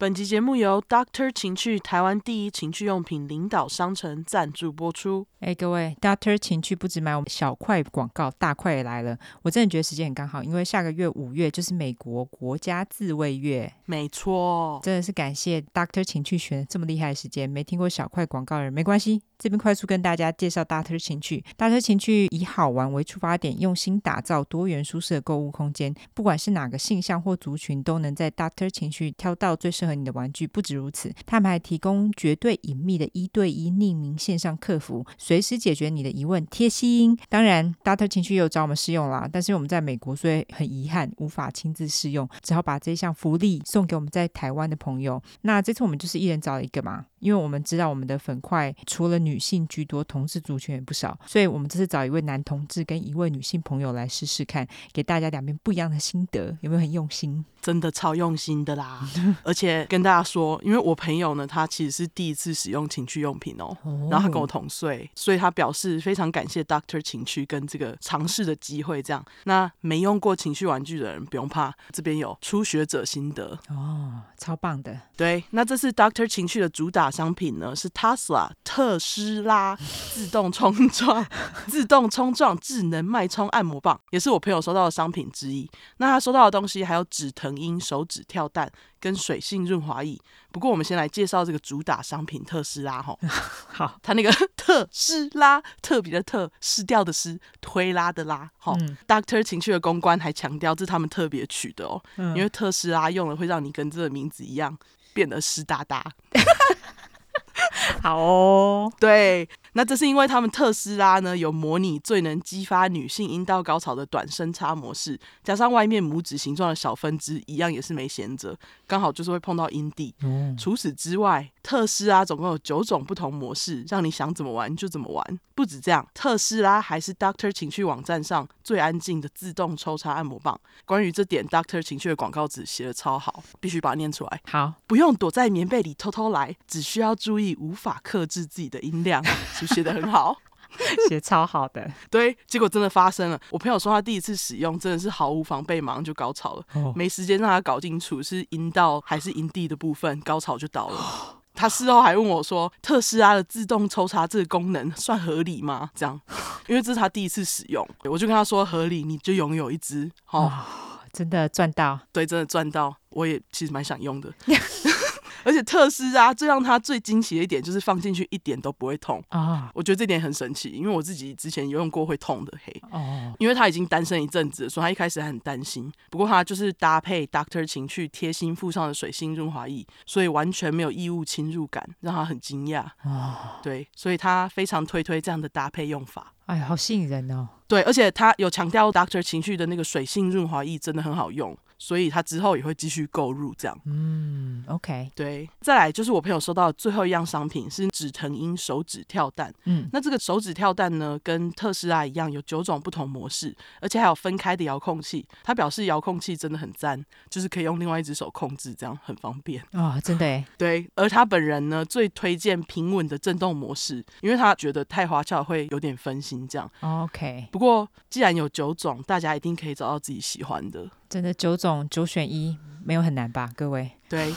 本集节目由 Doctor 情趣台湾第一情趣用品领导商城赞助播出。哎，各位，Doctor 情趣不止买我们小块广告，大块也来了。我真的觉得时间很刚好，因为下个月五月就是美国国家自卫月。没错，真的是感谢 Doctor 情趣选这么厉害的时间。没听过小块广告的人没关系，这边快速跟大家介绍 Doctor 情趣。Doctor 情趣以好玩为出发点，用心打造多元舒适的购物空间。不管是哪个性向或族群，都能在 Doctor 情趣挑到最适和你的玩具不止如此，他们还提供绝对隐秘的一对一匿名线上客服，随时解决你的疑问，贴心。当然，Doctor 情趣也有找我们试用啦，但是我们在美国，所以很遗憾无法亲自试用，只好把这项福利送给我们在台湾的朋友。那这次我们就是一人找了一个嘛。因为我们知道我们的粉块除了女性居多，同志族群也不少，所以我们这次找一位男同志跟一位女性朋友来试试看，给大家两边不一样的心得，有没有很用心？真的超用心的啦！而且跟大家说，因为我朋友呢，他其实是第一次使用情趣用品哦，哦然后他跟我同岁，所以他表示非常感谢 Doctor 情趣跟这个尝试的机会。这样，那没用过情趣玩具的人不用怕，这边有初学者心得哦，超棒的。对，那这是 Doctor 情趣的主打。商品呢是 Tesla 特斯拉自动冲撞 自动冲撞智能脉冲按摩棒，也是我朋友收到的商品之一。那他收到的东西还有止疼音手指跳蛋跟水性润滑液。不过我们先来介绍这个主打商品特斯拉哈。好，他那个 特斯拉特别的特失掉的失推拉的拉。好、嗯、，Doctor 情趣的公关还强调这是他们特别取的哦，嗯、因为特斯拉用了会让你跟这个名字一样变得湿哒哒。好哦，对。那这是因为他们特斯拉呢有模拟最能激发女性阴道高潮的短深插模式，加上外面拇指形状的小分支，一样也是没闲着，刚好就是会碰到阴蒂。嗯、除此之外，特斯拉总共有九种不同模式，让你想怎么玩就怎么玩。不止这样，特斯拉还是 Doctor 情趣网站上最安静的自动抽插按摩棒。关于这点，Doctor 情趣的广告词写的超好，必须把它念出来。好，不用躲在棉被里偷偷来，只需要注意无法克制自己的音量。就写得很好，写超好的。对，结果真的发生了。我朋友说他第一次使用真的是毫无防备，马上就高潮了，哦、没时间让他搞清楚是阴道还是阴蒂的部分，高潮就到了。哦、他事后还问我说：“特斯拉的自动抽查这个功能算合理吗？”这样，因为这是他第一次使用，我就跟他说：“合理，你就拥有一支。”哦，哦，真的赚到，对，真的赚到。我也其实蛮想用的。而且特斯拉最让他最惊喜的一点就是放进去一点都不会痛啊！我觉得这点很神奇，因为我自己之前有用过会痛的嘿哦。因为他已经单身一阵子，所以他一开始还很担心。不过他就是搭配 Doctor 情趣贴心附上的水性润滑液，所以完全没有异物侵入感，让他很惊讶啊！对，所以他非常推推这样的搭配用法。哎呀，好吸引人哦！对，而且他有强调 Doctor 情趣的那个水性润滑液真的很好用。所以他之后也会继续购入这样。嗯，OK，对。再来就是我朋友收到的最后一样商品是止疼婴手指跳蛋。嗯，那这个手指跳蛋呢，跟特斯拉一样有九种不同模式，而且还有分开的遥控器。他表示遥控器真的很赞，就是可以用另外一只手控制，这样很方便。啊、哦，真的耶。对，而他本人呢，最推荐平稳的震动模式，因为他觉得太花俏会有点分心这样。OK。不过既然有九种，大家一定可以找到自己喜欢的。真的九种九选一，没有很难吧，各位？对。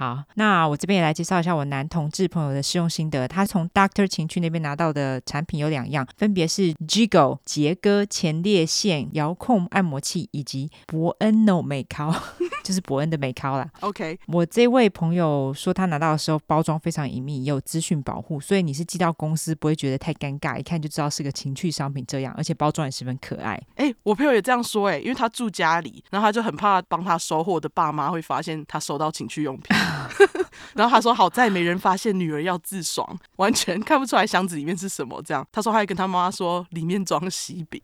好，那我这边也来介绍一下我男同志朋友的试用心得。他从 Doctor 情趣那边拿到的产品有两样，分别是 Jiggle 杰哥前列腺遥控按摩器以及伯恩 No 美尻，就是伯恩的美尻啦。OK，我这位朋友说他拿到的时候包装非常隐秘，也有资讯保护，所以你是寄到公司不会觉得太尴尬，一看就知道是个情趣商品这样，而且包装也十分可爱。哎、欸，我朋友也这样说哎、欸，因为他住家里，然后他就很怕帮他收货的爸妈会发现他收到情趣用品。然后他说：“好在没人发现女儿要自爽，完全看不出来箱子里面是什么。”这样，他说他还跟他妈妈说里面装喜饼，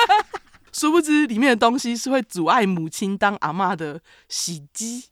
殊不知里面的东西是会阻碍母亲当阿妈的洗机。，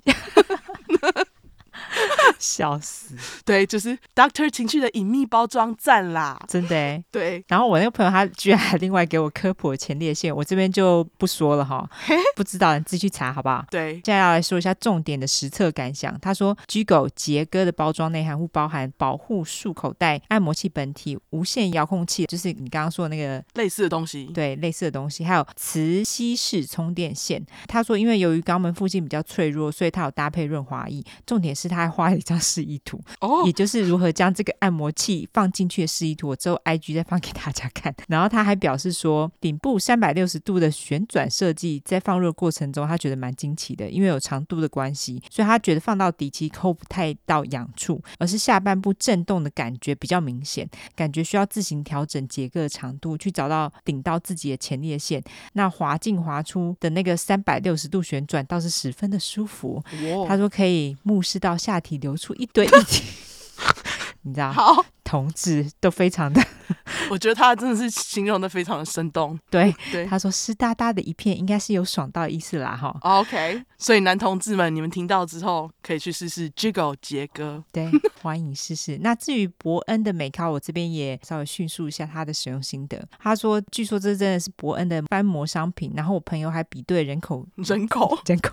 笑死！对，就是 Doctor 情绪的隐秘包装赞啦，真的哎。对，然后我那个朋友他居然还另外给我科普前列腺，我这边就不说了哈，不知道你自己去查好不好？对，接下来要来说一下重点的实测感想。他说，Gigo 杰哥的包装内含物包含保护束口袋、按摩器本体、无线遥控器，就是你刚刚说的那个类似的东西，对，类似的东西，还有磁吸式充电线。他说，因为由于肛门附近比较脆弱，所以他有搭配润滑液。重点是他还画了一张示意图，哦，也就是如何将这个按摩器放进去的示意图。我之后 IG 再放给大家看。然后他还表示说，顶部三百六十度的旋转设计，在放入过程中，他觉得蛮惊奇的，因为有长度的关系，所以他觉得放到底期抠不太到痒处，而是下半部震动的感觉比较明显，感觉需要自行调整结构的长度，去找到顶到自己的前列腺。那滑进滑出的那个三百六十度旋转倒是十分的舒服。哦、他说可以目视到下体流出一堆，你知道？同志都非常的。我觉得他真的是形容的非常的生动。对对，他说湿哒哒的一片，应该是有爽到意思啦哈。OK，所以男同志们，你们听到之后可以去试试 Gigo 洁歌。对，欢迎试试。那至于伯恩的美咖，我这边也稍微叙述一下他的使用心得。他说，据说这真的是伯恩的翻模商品。然后我朋友还比对人口、人口、人口、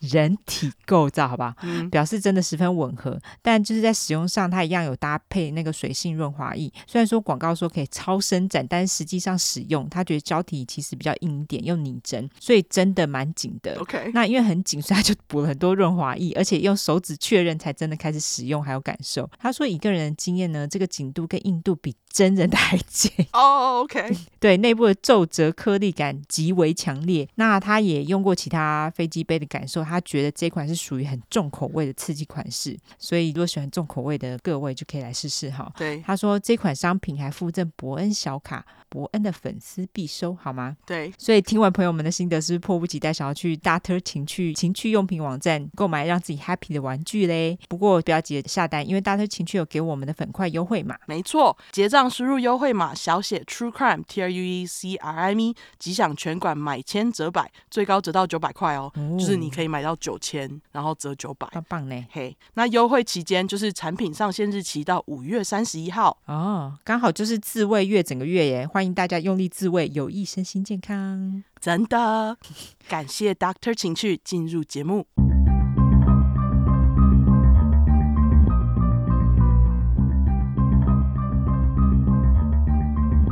人体构造，好吧，嗯，表示真的十分吻合。但就是在使用上，它一样有搭配那个水性润滑液。虽然说广告说可以。超伸展，但实际上使用，他觉得胶体其实比较硬一点，又拟真，所以真的蛮紧的。OK，那因为很紧，所以他就补了很多润滑液，而且用手指确认才真的开始使用，还有感受。他说，一个人的经验呢，这个紧度跟硬度比真人的还紧。哦、oh，OK，对，内部的皱褶颗粒感极为强烈。那他也用过其他飞机杯的感受，他觉得这款是属于很重口味的刺激款式，所以如果喜欢重口味的各位就可以来试试哈。他说这款商品还附赠。伯恩小卡，伯恩的粉丝必收，好吗？对，所以听完朋友们的心得，是不是迫不及待想要去 Doctor 情趣情趣用品网站购买让自己 happy 的玩具嘞？不过不要急着下单，因为 Doctor 情趣有给我们的粉块优惠码。没错，结账输入优惠码小写 True Crime T R U E C R I M E，即享全馆买千折百，最高折到九百块哦，哦，就是你可以买到九千，然后折九百，棒棒嘞！嘿、hey，那优惠期间就是产品上线日期到五月三十一号哦，刚好就是自。慰月整个月耶，欢迎大家用力自慰，有益身心健康。真的，感谢 Doctor 情趣进入节目。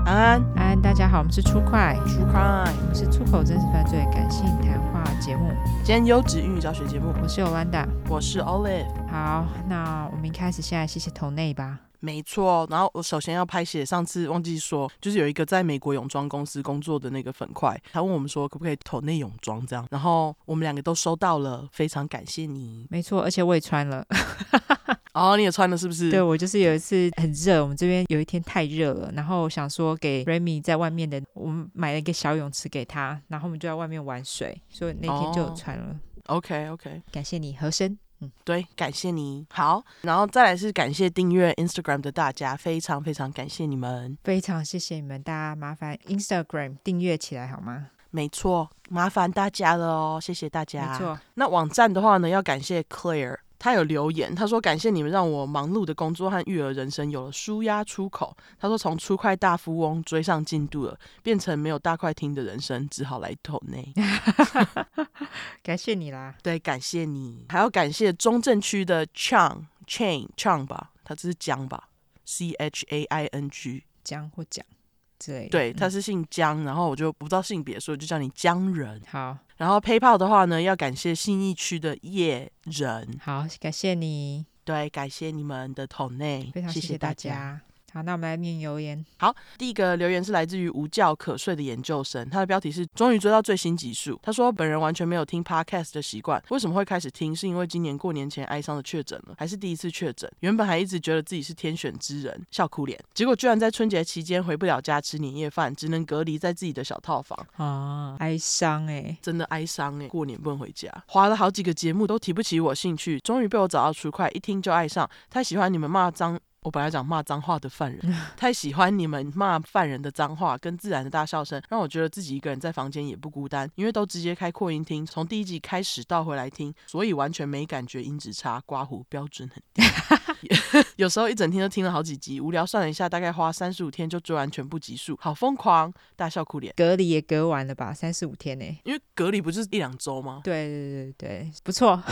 安安安安，大家好，我们是出快出快，我们是出口真实犯罪感性谈话节目，兼优质英语教学节目。我是 Olanda，我是 Olive。好，那我们一开始先来谢谢抖内吧。没错，然后我首先要拍写，上次忘记说，就是有一个在美国泳装公司工作的那个粉块，他问我们说可不可以投内泳装这样，然后我们两个都收到了，非常感谢你。没错，而且我也穿了。哦，你也穿了是不是？对，我就是有一次很热，我们这边有一天太热了，然后想说给 Remy 在外面的，我们买了一个小泳池给他，然后我们就在外面玩水，所以那天就有穿了。哦、OK OK，感谢你，和珅。嗯，对，感谢你。好，然后再来是感谢订阅 Instagram 的大家，非常非常感谢你们，非常谢谢你们，大家麻烦 Instagram 订阅起来好吗？没错，麻烦大家了哦，谢谢大家。没错，那网站的话呢，要感谢 Claire。他有留言，他说感谢你们让我忙碌的工作和育儿人生有了舒压出口。他说从出快大富翁追上进度了，变成没有大快听的人生，只好来投内。感谢你啦，对，感谢你，还要感谢中正区的 Chang Chain Chang 吧，他这是江吧，C H A I N G 江或蒋。对，他是姓江，嗯，然后我就不知道性别，所以就叫你江人。好，然后 PayPal 的话呢，要感谢信义区的叶人。好，感谢你。对，感谢你们的抖内，非常谢谢大家。好，那我们来念留言。好，第一个留言是来自于无觉可睡的研究生，他的标题是“终于追到最新集数”。他说：“本人完全没有听 podcast 的习惯，为什么会开始听？是因为今年过年前哀伤的确诊了，还是第一次确诊？原本还一直觉得自己是天选之人，笑哭脸。结果居然在春节期间回不了家吃年夜饭，只能隔离在自己的小套房啊，哀伤哎、欸，真的哀伤哎、欸，过年不能回家。划了好几个节目都提不起我兴趣，终于被我找到出快，一听就爱上。太喜欢你们骂脏。”我本来讲骂脏话的犯人，太喜欢你们骂犯人的脏话跟自然的大笑声，让我觉得自己一个人在房间也不孤单，因为都直接开扩音听，从第一集开始倒回来听，所以完全没感觉音质差，刮胡标准很低。有时候一整天都听了好几集，无聊算了一下，大概花三十五天就追完全部集数，好疯狂，大笑哭脸。隔离也隔完了吧？三十五天呢？因为隔离不就是一两周吗？对对对对，不错，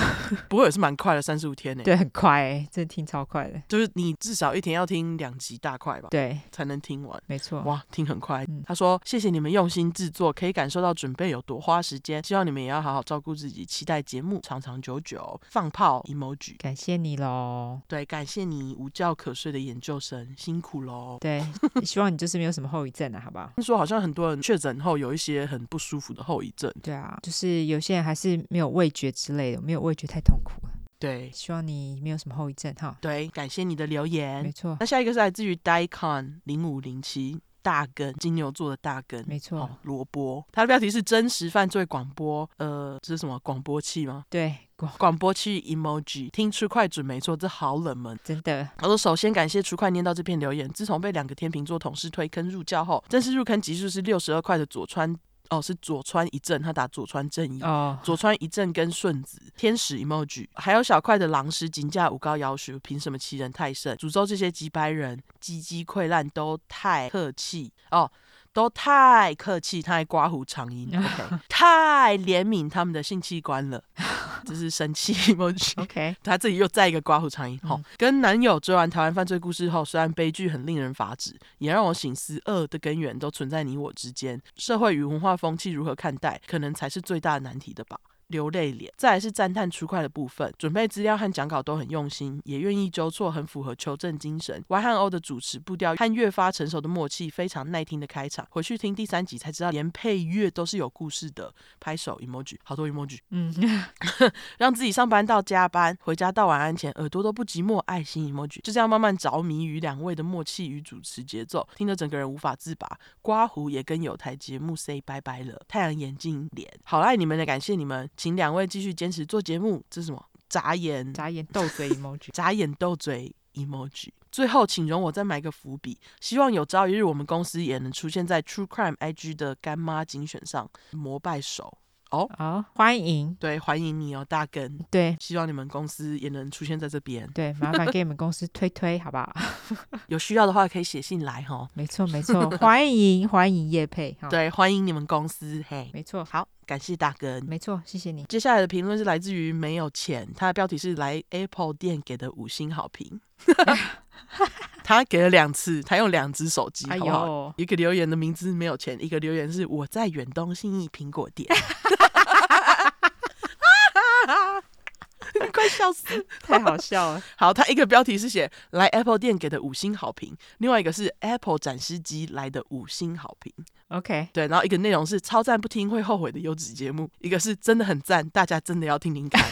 不过也是蛮快的，三十五天呢。对，很快哎，真的听超快的。就是你至少一天要听两集大块吧？对，才能听完。没错，哇，听很快。嗯、他说：“谢谢你们用心制作，可以感受到准备有多花时间。希望你们也要好好照顾自己，期待节目长长久久。”放炮 emoji，感谢你喽。对，感谢你无觉可睡的研究生，辛苦喽。对，希望你就是没有什么后遗症啊，好不好？听说好像很多人确诊后有一些很不舒服的后遗症。对啊，就是有些人还是没有味觉之类的，没有味觉太痛苦了。对，希望你没有什么后遗症哈。对，感谢你的留言。没错。那下一个是来自于 Daikon 零五零七。大根，金牛座的大根，没错。萝卜，它的标题是真实犯罪广播，呃，这是什么广播器吗？对，广广播器 emoji。听出快准没错，这好冷门，真的。他说，首先感谢出快念到这篇留言。自从被两个天秤座同事推坑入教后，正式入坑集数是六十二块的左川。哦，是佐川一正，他打佐川正义。哦，佐川一正跟顺子天使 emoji，还有小块的狼师金价五高要求，凭什么欺人太甚？诅咒这些几百人，鸡鸡溃烂都太客气哦，都太客气，太刮胡长音，OK，太怜悯他们的性器官了。这是生气 emoji。OK，他自己又再一个刮胡长音。嗯、跟男友追完台湾犯罪故事后，虽然悲剧很令人发指，也让我醒思恶的根源都存在你我之间。社会与文化风气如何看待，可能才是最大的难题的吧。流泪脸，再来是赞叹出快的部分，准备资料和讲稿都很用心，也愿意纠错，很符合求证精神。Y 和 O 的主持步调和越发成熟的默契，非常耐听的开场。回去听第三集才知道，连配乐都是有故事的。拍手 emoji，好多 emoji。嗯，让自己上班到加班，回家到晚安前，耳朵都不寂寞。爱心 emoji，就这样慢慢着迷于两位的默契与主持节奏，听得整个人无法自拔。刮胡也跟有台节目 say 拜拜了。太阳眼镜脸，好爱你们的，感谢你们。请两位继续坚持做节目。这是什么？眨眼，眨眼斗嘴 emoji，眨眼斗嘴 emoji。最后，请容我再埋个伏笔，希望有朝一日我们公司也能出现在 True Crime IG 的干妈精选上。膜拜手哦，好，欢迎，对，欢迎你哦，大根，对，希望你们公司也能出现在这边。对，麻烦给你们公司推推，好不好？有需要的话可以写信来哈。没错，没错，欢迎欢迎叶佩，对，欢迎你们公司，嘿，没错，好。感谢大根，没错，谢谢你。接下来的评论是来自于没有钱，他的标题是来 Apple 店给的五星好评。他给了两次，他用两只手机？哎呦，一个留言的名字没有钱，一个留言是我在远东信义苹果店。快笑死，太好笑了。好，他一个标题是写来 Apple 店给的五星好评，另外一个是 Apple 展示机来的五星好评。OK，对，然后一个内容是超赞不听会后悔的优质节目，一个是真的很赞，大家真的要听听看。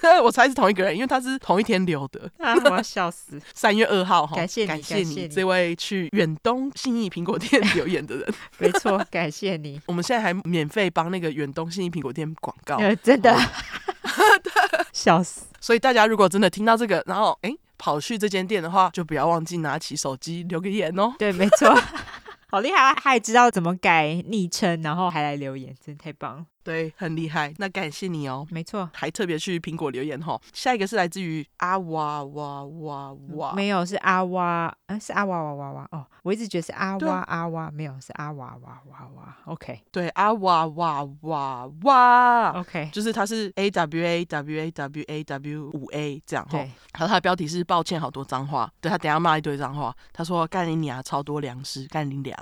我猜是同一个人，因为他是同一天留的。啊，我要笑死！三月二号，感谢你，感谢你这位去远东信义苹果店留言的人。没错，感谢你。我们现在还免费帮那个远东信义苹果店广告，呃、真的。笑死！所以大家如果真的听到这个，然后哎跑去这间店的话，就不要忘记拿起手机留个言哦。对，没错，好厉害啊！他还知道怎么改昵称，然后还来留言，真的太棒了。对，很厉害。那感谢你哦，没错，还特别去苹果留言哈。下一个是来自于阿哇哇哇哇，没有是阿哇，嗯，是阿哇哇哇哇哦。我一直觉得是阿哇阿哇，没有是阿哇哇哇哇。OK，对，阿哇哇哇哇。OK，就是它是 A W A W A W A W 五 A 这样哈。然后它的标题是抱歉好多脏话，对，他等下骂一堆脏话。他说干你娘超多粮食，干你娘，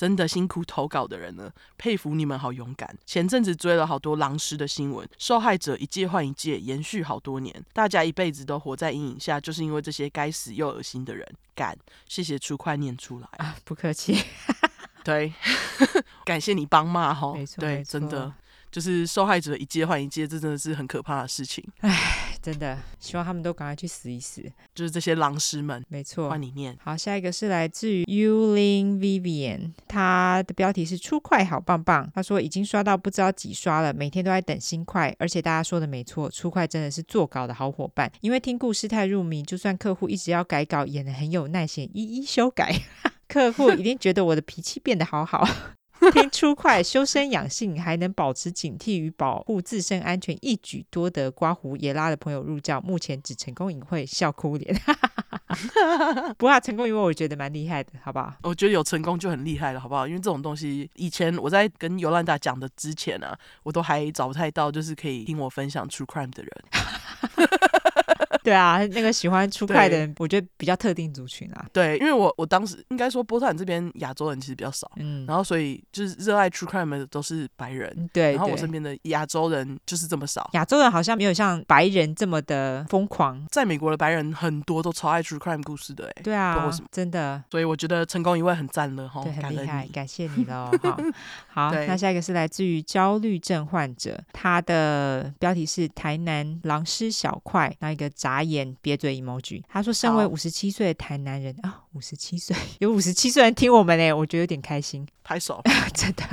真的辛苦投稿的人了，佩服你们好勇敢。前阵子。追了好多狼师的新闻，受害者一届换一届，延续好多年，大家一辈子都活在阴影下，就是因为这些该死又恶心的人干。谢谢出快念出来啊，不客气。对，感谢你帮骂哈，没错，对，真的。就是受害者一届换一届，这真的是很可怕的事情。唉，真的，希望他们都赶快去死一死。就是这些狼师们，没错。换你念。好，下一个是来自于 Yulin Vivian，他的标题是出快好棒棒。他说已经刷到不知道几刷了，每天都在等新快，而且大家说的没错，出快真的是做稿的好伙伴。因为听故事太入迷，就算客户一直要改稿，也能很有耐心一一修改。客户一定觉得我的脾气变得好好。听出快修身养性，还能保持警惕与保护自身安全，一举多得。刮胡也拉了朋友入教，目前只成功隐晦，笑哭脸。不过成功隐晦，我觉得蛮厉害的，好不好？我觉得有成功就很厉害了，好不好？因为这种东西，以前我在跟尤兰达讲的之前啊，我都还找不太到，就是可以听我分享 True Crime 的人。对啊，那个喜欢出快的人，我觉得比较特定族群啊。对，因为我我当时应该说波特兰这边亚洲人其实比较少，嗯，然后所以就是热爱 True Crime 的都是白人，对。然后我身边的亚洲人就是这么少，亚洲人好像没有像白人这么的疯狂。在美国的白人很多都超爱 True Crime 故事的，哎，对啊，真的。所以我觉得成功一位很赞了哈，对，很厉害，感谢你喽。好，好，那下一个是来自于焦虑症患者，他的标题是台南狼师小块，那一个眨眼瘪嘴。emoji，他说：“身为五十七岁的台南人啊，五十七岁 有五十七岁人听我们呢，我觉得有点开心，拍手，真的。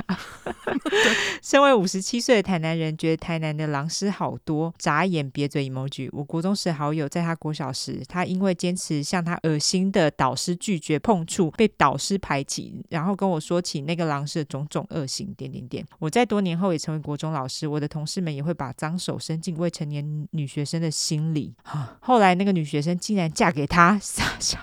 身为五十七岁的台南人，觉得台南的狼师好多，眨眼瘪嘴 emoji。我国中时好友在他国小时，他因为坚持向他恶心的导师拒绝碰触，被导师排挤，然后跟我说起那个狼师的种种恶行，点点点。我在多年后也成为国中老师，我的同事们也会把脏手伸进未成年女学生的心里。后来那个女学生竟然嫁给他，傻笑。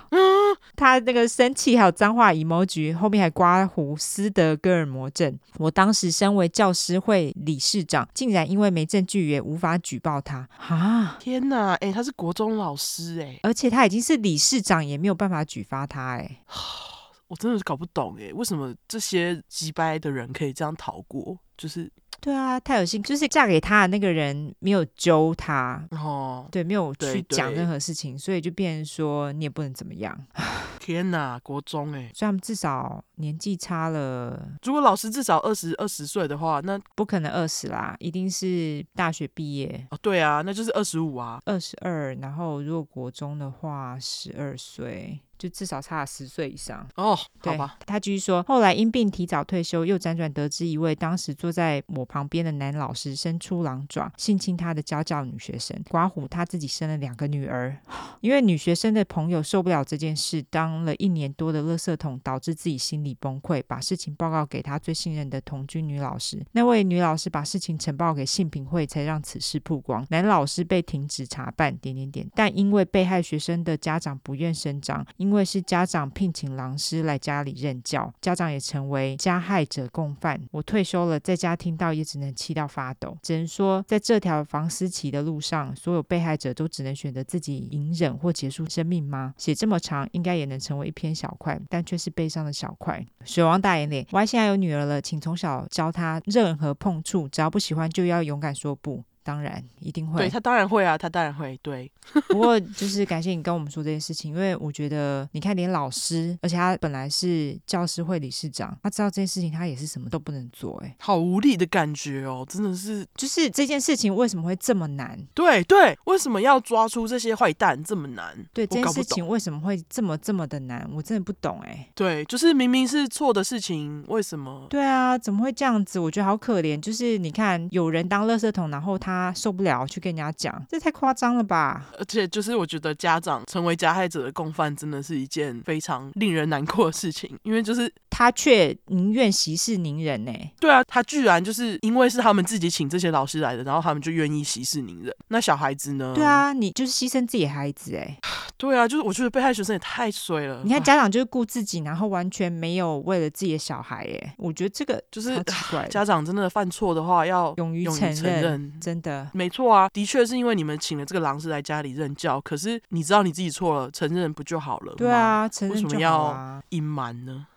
他那个生气还有脏话 emoji，后面还刮胡斯德哥尔摩症。我当时身为教师会理事长，竟然因为没证据也无法举报他啊！天哪，哎、欸，他是国中老师哎，而且他已经是理事长，也没有办法举发他哎。我真的是搞不懂哎，为什么这些鸡掰的人可以这样逃过？就是。对啊，太有心！就是嫁给他的那个人没有揪他，哦，对，没有去讲任何事情，所以就变成说你也不能怎么样。天哪，国中哎，所以他们至少年纪差了。如果老师至少二十二十岁的话，那不可能二十啦，一定是大学毕业。哦，对啊，那就是二十五啊，二十二。然后如果国中的话，十二岁。就至少差了十岁以上哦，好吧。他继续说，后来因病提早退休，又辗转得知一位当时坐在我旁边的男老师伸出狼爪，性侵他的娇娇女学生。刮胡他自己生了两个女儿，因为女学生的朋友受不了这件事，当了一年多的垃圾桶，导致自己心理崩溃，把事情报告给他最信任的同居女老师。那位女老师把事情呈报给性平会，才让此事曝光。男老师被停职查办，点点点。但因为被害学生的家长不愿声张。因因为是家长聘请狼师来家里任教，家长也成为加害者共犯。我退休了，在家听到也只能气到发抖。只能说，在这条房思琪的路上，所有被害者都只能选择自己隐忍或结束生命吗？写这么长，应该也能成为一篇小块，但却是悲伤的小块。水王大眼脸，我现在有女儿了，请从小教她任何碰触，只要不喜欢就要勇敢说不。当然一定会，对，他当然会啊，他当然会。对，不过就是感谢你跟我们说这件事情，因为我觉得你看，连老师，而且他本来是教师会理事长，他知道这件事情，他也是什么都不能做，哎，好无力的感觉哦，真的是，就是这件事情为什么会这么难？对对，为什么要抓出这些坏蛋这么难？对，这件事情为什么会这么这么的难？我真的不懂，哎，对，就是明明是错的事情，为什么？对啊，怎么会这样子？我觉得好可怜，就是你看，有人当垃圾桶，然后他。他受不了，去跟人家讲，这太夸张了吧？而且，就是我觉得家长成为加害者的共犯，真的是一件非常令人难过的事情。因为就是他却宁愿息事宁人呢。对啊，他居然就是因为是他们自己请这些老师来的，然后他们就愿意息事宁人。那小孩子呢？对啊，你就是牺牲自己的孩子哎。对啊，就是我觉得被害学生也太衰了。你看家长就是顾自己，然后完全没有为了自己的小孩哎。我觉得这个就是家长真的犯错的话，要勇于承认，真的。没错啊，的确是因为你们请了这个狼师来家里任教，可是你知道你自己错了，承认不就好了吗？对啊，承认啊。为什么要隐瞒呢？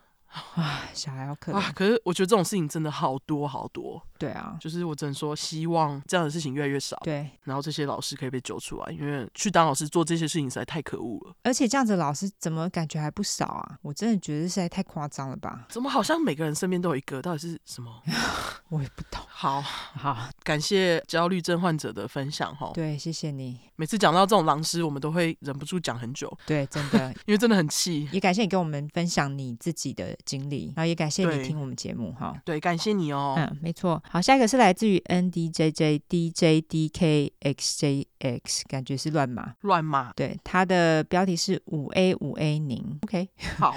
啊，小孩要可怜啊！可是我觉得这种事情真的好多好多。对啊，就是我只能说，希望这样的事情越来越少。对，然后这些老师可以被揪出来，因为去当老师做这些事情实在太可恶了。而且这样子老师怎么感觉还不少啊？我真的觉得实在太夸张了吧？怎么好像每个人身边都有一个？到底是什么？我也不懂。好好，感谢焦虑症患者的分享哈。对，谢谢你。每次讲到这种狼师，我们都会忍不住讲很久。对，真的，因为真的很气。也感谢你跟我们分享你自己的经历，然后也感谢你听我们节目哈。对，感谢你哦。嗯，没错。好，下一个是来自于 N D J J D J D K X J X，感觉是乱码。乱码。对，它的标题是五 A 五 A 零。OK，好。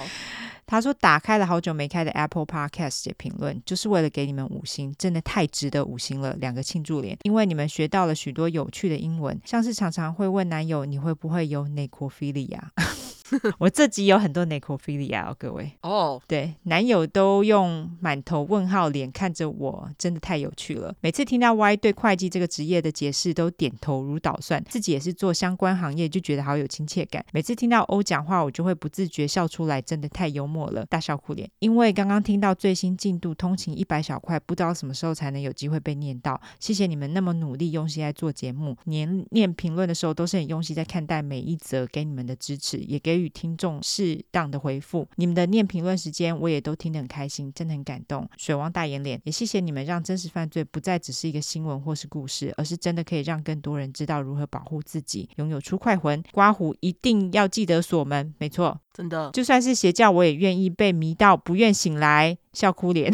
他说打开了好久没开的 Apple Podcast 写评论，就是为了给你们五星，真的太值得五星了，两个庆祝脸，因为你们学到了许多有趣的英文，像是常常会问男友你会不会有 necrophilia。我这集有很多 necrophilia 哦，各位哦，oh. 对，男友都用满头问号脸看着我，真的太有趣了。每次听到 Y 对会计这个职业的解释，都点头如捣蒜。自己也是做相关行业，就觉得好有亲切感。每次听到 O 讲话，我就会不自觉笑出来，真的太幽默了，大笑哭脸。因为刚刚听到最新进度，通勤一百小块，不知道什么时候才能有机会被念到。谢谢你们那么努力用心在做节目，连念评论的时候都是很用心在看待每一则给你们的支持，也给予。与听众适当的回复，你们的念评论时间我也都听得很开心，真的很感动。水王大眼脸，也谢谢你们让真实犯罪不再只是一个新闻或是故事，而是真的可以让更多人知道如何保护自己，拥有出快魂。刮胡一定要记得锁门，没错，真的，就算是邪教，我也愿意被迷到不愿醒来，笑哭脸。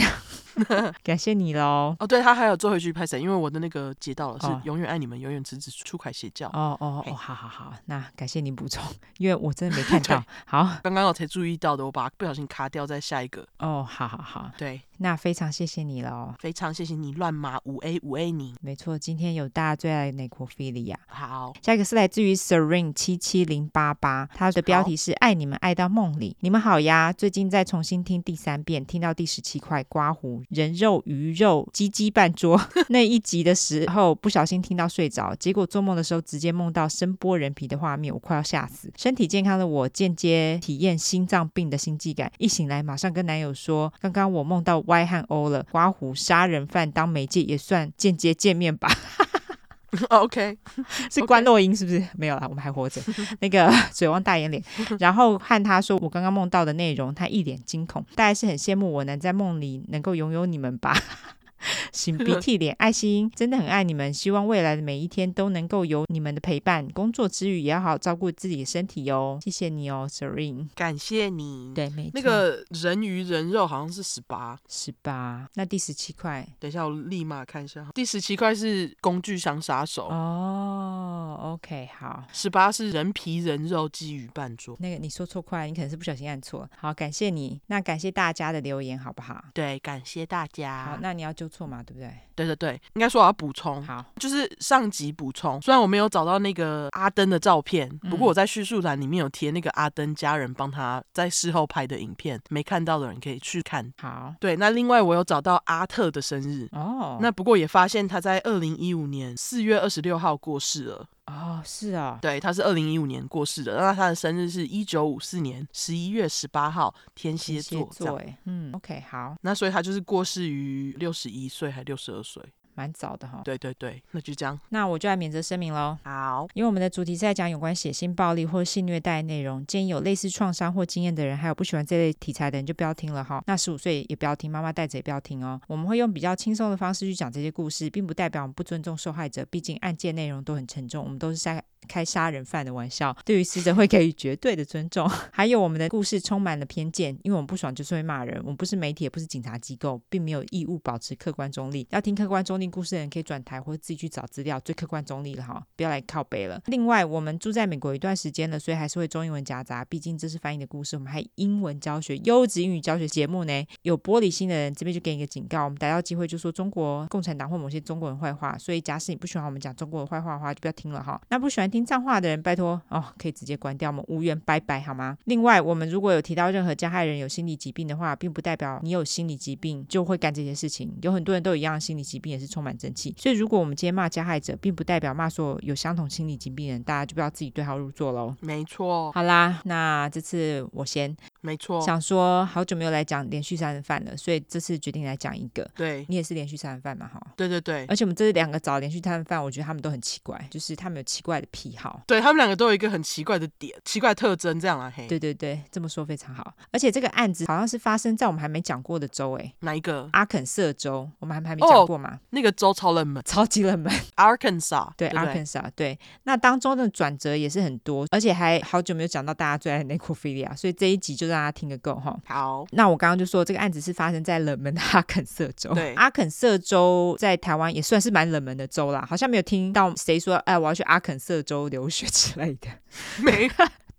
感谢你喽！哦，对，他还有最后一句拍谁，因为我的那个截到了，是永远爱你们，永远支持出凯邪教。哦哦哦，好好好，那感谢你补充，因为我真的没看到。好，刚刚我才注意到的，我把不小心卡掉在下一个。哦，好好好，对。那非常谢谢你了，非常谢谢你乱码五 A 五 A 你，没错，今天有大家最爱的 necrophilia。好，下一个是来自于 Serene 七七零八八，它的标题是爱你们爱到梦里，你们好呀！最近在重新听第三遍，听到第十七块刮胡人肉鱼肉鸡鸡半桌 那一集的时候，不小心听到睡着，结果做梦的时候直接梦到声剥人皮的画面，我快要吓死。身体健康的我间接体验心脏病的心悸感，一醒来马上跟男友说，刚刚我梦到。Y 和 O 了，刮胡杀人犯当媒介也算间接见面吧。OK，是关洛英是不是？没有啦，我们还活着。那个水汪大眼脸，然后和他说我刚刚梦到的内容，他一脸惊恐，大概是很羡慕我能在梦里能够拥有你们吧。擤鼻涕脸爱心，真的很爱你们，希望未来的每一天都能够有你们的陪伴。工作之余也要好好照顾自己的身体哦。谢谢你哦，Serene，感谢你。对，没错。那个人鱼人肉好像是十八，十八。那第十七块，等一下我立马看一下。第十七块是工具箱杀手。哦，OK，好。十八是人皮人肉鲫鱼半桌。那个你说错块，你可能是不小心按错。好，感谢你。那感谢大家的留言，好不好？对，感谢大家。好，那你要就错嘛，对不对？对对对，应该说我要补充，好，就是上集补充。虽然我没有找到那个阿登的照片，不过我在叙述栏里面有贴那个阿登家人帮他在事后拍的影片，没看到的人可以去看。好，对，那另外我有找到阿特的生日哦，那不过也发现他在二零一五年四月二十六号过世了。哦，是啊，对，他是二零一五年过世的，那他的生日是一九五四年十一月十八号，天蝎座，座，嗯，OK，好，那所以他就是过世于六十一岁还六十二岁。say. 蛮早的哈，对对对，那就这样，那我就来免责声明喽。好，因为我们的主题是在讲有关血腥暴力或性虐待的内容，建议有类似创伤或经验的人，还有不喜欢这类题材的人就不要听了哈。那十五岁也不要听，妈妈带着也不要听哦。我们会用比较轻松的方式去讲这些故事，并不代表我们不尊重受害者，毕竟案件内容都很沉重，我们都是在开杀人犯的玩笑，对于死者会给予绝对的尊重。还有我们的故事充满了偏见，因为我们不爽就是会骂人，我们不是媒体，也不是警察机构，并没有义务保持客观中立。要听客观中立故事的人可以转台或者自己去找资料，最客观中立了哈，不要来靠北了。另外，我们住在美国一段时间了，所以还是会中英文夹杂，毕竟这是翻译的故事。我们还英文教学，优质英语教学节目呢。有玻璃心的人，这边就给你一个警告：我们逮到机会就说中国共产党或某些中国人坏话。所以，假使你不喜欢我们讲中国的坏话的话，就不要听了哈。那不喜欢听脏话的人，拜托哦，可以直接关掉，我们无缘拜拜好吗？另外，我们如果有提到任何加害人有心理疾病的话，并不代表你有心理疾病就会干这些事情。有很多人都有一样的心理疾病，也是充满正气。所以，如果我们今天骂加害者，并不代表骂所有有相同心理疾病的人，大家就不要自己对号入座喽。没错。好啦，那这次我先。没错，想说好久没有来讲连续杀人犯了，所以这次决定来讲一个。对，你也是连续杀人犯嘛？哈，对对对。而且我们这两个找连续杀人犯，我觉得他们都很奇怪，就是他们有奇怪的癖好。对，他们两个都有一个很奇怪的点，奇怪特征，这样啊？嘿，对对对，这么说非常好。而且这个案子好像是发生在我们还没讲过的州，哎，哪一个？阿肯色州，我们还还没讲过吗？哦，那个州超冷门，超级冷门。Arkansas，对，Arkansas，对。那当中的转折也是很多，而且还好久没有讲到大家最爱的 necrophilia，所以这一集就让大家听个够哈。好，那我刚刚就说这个案子是发生在冷门的阿肯色州。对，阿肯色州在台湾也算是蛮冷门的州啦，好像没有听到谁说，哎，我要去阿肯色州留学之类的。没。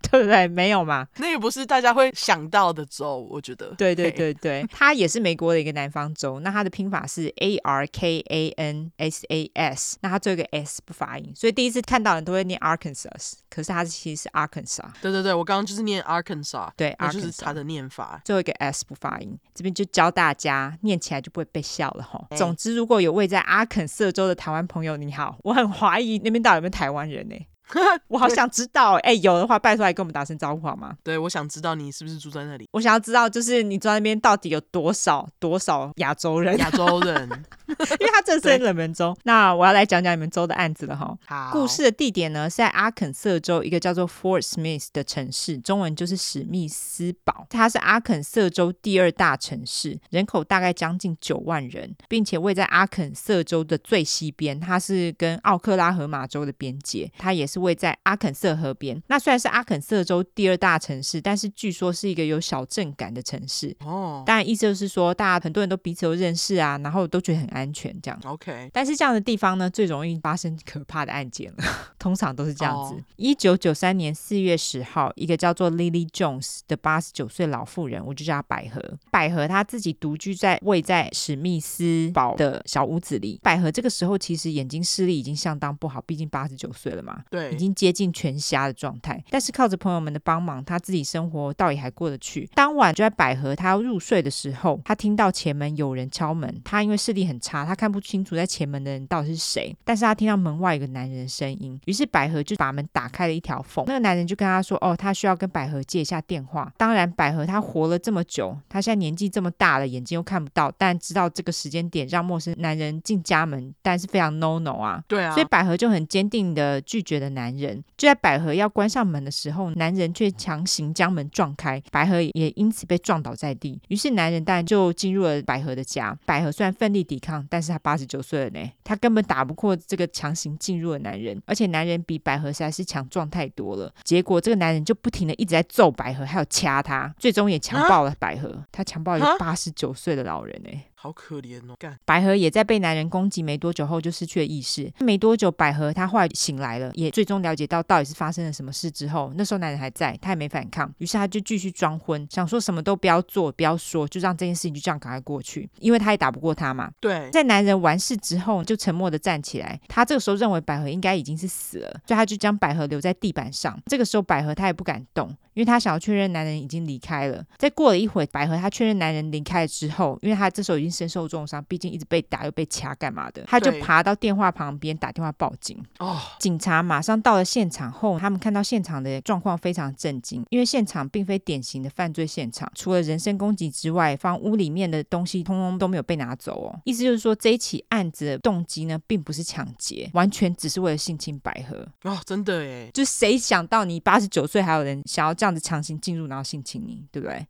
对不对？没有嘛？那个不是大家会想到的州，我觉得。对对对对，它也是美国的一个南方州。那它的拼法是 A R K A N S A S，那它最后一个 S 不发音，所以第一次看到人都会念 Arkansas，可是它其实是 Arkansas。对对对，我刚刚就是念 Arkansas，对，那就是它的念法，最后一个 S 不发音。这边就教大家念起来就不会被笑了哈。总之，如果有位在阿肯色州的台湾朋友，你好，我很怀疑那边到底有没有台湾人呢？我好想知道，哎、欸，有的话拜托来跟我们打声招呼好吗？对，我想知道你是不是住在那里。我想要知道，就是你住在那边到底有多少多少亚洲人？亚洲人，因为他这是冷门州。那我要来讲讲你们州的案子了哈。好，故事的地点呢是在阿肯色州一个叫做 Fort Smith 的城市，中文就是史密斯堡。它是阿肯色州第二大城市，人口大概将近九万人，并且位在阿肯色州的最西边，它是跟奥克拉荷马州的边界，它也是。位在阿肯色河边，那虽然是阿肯色州第二大城市，但是据说是一个有小镇感的城市。哦，当然意思就是说，大家很多人都彼此都认识啊，然后都觉得很安全这样。OK，但是这样的地方呢，最容易发生可怕的案件了，通常都是这样子。一九九三年四月十号，一个叫做 Lily Jones 的八十九岁老妇人，我就叫她百合。百合她自己独居在位在史密斯堡的小屋子里。百合这个时候其实眼睛视力已经相当不好，毕竟八十九岁了嘛。对。已经接近全瞎的状态，但是靠着朋友们的帮忙，他自己生活倒也还过得去。当晚就在百合他要入睡的时候，他听到前门有人敲门。他因为视力很差，他看不清楚在前门的人到底是谁，但是他听到门外有个男人的声音，于是百合就把门打开了一条缝。那个男人就跟他说：“哦，他需要跟百合借一下电话。”当然，百合她活了这么久，他现在年纪这么大了，眼睛又看不到，但知道这个时间点让陌生男人进家门，但是非常 no no 啊。对啊，所以百合就很坚定的拒绝了男人。就在百合要关上门的时候，男人却强行将门撞开，百合也因此被撞倒在地。于是男人当然就进入了百合的家。百合虽然奋力抵抗，但是他八十九岁了呢，他根本打不过这个强行进入的男人，而且男人比百合实在是强壮太多了。结果这个男人就不停的一直在揍百合，还有掐他，最终也强暴了百合。他强暴一个八十九岁的老人呢。好可怜哦！干，百合也在被男人攻击没多久后就失去了意识。没多久，百合她后来醒来了，也最终了解到到底是发生了什么事之后，那时候男人还在，她也没反抗，于是她就继续装昏，想说什么都不要做，不要说，就让这件事情就这样赶快过去，因为她也打不过他嘛。对，在男人完事之后，就沉默的站起来。他这个时候认为百合应该已经是死了，所以他就将百合留在地板上。这个时候，百合她也不敢动。因为她想要确认男人已经离开了。再过了一会，百合她确认男人离开了之后，因为她这时候已经身受重伤，毕竟一直被打又被掐，干嘛的？他就爬到电话旁边打电话报警。哦，警察马上到了现场后，他们看到现场的状况非常震惊，因为现场并非典型的犯罪现场，除了人身攻击之外，房屋里面的东西通通都没有被拿走哦。意思就是说，这一起案子的动机呢，并不是抢劫，完全只是为了性侵百合。哦，真的耶！就谁想到你八十九岁还有人想要？这样子强行进入，然后性侵你，对不对？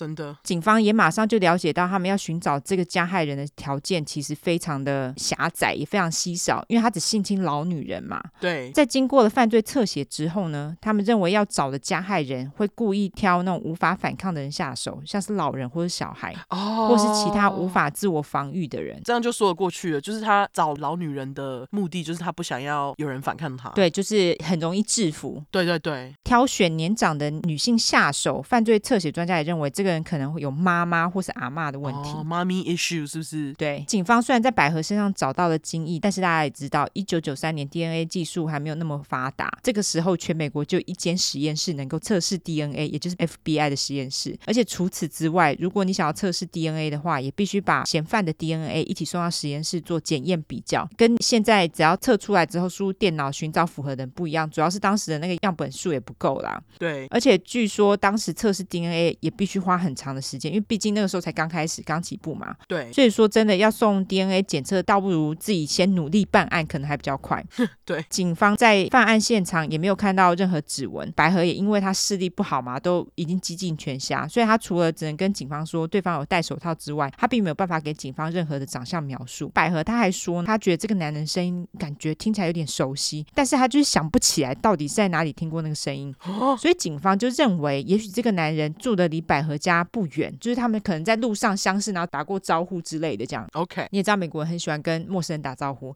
真的，警方也马上就了解到，他们要寻找这个加害人的条件其实非常的狭窄，也非常稀少，因为他只性侵老女人嘛。对，在经过了犯罪侧写之后呢，他们认为要找的加害人会故意挑那种无法反抗的人下手，像是老人或者小孩，哦，或是其他无法自我防御的人，这样就说得过去了。就是他找老女人的目的，就是他不想要有人反抗他，对，就是很容易制服。对对对，挑选年长的女性下手，犯罪侧写专家也认为这个。人可能会有妈妈或是阿妈的问题，妈咪 issue 是不是？对，警方虽然在百合身上找到了精液，但是大家也知道，一九九三年 DNA 技术还没有那么发达。这个时候，全美国就一间实验室能够测试 DNA，也就是 FBI 的实验室。而且除此之外，如果你想要测试 DNA 的话，也必须把嫌犯的 DNA 一起送到实验室做检验比较，跟现在只要测出来之后输入电脑寻找符合的人不一样。主要是当时的那个样本数也不够啦。对，而且据说当时测试 DNA 也必须花很长的时间，因为毕竟那个时候才刚开始、刚起步嘛。对，所以说真的要送 DNA 检测，倒不如自己先努力办案，可能还比较快。对，警方在犯案现场也没有看到任何指纹。百合也因为他视力不好嘛，都已经几近全瞎，所以他除了只能跟警方说对方有戴手套之外，他并没有办法给警方任何的长相描述。百合他还说，他觉得这个男人声音感觉听起来有点熟悉，但是他就是想不起来到底是在哪里听过那个声音。所以警方就认为，也许这个男人住的离百合家不远，就是他们可能在路上相识，然后打过招呼之类的这样。OK，你也知道美国人很喜欢跟陌生人打招呼。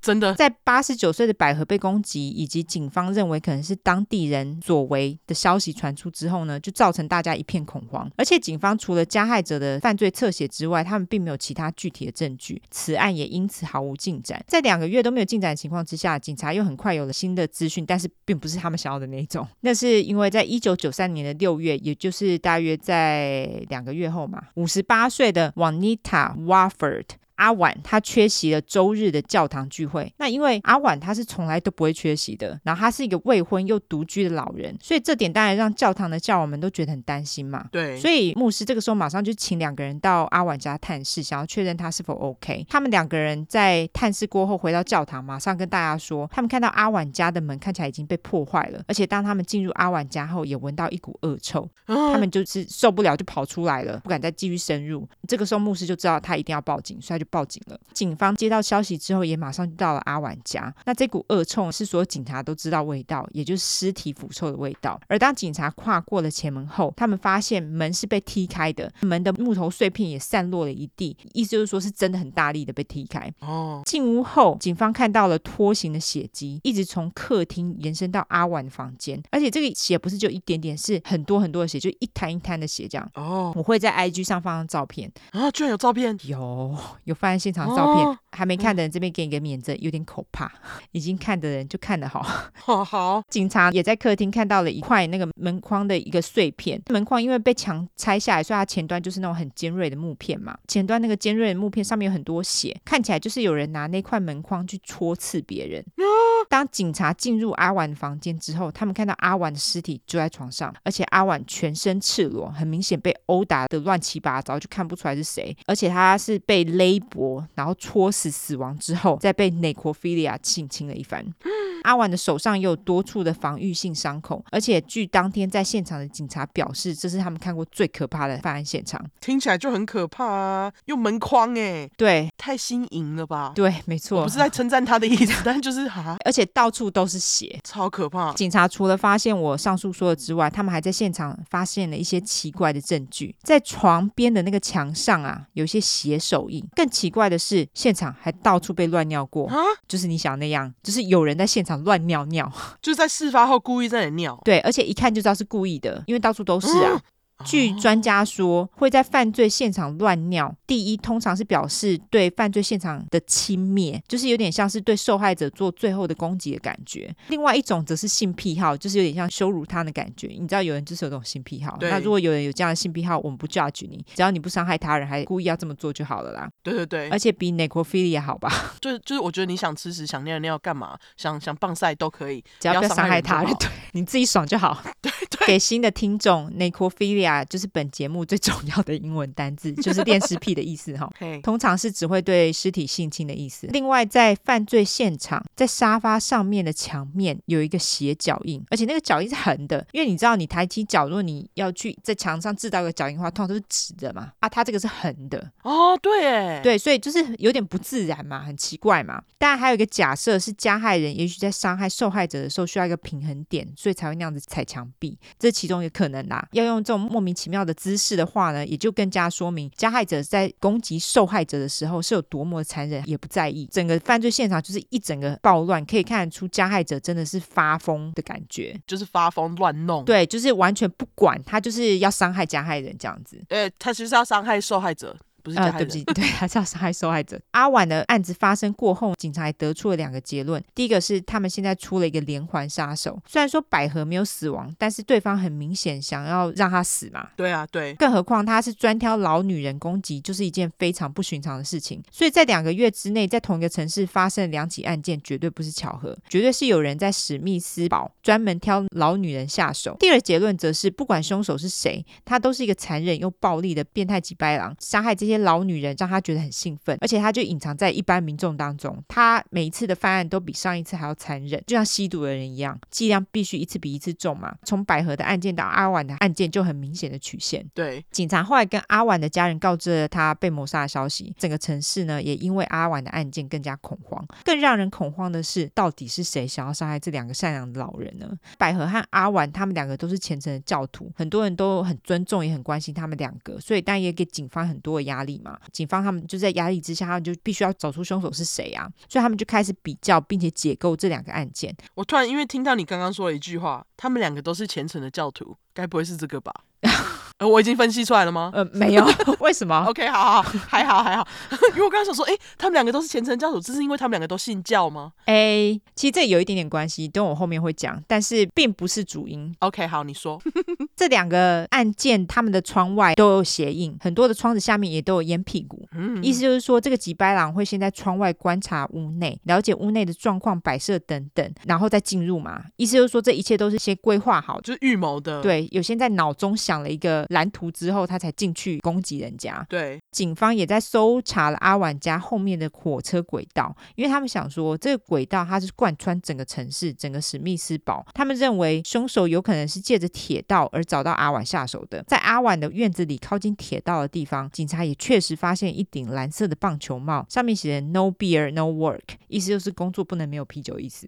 真的，在八十九岁的百合被攻击，以及警方认为可能是当地人所为的消息传出之后呢，就造成大家一片恐慌。而且警方除了加害者的犯罪侧写之外，他们并没有其他具体的证据，此案也因此毫无进展。在两个月都没有进展的情况之下，警察又很快有了新的资讯，但是并不是他们想要的那种。那是因为在一九九三年的六月，也就是大约在两个月后嘛，五十八岁的 Juanita Wofford。阿婉他缺席了周日的教堂聚会。那因为阿婉他是从来都不会缺席的，然后他是一个未婚又独居的老人，所以这点当然让教堂的教友们都觉得很担心嘛。对，所以牧师这个时候马上就请两个人到阿婉家探视，想要确认他是否 OK。他们两个人在探视过后回到教堂，马上跟大家说，他们看到阿婉家的门看起来已经被破坏了，而且当他们进入阿婉家后，也闻到一股恶臭，他们就是受不了就跑出来了，不敢再继续深入。这个时候牧师就知道他一定要报警，所以他就。报警了。警方接到消息之后，也马上就到了阿婉家。那这股恶臭是所有警察都知道味道，也就是尸体腐臭的味道。而当警察跨过了前门后，他们发现门是被踢开的，门的木头碎片也散落了一地，意思就是说是真的很大力的被踢开。哦。进屋后，警方看到了拖行的血迹，一直从客厅延伸到阿婉的房间，而且这个血不是就一点点，是很多很多的血，就一滩一滩的血这样。哦。我会在 IG 上放上照片啊，居然有照片，有有。发现现场照片，哦、还没看的人这边给你个免责，有点可怕。已经看的人就看得好。好 好，警察也在客厅看到了一块那个门框的一个碎片。门框因为被墙拆下来，所以它前端就是那种很尖锐的木片嘛。前端那个尖锐的木片上面有很多血，看起来就是有人拿那块门框去戳刺别人。哦、当警察进入阿婉的房间之后，他们看到阿婉的尸体就在床上，而且阿婉全身赤裸，很明显被殴打的乱七八糟，就看不出来是谁。而且他是被勒。脖，然后戳死死亡之后，再被 necrophilia 性侵了一番。阿婉的手上也有多处的防御性伤口，而且据当天在现场的警察表示，这是他们看过最可怕的犯案现场。听起来就很可怕啊！用门框哎，对，太新颖了吧？对，没错，我不是在称赞他的意思，但就是哈，而且到处都是血，超可怕。警察除了发现我上述说的之外，他们还在现场发现了一些奇怪的证据，在床边的那个墙上啊，有些血手印。更奇怪的是，现场还到处被乱尿过，啊，就是你想那样，就是有人在现场。乱尿尿，就是在事发后故意在那里尿。对，而且一看就知道是故意的，因为到处都是啊。嗯据专家说，会在犯罪现场乱尿，第一通常是表示对犯罪现场的轻蔑，就是有点像是对受害者做最后的攻击的感觉；另外一种则是性癖好，就是有点像羞辱他的感觉。你知道有人就是有这种性癖好，那如果有人有这样的性癖好，我们不 judge 你，只要你不伤害他人，还故意要这么做就好了啦。对对对，而且比 necrophilia 好吧？就是就是，我觉得你想吃屎、想尿尿干嘛？想想棒赛都可以，只要不要伤害他人，对，你自己爽就好。对对，给新的听众，necrophilia 就是本节目。最重要的英文单字就是恋尸癖的意思哈，通常是只会对尸体性侵的意思。另外，在犯罪现场，在沙发上面的墙面有一个斜脚印，而且那个脚印是横的，因为你知道，你抬起脚，如果你要去在墙上制造一个脚印的话，通常都是直的嘛。啊，它这个是横的哦，对，哎，对，所以就是有点不自然嘛，很奇怪嘛。当然，还有一个假设是加害人也许在伤害受害者的时候需要一个平衡点，所以才会那样子踩墙壁，这是其中一个可能啦。要用这种莫名其妙的姿势。的话呢，也就更加说明加害者在攻击受害者的时候是有多么的残忍，也不在意。整个犯罪现场就是一整个暴乱，可以看得出加害者真的是发疯的感觉，就是发疯乱弄。对，就是完全不管他，就是要伤害加害人这样子。呃，他其实是要伤害受害者。不是加害人，呃，对不起，对，他是要伤害受害者。阿婉的案子发生过后，警察还得出了两个结论。第一个是他们现在出了一个连环杀手，虽然说百合没有死亡，但是对方很明显想要让他死嘛。对啊，对。更何况他是专挑老女人攻击，就是一件非常不寻常的事情。所以在两个月之内，在同一个城市发生了两起案件，绝对不是巧合，绝对是有人在史密斯堡专门挑老女人下手。第二结论则是，不管凶手是谁，他都是一个残忍又暴力的变态级白狼，杀害这些。这些老女人让他觉得很兴奋，而且他就隐藏在一般民众当中。他每一次的犯案都比上一次还要残忍，就像吸毒的人一样，剂量必须一次比一次重嘛。从百合的案件到阿婉的案件，就很明显的曲线。对，警察后来跟阿婉的家人告知了他被谋杀的消息，整个城市呢也因为阿婉的案件更加恐慌。更让人恐慌的是，到底是谁想要杀害这两个善良的老人呢？百合和阿婉他们两个都是虔诚的教徒，很多人都很尊重也很关心他们两个，所以但也给警方很多的压。压力嘛。警方他们就在压力之下，他们就必须要找出凶手是谁啊，所以他们就开始比较，并且解构这两个案件。我突然因为听到你刚刚说了一句话，他们两个都是虔诚的教徒，该不会是这个吧？呃，我已经分析出来了吗？呃，没有，为什么？OK，好好，还好还好，因为我刚刚想说，哎、欸，他们两个都是虔诚教徒，这是因为他们两个都信教吗？哎、欸，其实这有一点点关系，等我后面会讲，但是并不是主因。OK，好，你说，这两个案件，他们的窗外都有鞋印，很多的窗子下面也都有烟屁股，嗯，意思就是说，这个吉白朗会先在窗外观察屋内，了解屋内的状况、摆设等等，然后再进入嘛。意思就是说，这一切都是先规划好，就是预谋的，对，有先在脑中想了一个。蓝图之后，他才进去攻击人家。对，警方也在搜查了阿婉家后面的火车轨道，因为他们想说，这个轨道它是贯穿整个城市，整个史密斯堡。他们认为凶手有可能是借着铁道而找到阿婉下手的。在阿婉的院子里，靠近铁道的地方，警察也确实发现一顶蓝色的棒球帽，上面写着 “No beer, no work”，意思就是工作不能没有啤酒意思。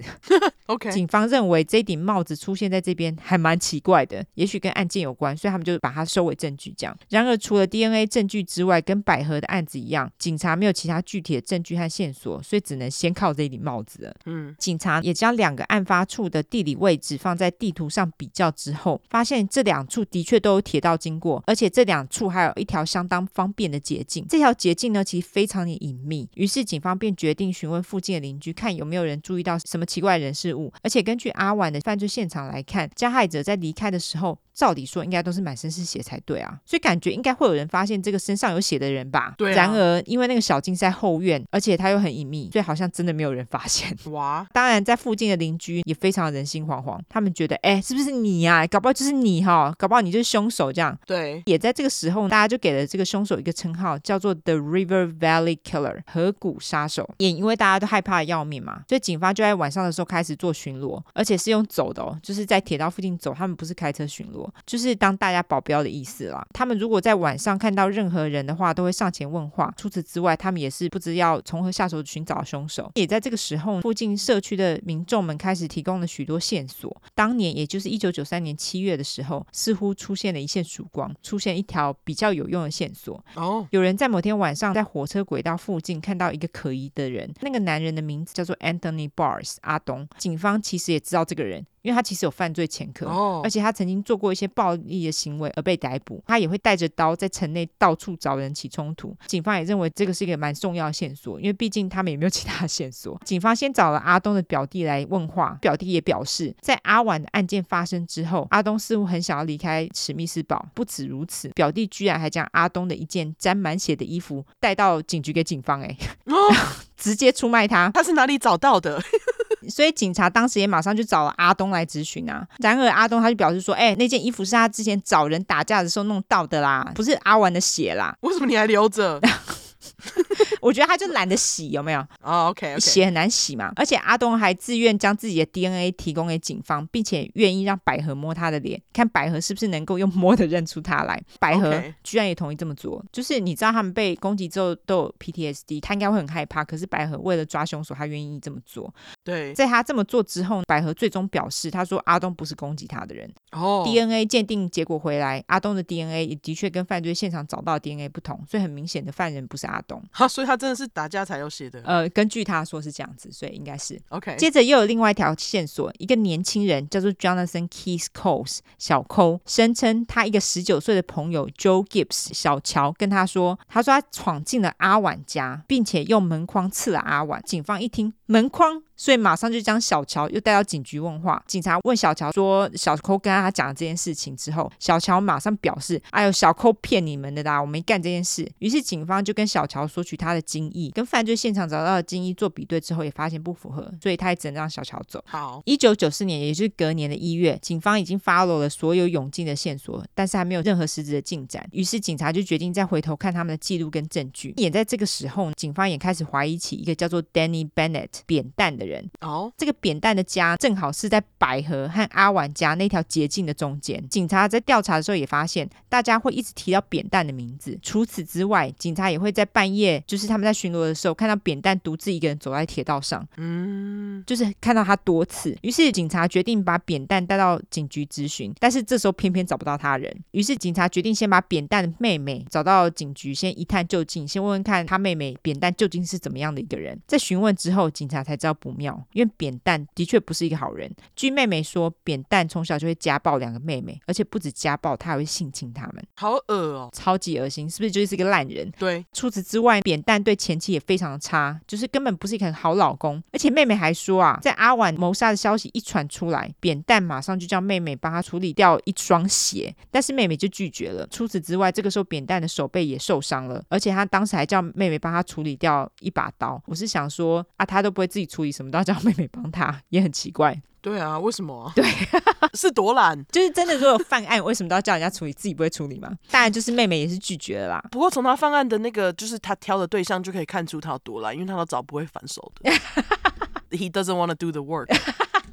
OK，警方认为这顶帽子出现在这边还蛮奇怪的，也许跟案件有关，所以他们就把它。收为证据，这样。然而，除了 DNA 证据之外，跟百合的案子一样，警察没有其他具体的证据和线索，所以只能先靠这一顶帽子了。嗯，警察也将两个案发处的地理位置放在地图上比较之后，发现这两处的确都有铁道经过，而且这两处还有一条相当方便的捷径。这条捷径呢，其实非常的隐秘。于是，警方便决定询问附近的邻居，看有没有人注意到什么奇怪的人事物。而且，根据阿婉的犯罪现场来看，加害者在离开的时候。照理说应该都是满身是血才对啊，所以感觉应该会有人发现这个身上有血的人吧？对啊。然而因为那个小径在后院，而且它又很隐秘，所以好像真的没有人发现。哇！当然，在附近的邻居也非常人心惶惶，他们觉得，哎，是不是你呀？搞不好就是你哈，搞不好你就是凶手这样。对。也在这个时候，大家就给了这个凶手一个称号，叫做 The River Valley Killer，河谷杀手。也因为大家都害怕的要命嘛，所以警方就在晚上的时候开始做巡逻，而且是用走的哦，就是在铁道附近走，他们不是开车巡逻。就是当大家保镖的意思啦。他们如果在晚上看到任何人的话，都会上前问话。除此之外，他们也是不知要从何下手寻找凶手。也在这个时候，附近社区的民众们开始提供了许多线索。当年，也就是一九九三年七月的时候，似乎出现了一线曙光，出现一条比较有用的线索。哦，有人在某天晚上在火车轨道附近看到一个可疑的人。那个男人的名字叫做 Anthony Bars 阿东。警方其实也知道这个人。因为他其实有犯罪前科，oh. 而且他曾经做过一些暴力的行为而被逮捕。他也会带着刀在城内到处找人起冲突。警方也认为这个是一个蛮重要的线索，因为毕竟他们也没有其他线索。警方先找了阿东的表弟来问话，表弟也表示，在阿婉的案件发生之后，阿东似乎很想要离开史密斯堡。不止如此，表弟居然还将阿东的一件沾满血的衣服带到警局给警方，哎，oh. 直接出卖他。他是哪里找到的？所以警察当时也马上就找了阿东来咨询啊。然而阿东他就表示说：“哎、欸，那件衣服是他之前找人打架的时候弄到的啦，不是阿文的血啦。为什么你还留着？” 我觉得他就懒得洗，有没有？哦、oh,，OK，血、okay. 很难洗嘛。而且阿东还自愿将自己的 DNA 提供给警方，并且愿意让百合摸他的脸，看百合是不是能够用摸的认出他来。百合居然也同意这么做。就是你知道他们被攻击之后都有 PTSD，他应该会很害怕。可是百合为了抓凶手，他愿意这么做。对，在他这么做之后，百合最终表示，他说阿东不是攻击他的人。哦、oh.，DNA 鉴定结果回来，阿东的 DNA 也的确跟犯罪现场找到的 DNA 不同，所以很明显的犯人不是阿东。哈，所以他真的是打架才有写的。呃，根据他说是这样子，所以应该是 OK。接着又有另外一条线索，一个年轻人叫做 Jonathan Keith Coles 小抠，声称他一个十九岁的朋友 Joe Gibbs 小乔跟他说，他说他闯进了阿婉家，并且用门框刺了阿婉。警方一听门框。所以马上就将小乔又带到警局问话。警察问小乔说：“小抠跟他讲了这件事情之后，小乔马上表示：‘哎呦，小抠骗你们的啦，我没干这件事。’于是警方就跟小乔索取他的精液，跟犯罪现场找到的精液做比对之后，也发现不符合，所以他也只能让小乔走。好，一九九四年，也就是隔年的一月，警方已经 follow 了所有涌进的线索，但是还没有任何实质的进展。于是警察就决定再回头看他们的记录跟证据。也在这个时候，警方也开始怀疑起一个叫做 Danny Bennett 扁担的。的人。哦，这个扁担的家正好是在百合和阿婉家那条捷径的中间。警察在调查的时候也发现，大家会一直提到扁担的名字。除此之外，警察也会在半夜，就是他们在巡逻的时候，看到扁担独自一个人走在铁道上。嗯，就是看到他多次。于是警察决定把扁担带到警局咨询，但是这时候偏偏找不到他人。于是警察决定先把扁担的妹妹找到警局，先一探究竟，先问问看他妹妹扁担究竟是怎么样的一个人。在询问之后，警察才知道不妙，因为扁担的确不是一个好人。据妹妹说，扁担从小就会家暴两个妹妹，而且不止家暴，他还会性侵他们，好恶哦，超级恶心，是不是就是一个烂人？对。除此之外，扁担对前妻也非常的差，就是根本不是一个很好老公。而且妹妹还说啊，在阿婉谋杀的消息一传出来，扁担马上就叫妹妹帮他处理掉一双鞋，但是妹妹就拒绝了。除此之外，这个时候扁担的手背也受伤了，而且他当时还叫妹妹帮他处理掉一把刀。我是想说啊，他都不会自己处理，什么都要叫妹妹帮他，也很奇怪。对啊，为什么？对，是多懒。就是真的，如果有犯案，为什么都要叫人家处理，自己不会处理吗？当然，就是妹妹也是拒绝了啦。不过从他犯案的那个，就是他挑的对象，就可以看出他有多懒，因为他都找不会反手的。He doesn't want to do the work。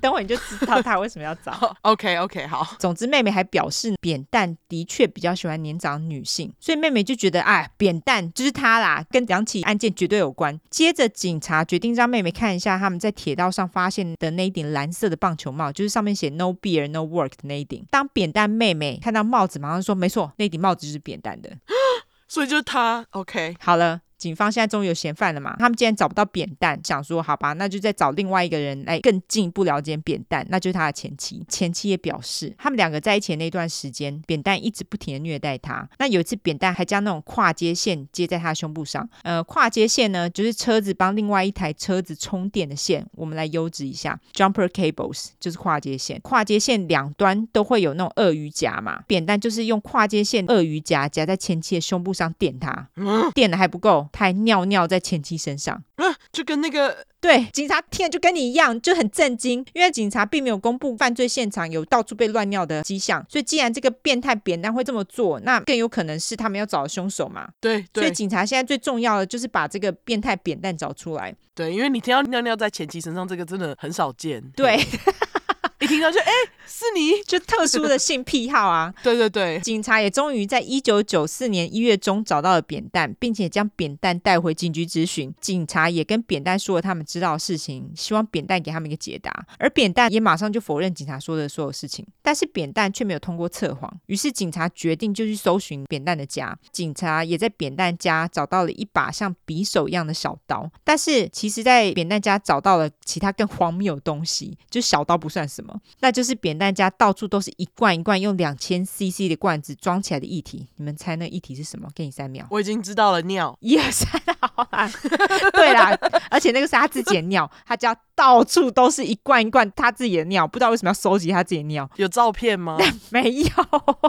等会你就知道他为什么要找。OK OK，好。总之，妹妹还表示扁担的确比较喜欢年长女性，所以妹妹就觉得，哎，扁担就是他啦，跟两起案件绝对有关。接着，警察决定让妹妹看一下他们在铁道上发现的那一顶蓝色的棒球帽，就是上面写 “No beer, no work” 的那一顶。当扁担妹妹看到帽子，马上说：“没错，那顶帽子就是扁担的。”所以就是他。OK，好了。警方现在终于有嫌犯了嘛？他们既然找不到扁担，想说好吧，那就再找另外一个人来更进一步了解扁担，那就是他的前妻。前妻也表示，他们两个在一起的那段时间，扁担一直不停的虐待他。那有一次，扁担还将那种跨接线接在他胸部上。呃，跨接线呢，就是车子帮另外一台车子充电的线。我们来优质一下，jumper cables 就是跨接线。跨接线两端都会有那种鳄鱼夹嘛？扁担就是用跨接线鳄鱼夹夹在前妻的胸部上电他，嗯，电的还不够。他还尿尿在前妻身上，啊，就跟那个对警察听了就跟你一样，就很震惊，因为警察并没有公布犯罪现场有到处被乱尿的迹象，所以既然这个变态扁担会这么做，那更有可能是他们要找的凶手嘛。对，对，所以警察现在最重要的就是把这个变态扁担找出来。对，因为你听到尿尿在前妻身上，这个真的很少见。对。一听到就哎、欸，是你，就特殊的性癖好啊！对对对，警察也终于在一九九四年一月中找到了扁担，并且将扁担带回警局咨询。警察也跟扁担说了他们知道的事情，希望扁担给他们一个解答。而扁担也马上就否认警察说的所有事情，但是扁担却没有通过测谎。于是警察决定就去搜寻扁担的家。警察也在扁担家找到了一把像匕首一样的小刀，但是其实在扁担家找到了其他更荒谬的东西，就小刀不算什么。那就是扁担家到处都是一罐一罐用两千 CC 的罐子装起来的液体，你们猜那液体是什么？给你三秒。我已经知道了，尿。一二三，好啦，对啦，而且那个是他自己的尿，他家到处都是一罐一罐他自己的尿，不知道为什么要收集他自己的尿。有照片吗？没有，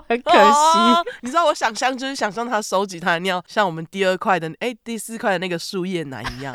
很可惜。哦，你知道我想象就是想象他收集他的尿，像我们第二块的哎第四块的那个树叶男一样。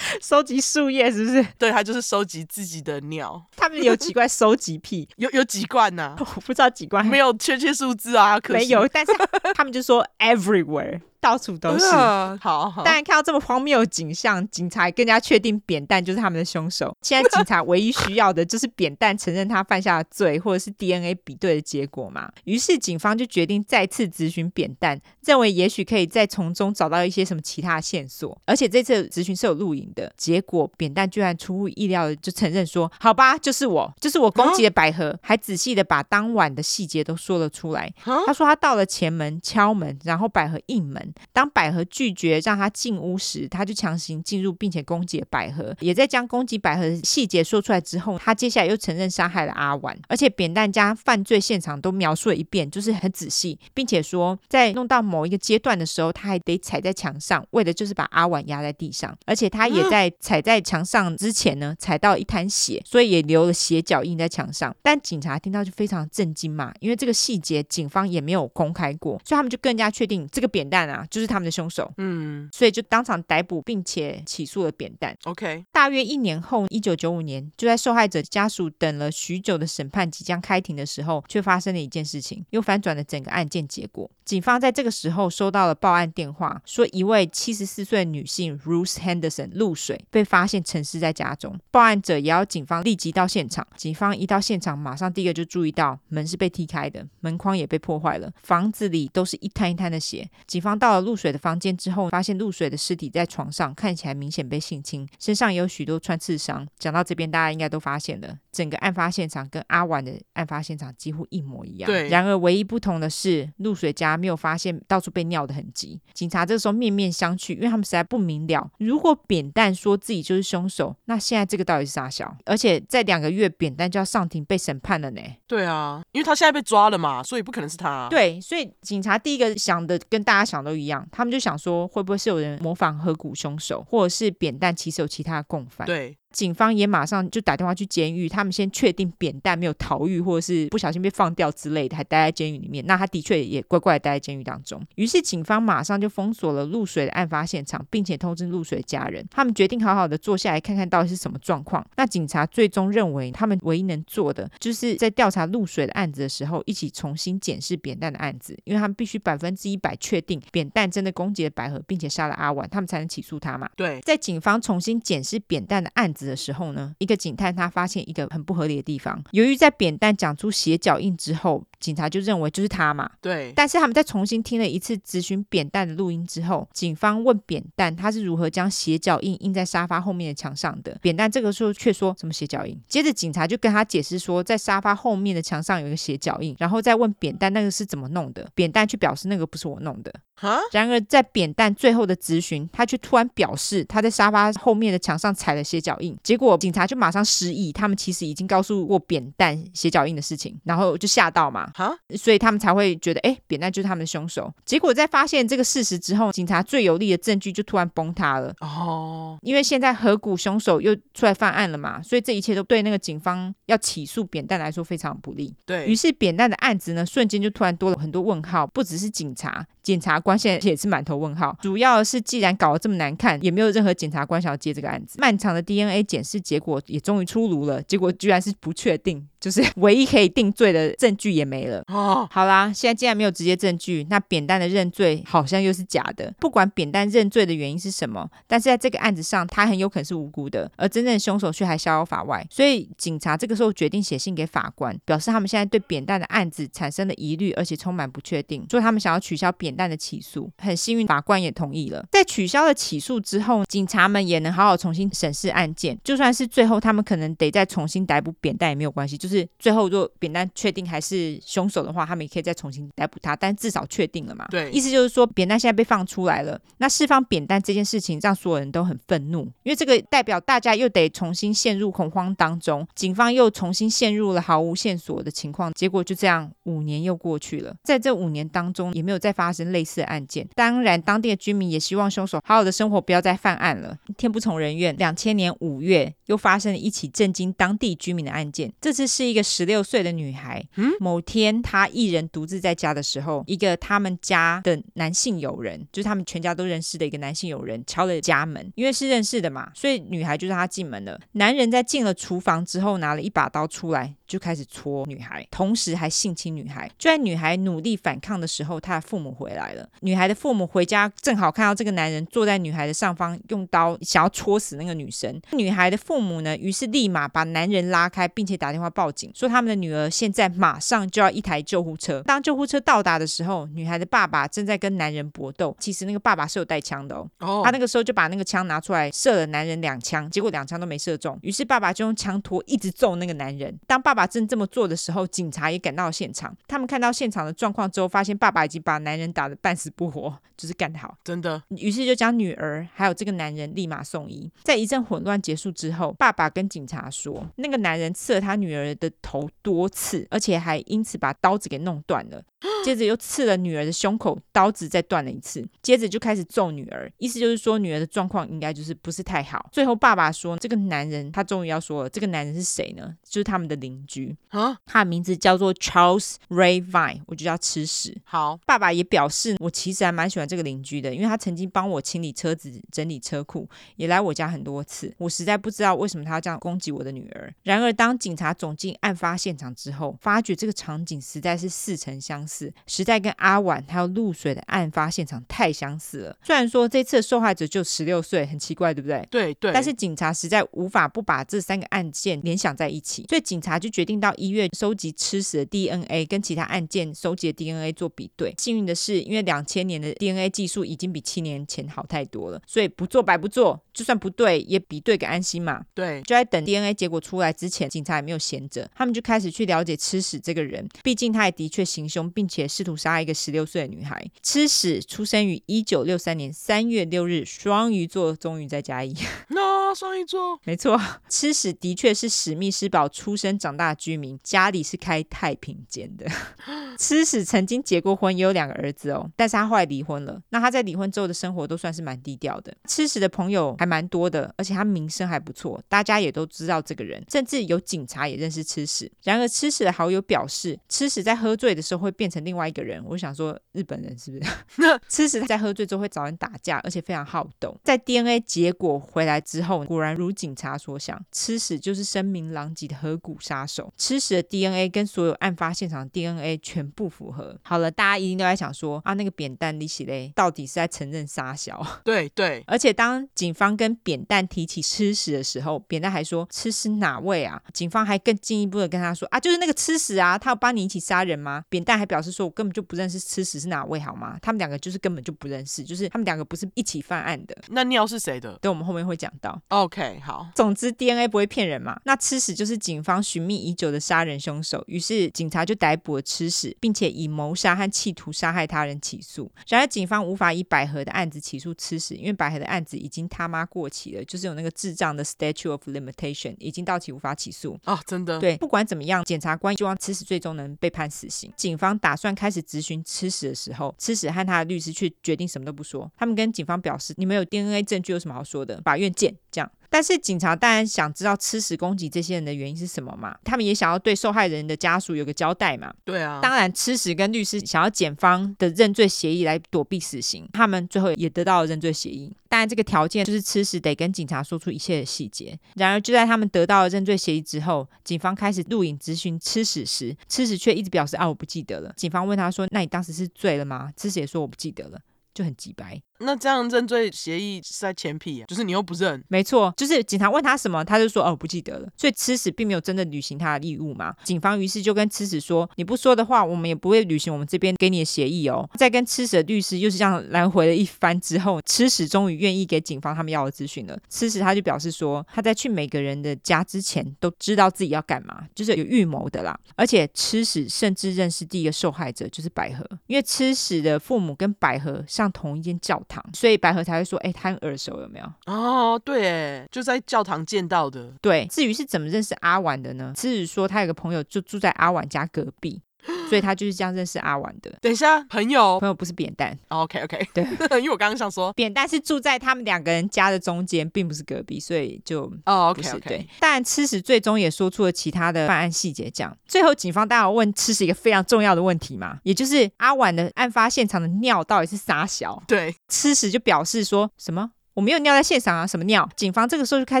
收集树叶是不是？对，他就是收集自己的尿。他们有几罐收集癖？有有几罐呢、啊？我不知道几罐，没有确切数字啊。可没有，但是他们就说 everywhere。到处都是，呃、好，好。当然看到这么荒谬的景象，警察更加确定扁担就是他们的凶手。现在警察唯一需要的就是扁担承认他犯下的罪，或者是 DNA 比对的结果嘛。于是警方就决定再次咨询扁担，认为也许可以再从中找到一些什么其他线索。而且这次咨询是有录影的，结果扁担居然出乎意料的就承认说：“好吧，就是我，就是我攻击了百合。”还仔细的把当晚的细节都说了出来。他说他到了前门敲门，然后百合应门。当百合拒绝让他进屋时，他就强行进入，并且攻击百合。也在将攻击百合的细节说出来之后，他接下来又承认杀害了阿婉，而且扁担将犯罪现场都描述了一遍，就是很仔细，并且说在弄到某一个阶段的时候，他还得踩在墙上，为的就是把阿婉压在地上。而且他也在踩在墙上之前呢，踩到一滩血，所以也留了血脚印在墙上。但警察听到就非常震惊嘛，因为这个细节警方也没有公开过，所以他们就更加确定这个扁担啊。啊，就是他们的凶手。嗯所以就当场逮捕，并且起诉了扁担。，OK，大约一年后，一九九五年，就在受害者家属等了许久的审判即将开庭的时候，却发生了一件事情，又反转了整个案件结果。警方在这个时候收到了报案电话，说一位七十四岁女性 Ruth Henderson 露水被发现沉尸在家中。报案者也要警方立即到现场。警方一到现场，马上第一个就注意到门是被踢开的，门框也被破坏了，房子里都是一滩一滩的血。警方到了露水的房间之后，发现露水的尸体在床上，看起来明显被性侵，身上也有许多穿刺伤。讲到这边，大家应该都发现了，整个案发现场跟阿婉的案发现场几乎一模一样。对然而唯一不同的是，露水家没有发现到处被尿的痕迹。警察这个时候面面相觑，因为他们实在不明了，如果扁担说自己就是凶手，那现在这个到底是啥小？而且在两个月，扁担就要上庭被审判了呢。对啊，因为他现在被抓了嘛，所以不可能是他。啊对，所以警察第一个想的跟大家想的都一样，他们就想说，会不会是有人模仿河谷凶手，或者是扁担其实有其他的共犯？对。警方也马上就打电话去监狱，他们先确定扁担没有逃狱，或者是不小心被放掉之类的，还待在监狱里面。那他的确也乖乖的待在监狱当中。于是警方马上就封锁了露水的案发现场，并且通知露水的家人。他们决定好好的坐下来看看到底是什么状况。那警察最终认为，他们唯一能做的，就是在调查露水的案子的时候，一起重新检视扁担的案子，因为他们必须百分之一百确定扁担真的攻击了百合，并且杀了阿婉，他们才能起诉他嘛。对，在警方重新检视扁担的案子的时候呢，一个警探他发现一个很不合理的地方。由于在扁担讲出鞋脚印之后，警察就认为就是他嘛。对，但是他们在重新听了一次咨询扁担的录音之后，警方问扁担他是如何将斜脚印印在沙发后面的墙上的。扁担这个时候却说什么斜脚印？接着警察就跟他解释说，在沙发后面的墙上有一个斜脚印，然后再问扁担那个是怎么弄的。扁担却表示那个不是我弄的。哈，然而在扁担最后的咨询，他却突然表示他在沙发后面的墙上踩了斜脚印。结果警察就马上失忆，他们其实已经告诉过扁担斜脚印的事情，然后就吓到嘛，哈，所以他们才会觉得，哎，扁担就是他们的凶手。结果在发现这个事实之后，警察最有力的证据就突然崩塌了。哦，因为现在河谷凶手又出来犯案了嘛，所以这一切都对那个警方要起诉扁担来说非常不利。对，于是扁担的案子呢，瞬间就突然多了很多问号，不只是警察。检察官现在也是满头问号，主要是既然搞得这么难看，也没有任何检察官想要接这个案子。漫长的 DNA 检视结果也终于出炉了，结果居然是不确定，就是唯一可以定罪的证据也没了。哦，好啦，现在既然没有直接证据，那扁担的认罪好像又是假的。不管扁担认罪的原因是什么，但是在这个案子上，他很有可能是无辜的，而真正的凶手却还逍遥法外。所以警察这个时候决定写信给法官，表示他们现在对扁担的案子产生了疑虑，而且充满不确定，说他们想要取消扁担的起诉。很幸运，法官也同意了。在取消了起诉之后，警察们也能好好重新审视案件。就算是最后他们可能得再重新逮捕扁担也没有关系，就是最后如果扁担确定还是凶手的话，他们也可以再重新逮捕他。但至少确定了嘛？对，意思就是说扁担现在被放出来了。那释放扁担这件事情让所有人都很愤怒，因为这个代表大家又得重新陷入恐慌当中，警方又重新陷入了毫无线索的情况。结果就这样，五年又过去了，在这五年当中也没有再发生类似的案件。当然，当地的居民也希望凶手好好的生活，不要再犯案了。天不从人愿，两千年五月又发生了一起震惊当地居民的案件。这次是一个十六岁的女孩，嗯，某天她一人独自在家的时候，一个他们家的男性友人，就是他们全家都认识的一个男性友人，敲了家门。因为是认识的嘛，所以女孩就让他进门了。男人在进了厨房之后，拿了一把刀出来，就开始戳女孩，同时还性侵女孩。就在女孩努力反抗的时候，她的父母回来了。女孩的父母回家，正好看到这个男人坐在女孩的上方，用刀想要戳死那个女生。女孩的父母呢，于是立马把男人拉开，并且打电话报警，说他们的女儿现在马上就要一台救护车。当救护车到达的时候，女孩的爸爸正在跟男人搏斗。其实那个爸爸是有带枪的哦，哦，他那个时候就把那个枪拿出来射了男人两枪，结果两枪都没射中。于是爸爸就用枪托一直揍那个男人。当爸爸正这么做的时候，警察也赶到了现场。他们看到现场的状况之后，发现爸爸已经把男人打得半死不活，就是干得好。真的，于是就将女儿还有这个男人立马送医。在一阵混乱结束之后，爸爸跟警察说，那个男人刺了他女儿的的头多次，而且还因此把刀子给弄断了。接着又刺了女儿的胸口，刀子再断了一次。接着就开始揍女儿，意思就是说女儿的状况应该就是不是太好。最后爸爸说，这个男人他终于要说了，这个男人是谁呢？就是他们的邻居啊，他的名字叫做 Charles Ray Vine，我就叫吃屎。好，爸爸也表示，我其实还蛮喜欢这个邻居的，因为他曾经帮我清理车子、整理车库，也来我家很多次。我实在不知道为什么他要这样攻击我的女儿。然而，当警察走进案发现场之后，发觉这个场景实在是似曾相识。实在跟阿婉还有露水的案发现场太相似了。虽然说这次的受害者就十六岁，很奇怪，对不对？对对。但是警察实在无法不把这三个案件联想在一起，所以警察就决定到医院收集吃死的 DNA，跟其他案件收集的 DNA 做比对。幸运的是，因为两千年的 DNA 技术已经比七年前好太多了，所以不做白不做，就算不对也比对个安心嘛。对。就在等 DNA 结果出来之前，警察也没有闲着，他们就开始去了解吃屎这个人，毕竟他也的确行凶，并且。试图杀一个十六岁的女孩。吃屎出生于一九六三年三月六日，双鱼座，终于在加一。那双鱼座，没错，吃屎的确是史密斯堡出生长大的居民，家里是开太平间的。吃屎曾经结过婚，也有两个儿子哦，但是他后来离婚了。那他在离婚之后的生活都算是蛮低调的。吃屎的朋友还蛮多的，而且他名声还不错，大家也都知道这个人，甚至有警察也认识吃屎。然而，吃屎的好友表示，吃屎在喝醉的时候会变成另外一个人。我想说，日本人是不是？吃屎在喝醉之后会找人打架，而且非常好斗。在 DNA 结果回来之后，果然如警察所想，吃屎就是声名狼藉的河谷杀手。吃屎的 DNA 跟所有案发现场的 DNA 全部符合。好了，大家一定都在想说啊，那个扁担利息嘞，到底是在承认杀小？对对。而且当警方跟扁担提起吃屎的时候，扁担还说吃屎哪位啊？警方还更进一步的跟他说啊，就是那个吃屎啊，他要帮你一起杀人吗？扁担还表示说，我根本就不认识吃屎是哪位好吗？他们两个就是根本就不认识，就是他们两个不是一起犯案的。那尿是谁的？等我们后面会讲到。OK，好。总之 DNA 不会骗人嘛。那吃屎就是警方寻觅已久的杀人凶手，于是警察就逮捕了吃屎，并且以谋杀和企图杀害他人起诉。然而警方无法以百合的案子起诉吃屎，因为百合的案子已经他妈过期了，就是有那个智障的 statute of limitation 已经到期无法起诉。哦，真的。对，不管怎么样，检察官希望吃屎最终能被判死刑。警方打算开始质询吃屎的时候，吃屎和他的律师却决定什么都不说。他们跟警方表示：“你们有 DNA 证据，有什么好说的？法院见。”这样。但是警察当然想知道吃屎攻击这些人的原因是什么嘛？他们也想要对受害人的家属有个交代嘛？对啊。当然，吃屎跟律师想要检方的认罪协议来躲避死刑，他们最后也得到了认罪协议。当然，这个条件就是吃屎得跟警察说出一切的细节。然而，就在他们得到了认罪协议之后，警方开始录影咨询吃屎时，吃屎却一直表示啊，我不记得了。警方问他说：“那你当时是醉了吗？”吃屎也说：“我不记得了。”就很机掰。那这样认罪协议是在前屁啊，就是你又不认。没错，就是警察问他什么，他就说哦，不记得了。所以吃屎并没有真的履行他的义务嘛。警方于是就跟吃屎说，你不说的话，我们也不会履行我们这边给你的协议哦。在跟吃屎的律师又是这样来回了一番之后，吃屎终于愿意给警方他们要的资讯了。吃屎他就表示说，他在去每个人的家之前都知道自己要干嘛，就是有预谋的啦。而且吃屎甚至认识第一个受害者就是百合，因为吃屎的父母跟百合上同一间教堂，所以百合才。会说，哎，他很耳熟，有没有？哦，对，就在教堂见到的。对，至于是怎么认识阿婉的呢？其实说他有个朋友就住在阿婉家隔壁。所以他就是这样认识阿婉的。等一下，朋友，朋友不是扁担。Oh, OK OK，对，因为我刚刚想说，扁担是住在他们两个人家的中间，并不是隔壁，所以就哦、oh, OK OK。对，但吃屎最终也说出了其他的犯案细节。这样，最后警方当然问吃屎一个非常重要的问题嘛，也就是阿婉的案发现场的尿到底是啥小？对，吃屎就表示说什么我没有尿在现场啊，什么尿？警方这个时候就开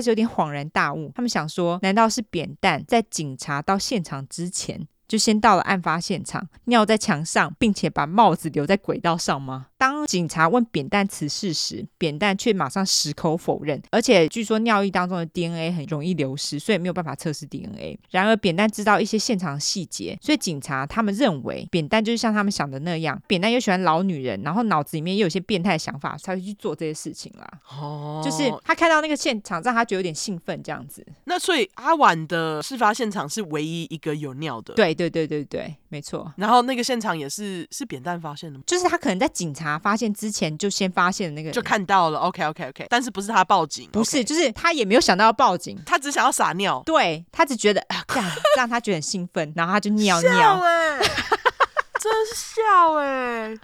始有点恍然大悟，他们想说，难道是扁担在警察到现场之前？就先到了案发现场，尿在墙上，并且把帽子留在轨道上吗？当警察问扁担此事时，扁担却马上矢口否认，而且据说尿液当中的 DNA 很容易流失，所以没有办法测试 DNA。然而扁担知道一些现场细节，所以警察他们认为扁担就是像他们想的那样，扁担又喜欢老女人，然后脑子里面又有些变态想法，才会去做这些事情啦。哦，就是他看到那个现场，让他觉得有点兴奋这样子。那所以阿婉的事发现场是唯一一个有尿的。对对对对对，没错。然后那个现场也是是扁担发现的吗？就是他可能在警察。察发现之前就先发现的那个人，就看到了。OK OK OK，但是不是他报警？不是就是他也没有想到要报警，他只想要撒尿，对他只觉得啊，这样让他觉得很兴奋，然后他就尿笑尿。哎、真是笑哎、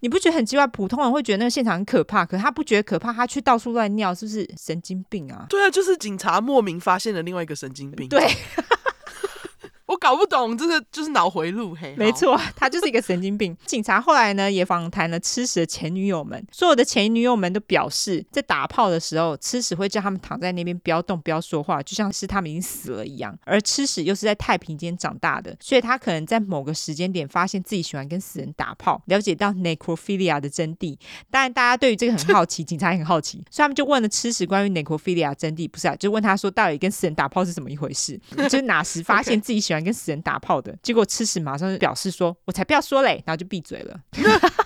你不觉得很奇怪？普通人会觉得那个现场很可怕，可是他不觉得可怕，他去到处乱尿，是不是神经病啊？对啊，就是警察莫名发现了另外一个神经病。对。我搞不懂这个就是脑回路，嘿，没错，他就是一个神经病。警察后来呢也访谈了吃屎的前女友们，所有的前女友们都表示，在打炮的时候，吃屎会叫他们躺在那边不要动、不要说话，就像是他们已经死了一样。而吃屎又是在太平间长大的，所以他可能在某个时间点发现自己喜欢跟死人打炮，了解到 necrophilia 的真谛。当然，大家对于这个很好奇，警察也很好奇，所以他们就问了吃屎关于 necrophilia 真谛，不是啊，就问他说到底跟死人打炮是怎么一回事？就是哪时发 现自己喜欢跟死人打炮的？结果吃屎马上就表示说：“我才不要说嘞！”然后就闭嘴了。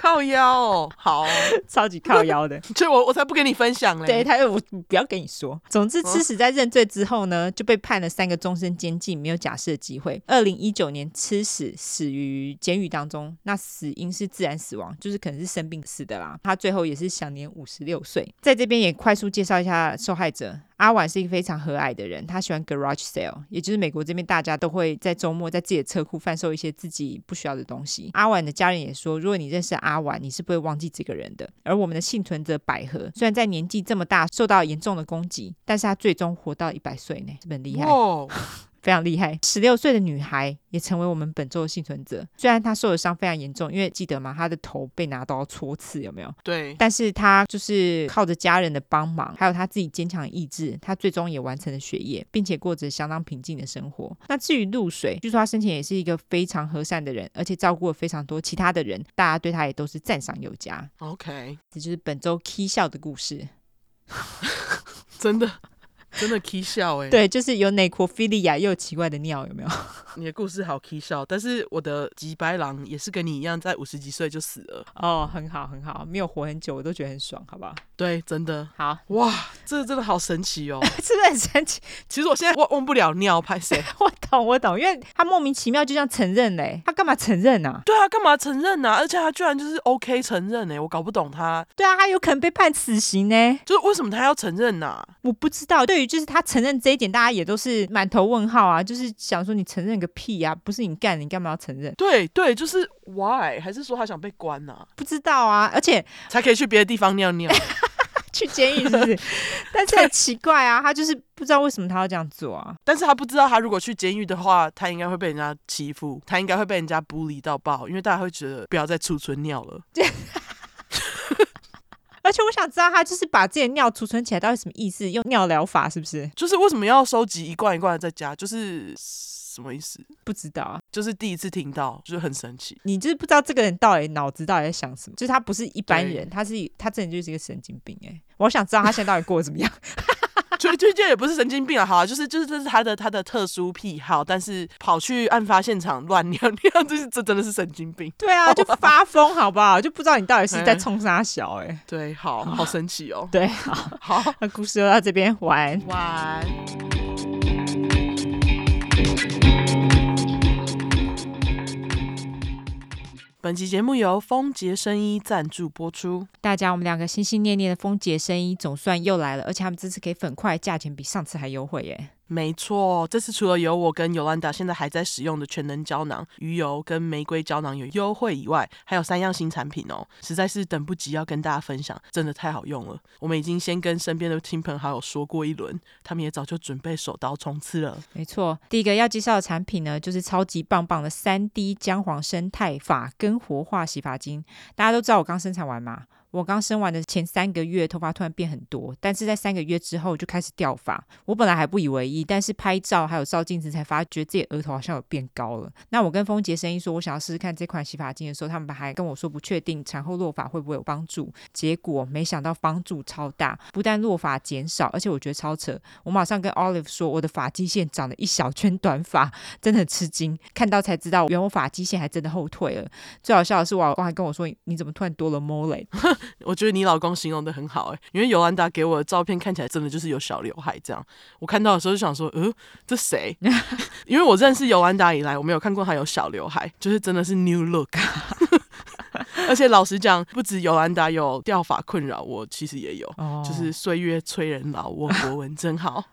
靠腰哦，好，超级靠腰的，所以我我才不跟你分享嘞。对他，我不要跟你说。总之，吃屎在认罪之后呢，就被判了三个终身监禁，没有假释的机会。二零一九年，吃屎死于监狱当中，那死因是自然死亡，就是可能是生病死的啦。他最后也是享年五十六岁。在这边也快速介绍一下受害者。阿婉是一个非常和蔼的人，他喜欢 garage sale，也就是美国这边大家都会在周末在自己的车库贩售一些自己不需要的东西。阿婉的家人也说，如果你认识阿婉，你是不会忘记这个人的。而我们的幸存者百合，虽然在年纪这么大受到严重的攻击，但是他最终活到一百岁呢，是不是很厉害？非常厉害，十六岁的女孩也成为我们本周的幸存者。虽然她受的伤非常严重，因为记得吗？她的头被拿刀戳刺，有没有？对。但是她就是靠着家人的帮忙，还有她自己坚强的意志，她最终也完成了学业，并且过着相当平静的生活。那至于露水，据说她生前也是一个非常和善的人，而且照顾了非常多其他的人，大家对她也都是赞赏有加。OK，这就是本周 K 笑的故事，真的。真的 k 笑哎、欸，对，就是有 necrophilia 又有奇怪的尿，有没有？你的故事好 k 笑，但是我的吉白狼也是跟你一样，在五十几岁就死了。哦，很好很好，没有活很久，我都觉得很爽，好不好？对，真的好哇，这个真的好神奇哦，是不是很神奇？其实我现在忘忘不了尿拍谁，我懂我懂，因为他莫名其妙就这样承认嘞，他干嘛承认呢、啊？对啊，干嘛承认呢、啊？而且他居然就是 OK 承认呢，我搞不懂他。对啊，他有可能被判死刑呢，就是为什么他要承认呢、啊？我不知道。对于就是他承认这一点，大家也都是满头问号啊，就是想说你承认个屁啊，不是你干，你干嘛要承认？对对，就是 why？还是说他想被关呢、啊？不知道啊，而且才可以去别的地方尿尿。去监狱是不是？但是很奇怪啊，他就是不知道为什么他要这样做啊。但是他不知道，他如果去监狱的话，他应该会被人家欺负，他应该会被人家 bully 到爆，因为大家会觉得不要再储存尿了。而且我想知道，他就是把自己的尿储存起来，到底什么意思？用尿疗法是不是？就是为什么要收集一罐一罐的在家？就是。什么意思？不知道啊，就是第一次听到，就是很神奇。你就是不知道这个人到底脑子到底在想什么？就是他不是一般人，他是他真的就是一个神经病哎、欸！我想知道他现在到底过得怎么样。就就这也不是神经病啊，好啊，就是就是这是他的他的特殊癖好，但是跑去案发现场乱尿尿，这是这真的是神经病。对啊，就 发疯好不好？就不知道你到底是在冲啥小哎、欸。对，好好神奇哦。对，好，好，那故事就到这边，晚安，晚安。本期节目由丰杰生衣赞助播出。大家，我们两个心心念念的丰杰生衣总算又来了，而且他们这次给粉块，价钱比上次还优惠耶。没错，这次除了有我跟尤兰达现在还在使用的全能胶囊、鱼油跟玫瑰胶囊有优惠以外，还有三样新产品哦，实在是等不及要跟大家分享，真的太好用了。我们已经先跟身边的亲朋好友说过一轮，他们也早就准备手刀冲刺了。没错，第一个要介绍的产品呢，就是超级棒棒的三 D 姜黄生态发根活化洗发精。大家都知道我刚生产完嘛。我刚生完的前三个月，头发突然变很多，但是在三个月之后就开始掉发。我本来还不以为意，但是拍照还有照镜子才发觉自己额头好像有变高了。那我跟丰杰声音说，我想要试试看这款洗发精的时候，他们还跟我说不确定产后落发会不会有帮助。结果没想到帮助超大，不但落发减少，而且我觉得超扯。我马上跟 Olive 说，我的发际线长了一小圈短发，真的很吃惊。看到才知道，原来我发际线还真的后退了。最好笑的是，我老公还跟我说，你怎么突然多了 mole？我觉得你老公形容的很好哎，因为尤兰达给我的照片看起来真的就是有小刘海这样。我看到的时候就想说，呃，这谁？因为我认识尤兰达以来，我没有看过他有小刘海，就是真的是 new look。而且老实讲，不止尤兰达有掉发困扰，我其实也有，哦、就是岁月催人老，我国文真好。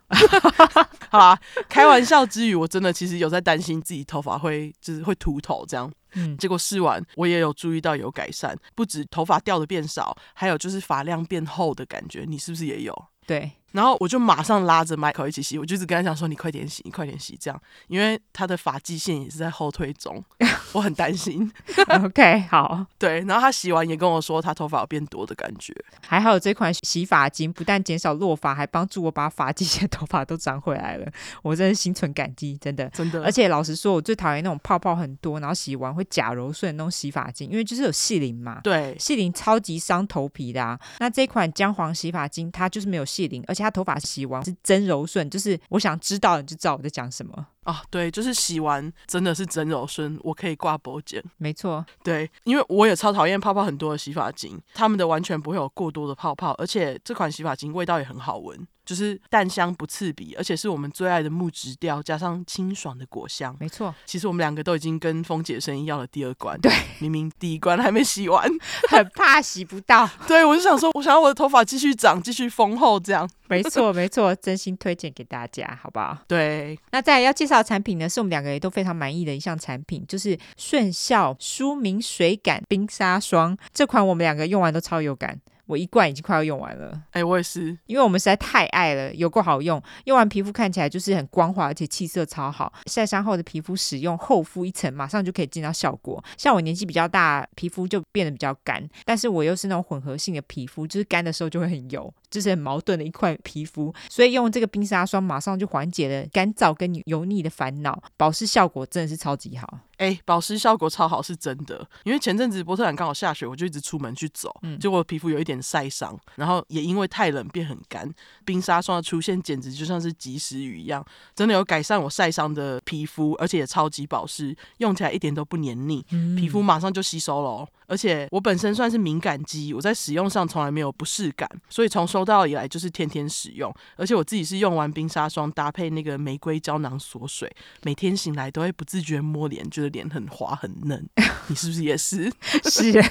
好啦，开玩笑之余，我真的其实有在担心自己头发会就是会秃头这样。嗯，结果试完，我也有注意到有改善，不止头发掉的变少，还有就是发量变厚的感觉。你是不是也有？对。然后我就马上拉着 Michael 一起洗，我就一直跟他讲说：“你快点洗，你快点洗。”这样，因为他的发际线也是在后退中，我很担心。OK，好，对。然后他洗完也跟我说，他头发有变多的感觉。还好有这款洗发精不但减少落发，还帮助我把发际线头发都长回来了。我真的心存感激，真的，真的。而且老实说，我最讨厌那种泡泡很多，然后洗完会假柔顺的那种洗发精，因为就是有细鳞嘛。对，细鳞超级伤头皮的啊。那这款姜黄洗发精，它就是没有细鳞，而其他头发洗完。是真柔顺，就是我想知道你就知道我在讲什么啊、哦。对，就是洗完真的是整柔顺，我可以挂脖剪。没错，对，因为我也超讨厌泡泡很多的洗发精，他们的完全不会有过多的泡泡，而且这款洗发精味道也很好闻。就是淡香不刺鼻，而且是我们最爱的木质调，加上清爽的果香。没错，其实我们两个都已经跟风姐声音要了第二关。对，明明第一关还没洗完，很怕洗不到。对，我就想说，我想要我的头发继续长，继续丰厚，这样。没错，没错，真心推荐给大家，好不好？对。那再来要介绍的产品呢，是我们两个也都非常满意的一项产品，就是顺效舒明水感冰沙霜。这款我们两个用完都超有感。我一罐已经快要用完了，哎、欸，我也是，因为我们实在太爱了，有够好用，用完皮肤看起来就是很光滑，而且气色超好。晒伤后的皮肤使用厚敷一层，马上就可以见到效果。像我年纪比较大，皮肤就变得比较干，但是我又是那种混合性的皮肤，就是干的时候就会很油，就是很矛盾的一块皮肤。所以用这个冰沙霜，马上就缓解了干燥跟油腻的烦恼，保湿效果真的是超级好。哎、欸，保湿效果超好是真的，因为前阵子波特兰刚好下雪，我就一直出门去走，嗯、结果皮肤有一点晒伤，然后也因为太冷变很干。冰沙霜的出现简直就像是及时雨一样，真的有改善我晒伤的皮肤，而且也超级保湿，用起来一点都不黏腻，嗯、皮肤马上就吸收了哦。而且我本身算是敏感肌，我在使用上从来没有不适感，所以从收到以来就是天天使用。而且我自己是用完冰沙霜搭配那个玫瑰胶囊锁水，每天醒来都会不自觉摸脸，觉得脸很滑很嫩。你是不是也是？是。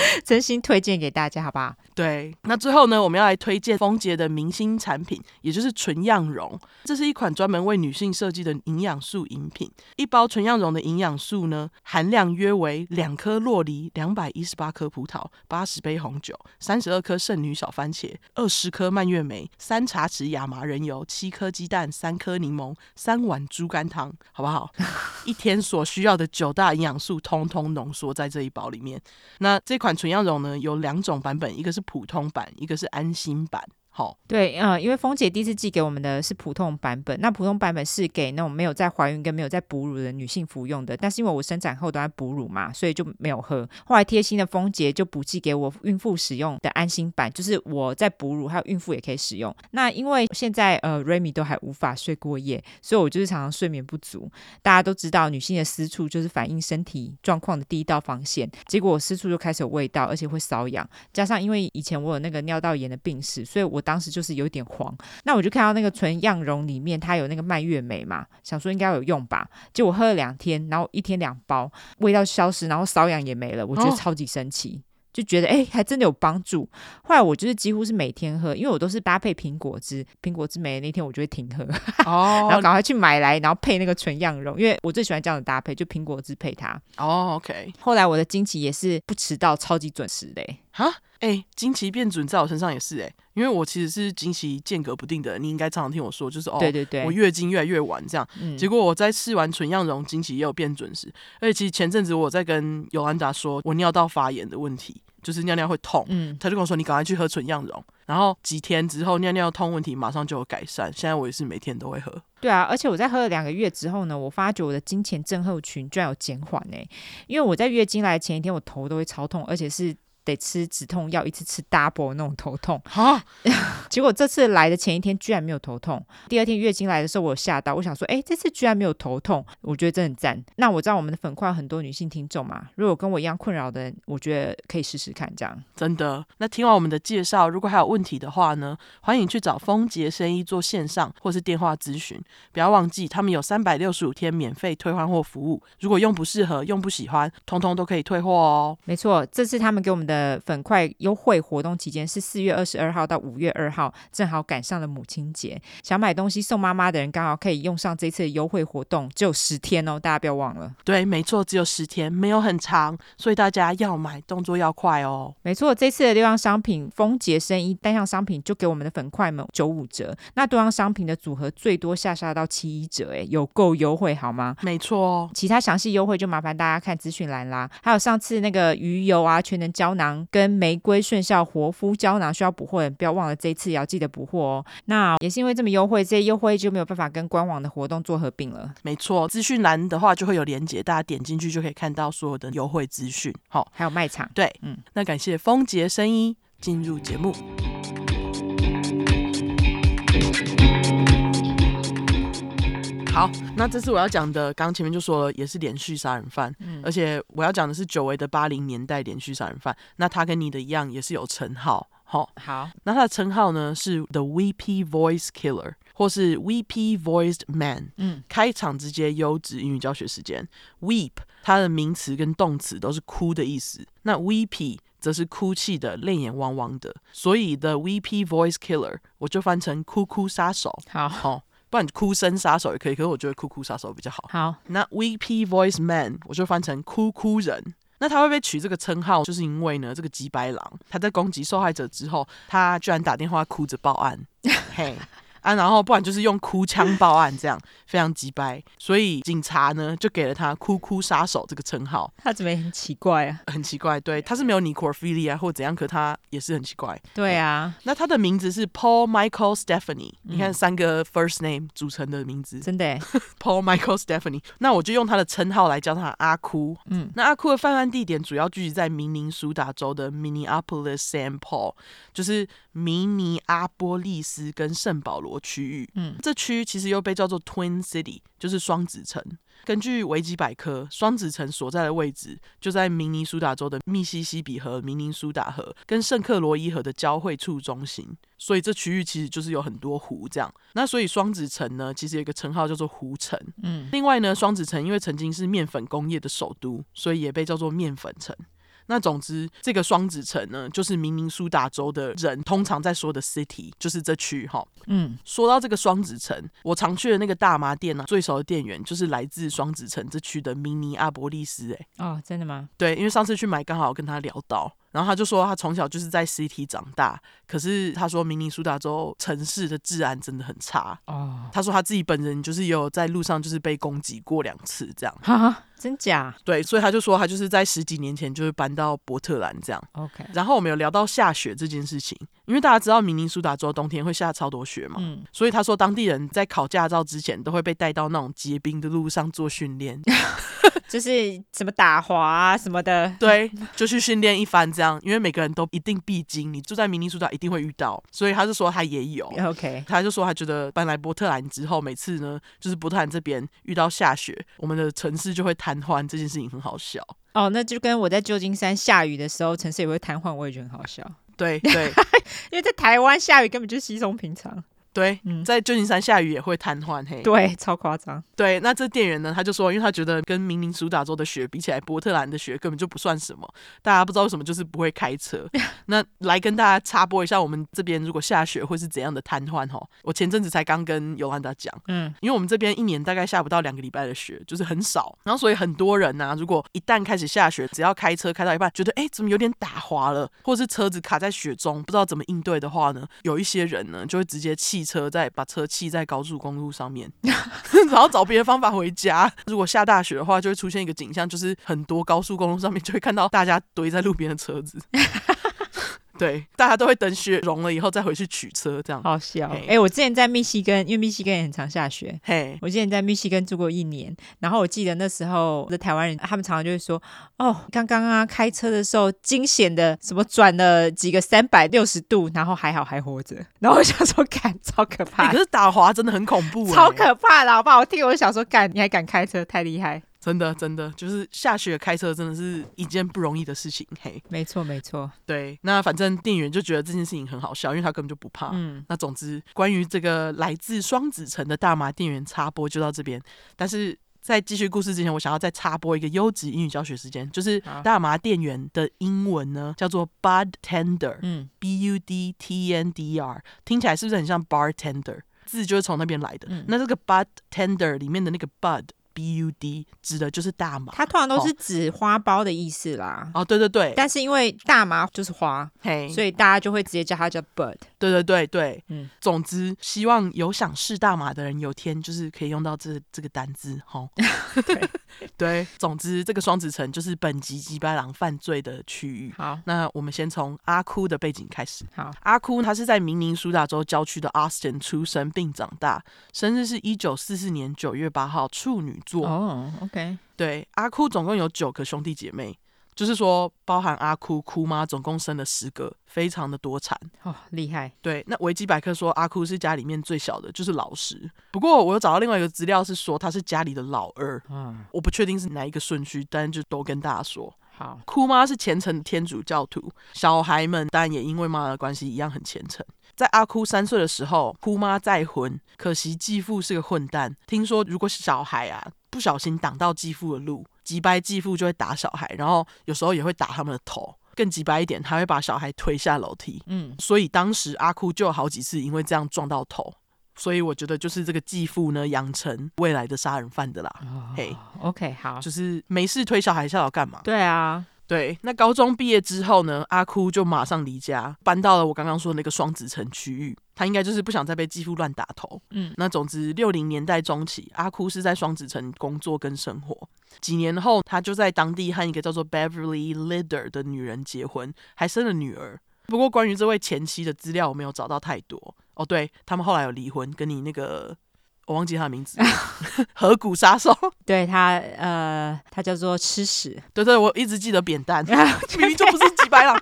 真心推荐给大家，好不好？对，那最后呢，我们要来推荐丰洁的明星产品，也就是纯样绒。这是一款专门为女性设计的营养素饮品。一包纯样绒的营养素呢，含量约为两颗洛梨、两百一十八颗葡萄、八十杯红酒、三十二颗圣女小番茄、二十颗蔓越莓、三茶匙亚麻仁油、七颗鸡蛋、三颗柠檬、三碗猪肝汤，好不好？一天所需要的九大营养素，通通浓缩在这一包里面。那这款款纯羊绒呢，有两种版本，一个是普通版，一个是安心版。好，对，嗯，因为蜂姐第一次寄给我们的是普通版本，那普通版本是给那种没有在怀孕跟没有在哺乳的女性服用的。但是因为我生产后都在哺乳嘛，所以就没有喝。后来贴心的蜂姐就补寄给我孕妇使用的安心版，就是我在哺乳还有孕妇也可以使用。那因为现在呃瑞米都还无法睡过夜，所以我就是常常睡眠不足。大家都知道，女性的私处就是反映身体状况的第一道防线。结果我私处就开始有味道，而且会瘙痒，加上因为以前我有那个尿道炎的病史，所以我。当时就是有点慌，那我就看到那个纯样溶里面它有那个蔓越莓嘛，想说应该有用吧，结果喝了两天，然后一天两包，味道消失，然后瘙痒也没了，我觉得超级神奇。哦就觉得哎、欸，还真的有帮助。后来我就是几乎是每天喝，因为我都是搭配苹果汁，苹果汁没了那天我就会停喝，哦，然后赶快去买来，然后配那个纯样容，因为我最喜欢这样的搭配，就苹果汁配它。哦，OK。后来我的经期也是不迟到，超级准时的。哈，哎、欸，经期变准在我身上也是哎，因为我其实是经期间隔不定的，你应该常常听我说，就是哦，对对对，我月经越来越晚这样。嗯、结果我在试完纯漾溶，经期也有变准时。而且其实前阵子我在跟尤安达说我尿道发炎的问题。就是尿尿会痛，嗯，他就跟我说，你赶快去喝纯漾溶，然后几天之后尿尿痛问题马上就有改善。现在我也是每天都会喝。对啊，而且我在喝了两个月之后呢，我发觉我的经前症候群居然有减缓呢。因为我在月经来前一天我头都会超痛，而且是得吃止痛药，一次吃 double 那种头痛。哈，结果这次来的前一天居然没有头痛，第二天月经来的时候我吓到，我想说，哎，这次居然没有头痛，我觉得真的很赞。那我知道我们的粉块很多女性听众嘛，如果跟我一样困扰的人，我觉得可以试试看这样。真的。那听完我们的介绍，如果还有问题的话呢，欢迎去找丰杰生医做线上或是电话咨询。不要忘记，他们有三百六十五天免费退换货服务，如果用不适合、用不喜欢，通通都可以退货哦。没错，这是他们给我们的粉块优惠活动期间是四月二十二号到五月二号，正好赶上了母亲节，想买东西送妈妈的人刚好可以用上这次的优惠活动，只有十天哦，大家不要忘了。对，没错，只有十天，没有很长，所以大家要买动作要快哦。没错，这次的六样商品，丰杰生衣单项商品就给我们的粉块们九五折，那多样商品的组合最多下杀到七一折，哎，有够优惠好吗？没错，其他详细优惠就麻烦大家看资讯栏啦。还有上次那个鱼油啊、全能胶囊跟玫瑰炫效活肤胶囊需要补货的，不要忘了这一次也要记得补货哦。那也是因为这么优惠，这些优惠就没有办法跟官网的活动做合并了。没错，资讯栏的话就会有连接，大家点进去就可以看到所有的优惠资讯。好，还有卖场。对，嗯，那感谢风杰声音进入节目。好，那这次我要讲的，刚刚前面就说了，也是连续杀人犯，嗯，而且我要讲的是久违的八零年代连续杀人犯。那他跟你的一样，也是有称号，好，好，那他的称号呢是 The Weepy Voice Killer，或是 Weepy Voiced Man。嗯，开场直接优质英语教学时间，Weep 它的名词跟动词都是哭的意思，那 Weepy 则是哭泣的、泪眼汪汪的，所以 The Weepy Voice Killer 我就翻成哭哭杀手。好，好。不然哭声杀手也可以，可是我觉得哭哭杀手比较好。好，那 Weepy Voice Man 我就翻成哭哭人。那他会被取这个称号，就是因为呢，这个吉白狼他在攻击受害者之后，他居然打电话哭着报案。嘿。啊，然后不然就是用哭腔报案，这样非常急掰，所以警察呢就给了他“哭哭杀手”这个称号。他怎么也很奇怪啊？很奇怪，对，他是没有 necrophilia 或怎样，可他也是很奇怪。对啊，那他的名字是 Paul Michael Stephanie，嗯，你看三个 first name 组成的名字，真的 Paul Michael Stephanie。那我就用他的称号来叫他阿哭。嗯，那阿哭的犯案地点主要聚集在明尼苏达州的 Minneapolis-Saint Paul，就是明尼阿波利斯跟圣保罗区域。嗯。这区其实又被叫做 Twin City，就是双子城。根据维基百科，双子城所在的位置就在明尼苏达州的密西西比河、明尼苏达河跟圣克罗伊河的交汇处中心，所以这区域其实就是有很多湖这样。那所以双子城呢，其实有一个称号叫做湖城。嗯，另外呢，双子城因为曾经是面粉工业的首都，所以也被叫做面粉城。那总之，这个双子城呢，就是明尼苏达州的人通常在说的 city，就是这区哈。嗯，说到这个双子城，我常去的那个大麻店呢、啊，最熟的店员就是来自双子城这区的明尼阿波利斯。哎，哦，真的吗？对，因为上次去买，刚好跟他聊到。然后他就说，他从小就是在 city 长大，可是他说明尼苏达州城市的治安真的很差。哦，他说他自己本人就是有在路上就是被攻击过两次这样。哈哈，真假？对，所以他就说他就是在十几年前就是搬到波特兰这样。OK，然后我们有聊到下雪这件事情，因为大家知道明尼苏达州冬天会下超多雪嘛，嗯，所以他说当地人在考驾照之前都会被带到那种结冰的路上做训练。就是什么打滑啊什么的，对，就去训练一番这样，因为每个人都一定必经，你住在明尼苏达一定会遇到，所以他就说他也有，OK，他就说他觉得搬来波特兰之后，每次呢就是波特兰这边遇到下雪，我们的城市就会瘫痪，这件事情很好笑。哦，那就跟我在旧金山下雨的时候，城市也会瘫痪，我也觉得很好笑。对对，因为在台湾下雨根本就稀松平常。对，在旧金山下雨也会瘫痪，嘿，对，超夸张。对，那这店员呢，他就说，因为他觉得跟明尼苏达州的雪比起来，波特兰的雪根本就不算什么。大家不知道为什么就是不会开车。那来跟大家插播一下，我们这边如果下雪会是怎样的瘫痪哈？我前阵子才刚跟尤安达讲，嗯，因为我们这边一年大概下不到两个礼拜的雪，就是很少。然后所以很多人呢、啊，如果一旦开始下雪，只要开车开到一半，觉得哎怎么有点打滑了，或者是车子卡在雪中，不知道怎么应对的话呢，有一些人呢就会直接汽车，在把车。弃在高速公路上面，然后找别的方法回家。如果下大雪的话，就会出现一个景象，就是很多高速公路上面就会看到大家堆在路边的车子。对，大家都会等雪融了以后再回去取车，这样好笑。哎、欸，我之前在密西根，因为密西根也很常下雪。嘿，我之前在密西根住过一年，然后我记得那时候的台湾人，他们常常就会说：“哦，刚刚啊，开车的时候惊险的什么转了几个三百六十度，然后还好还活着。”然后我想说，干，超可怕、欸！可是打滑真的很恐怖、欸，超可怕的，好不好？我听我想说，干，你还敢开车，太厉害！真的，真的，就是下雪开车真的是一件不容易的事情。嘿，没错，没错。对，那反正店员就觉得这件事情很好笑，因为他根本就不怕。嗯，那总之，关于这个来自双子城的大麻店员插播就到这边。但是在继续故事之前，我想要再插播一个优质英语教学时间，就是大麻店员的英文呢叫做 bud tender，嗯，b u d t e n d e r，听起来是不是很像 bartender？字就是从那边来的。嗯，那这个 bud tender 里面的那个 bud。B U D 指的就是大麻，它通常都是指花苞的意思啦。哦，对对对，但是因为大麻就是花，嘿，所以大家就会直接叫它叫 bud。对对对对，嗯，总之希望有想试大麻的人有天就是可以用到这这个单字，齁。对对，总之这个双子城就是本集吉白狼犯罪的区域。好，那我们先从阿库的背景开始。好，阿库他是在明尼苏达州郊区的 Austin 出生并长大，生日是一九四四年九月八号，处女。哦、oh，OK，对，阿哭总共有九个兄弟姐妹，就是说包含阿哭哭妈，总共生了十个，非常的多产哦，厉害。对，那维基百科说阿哭是家里面最小的，就是老十。不过我有找到另外一个资料是说他是家里的老二，嗯，我不确定是哪一个顺序，但就都跟大家说。好，哭妈是虔诚的天主教徒，小孩们当然也因为妈妈的关系一样很虔诚。在阿哭三岁的时候，哭妈再婚，可惜继父是个混蛋。听说如果小孩啊不小心挡到继父的路，急掰继父就会打小孩，然后有时候也会打他们的头。更急掰一点，他会把小孩推下楼梯。嗯，所以当时阿哭就有好几次因为这样撞到头。所以我觉得就是这个继父呢，养成未来的杀人犯的啦。嘿、oh, OK，好，就是没事推小孩下楼干嘛？对啊。对，那高中毕业之后呢，阿哭就马上离家，搬到了我刚刚说的那个双子城区域。他应该就是不想再被继父乱打头。嗯，那总之，六零年代中期，阿库是在双子城工作跟生活。几年后，他就在当地和一个叫做 Beverly Lider 的女人结婚，还生了女儿。不过，关于这位前妻的资料，我没有找到太多。哦，对，他们后来有离婚，跟你那个。我忘记他的名字，河谷杀手。对他，呃，他叫做吃屎。对对，我一直记得扁担，明明就不是几白狼。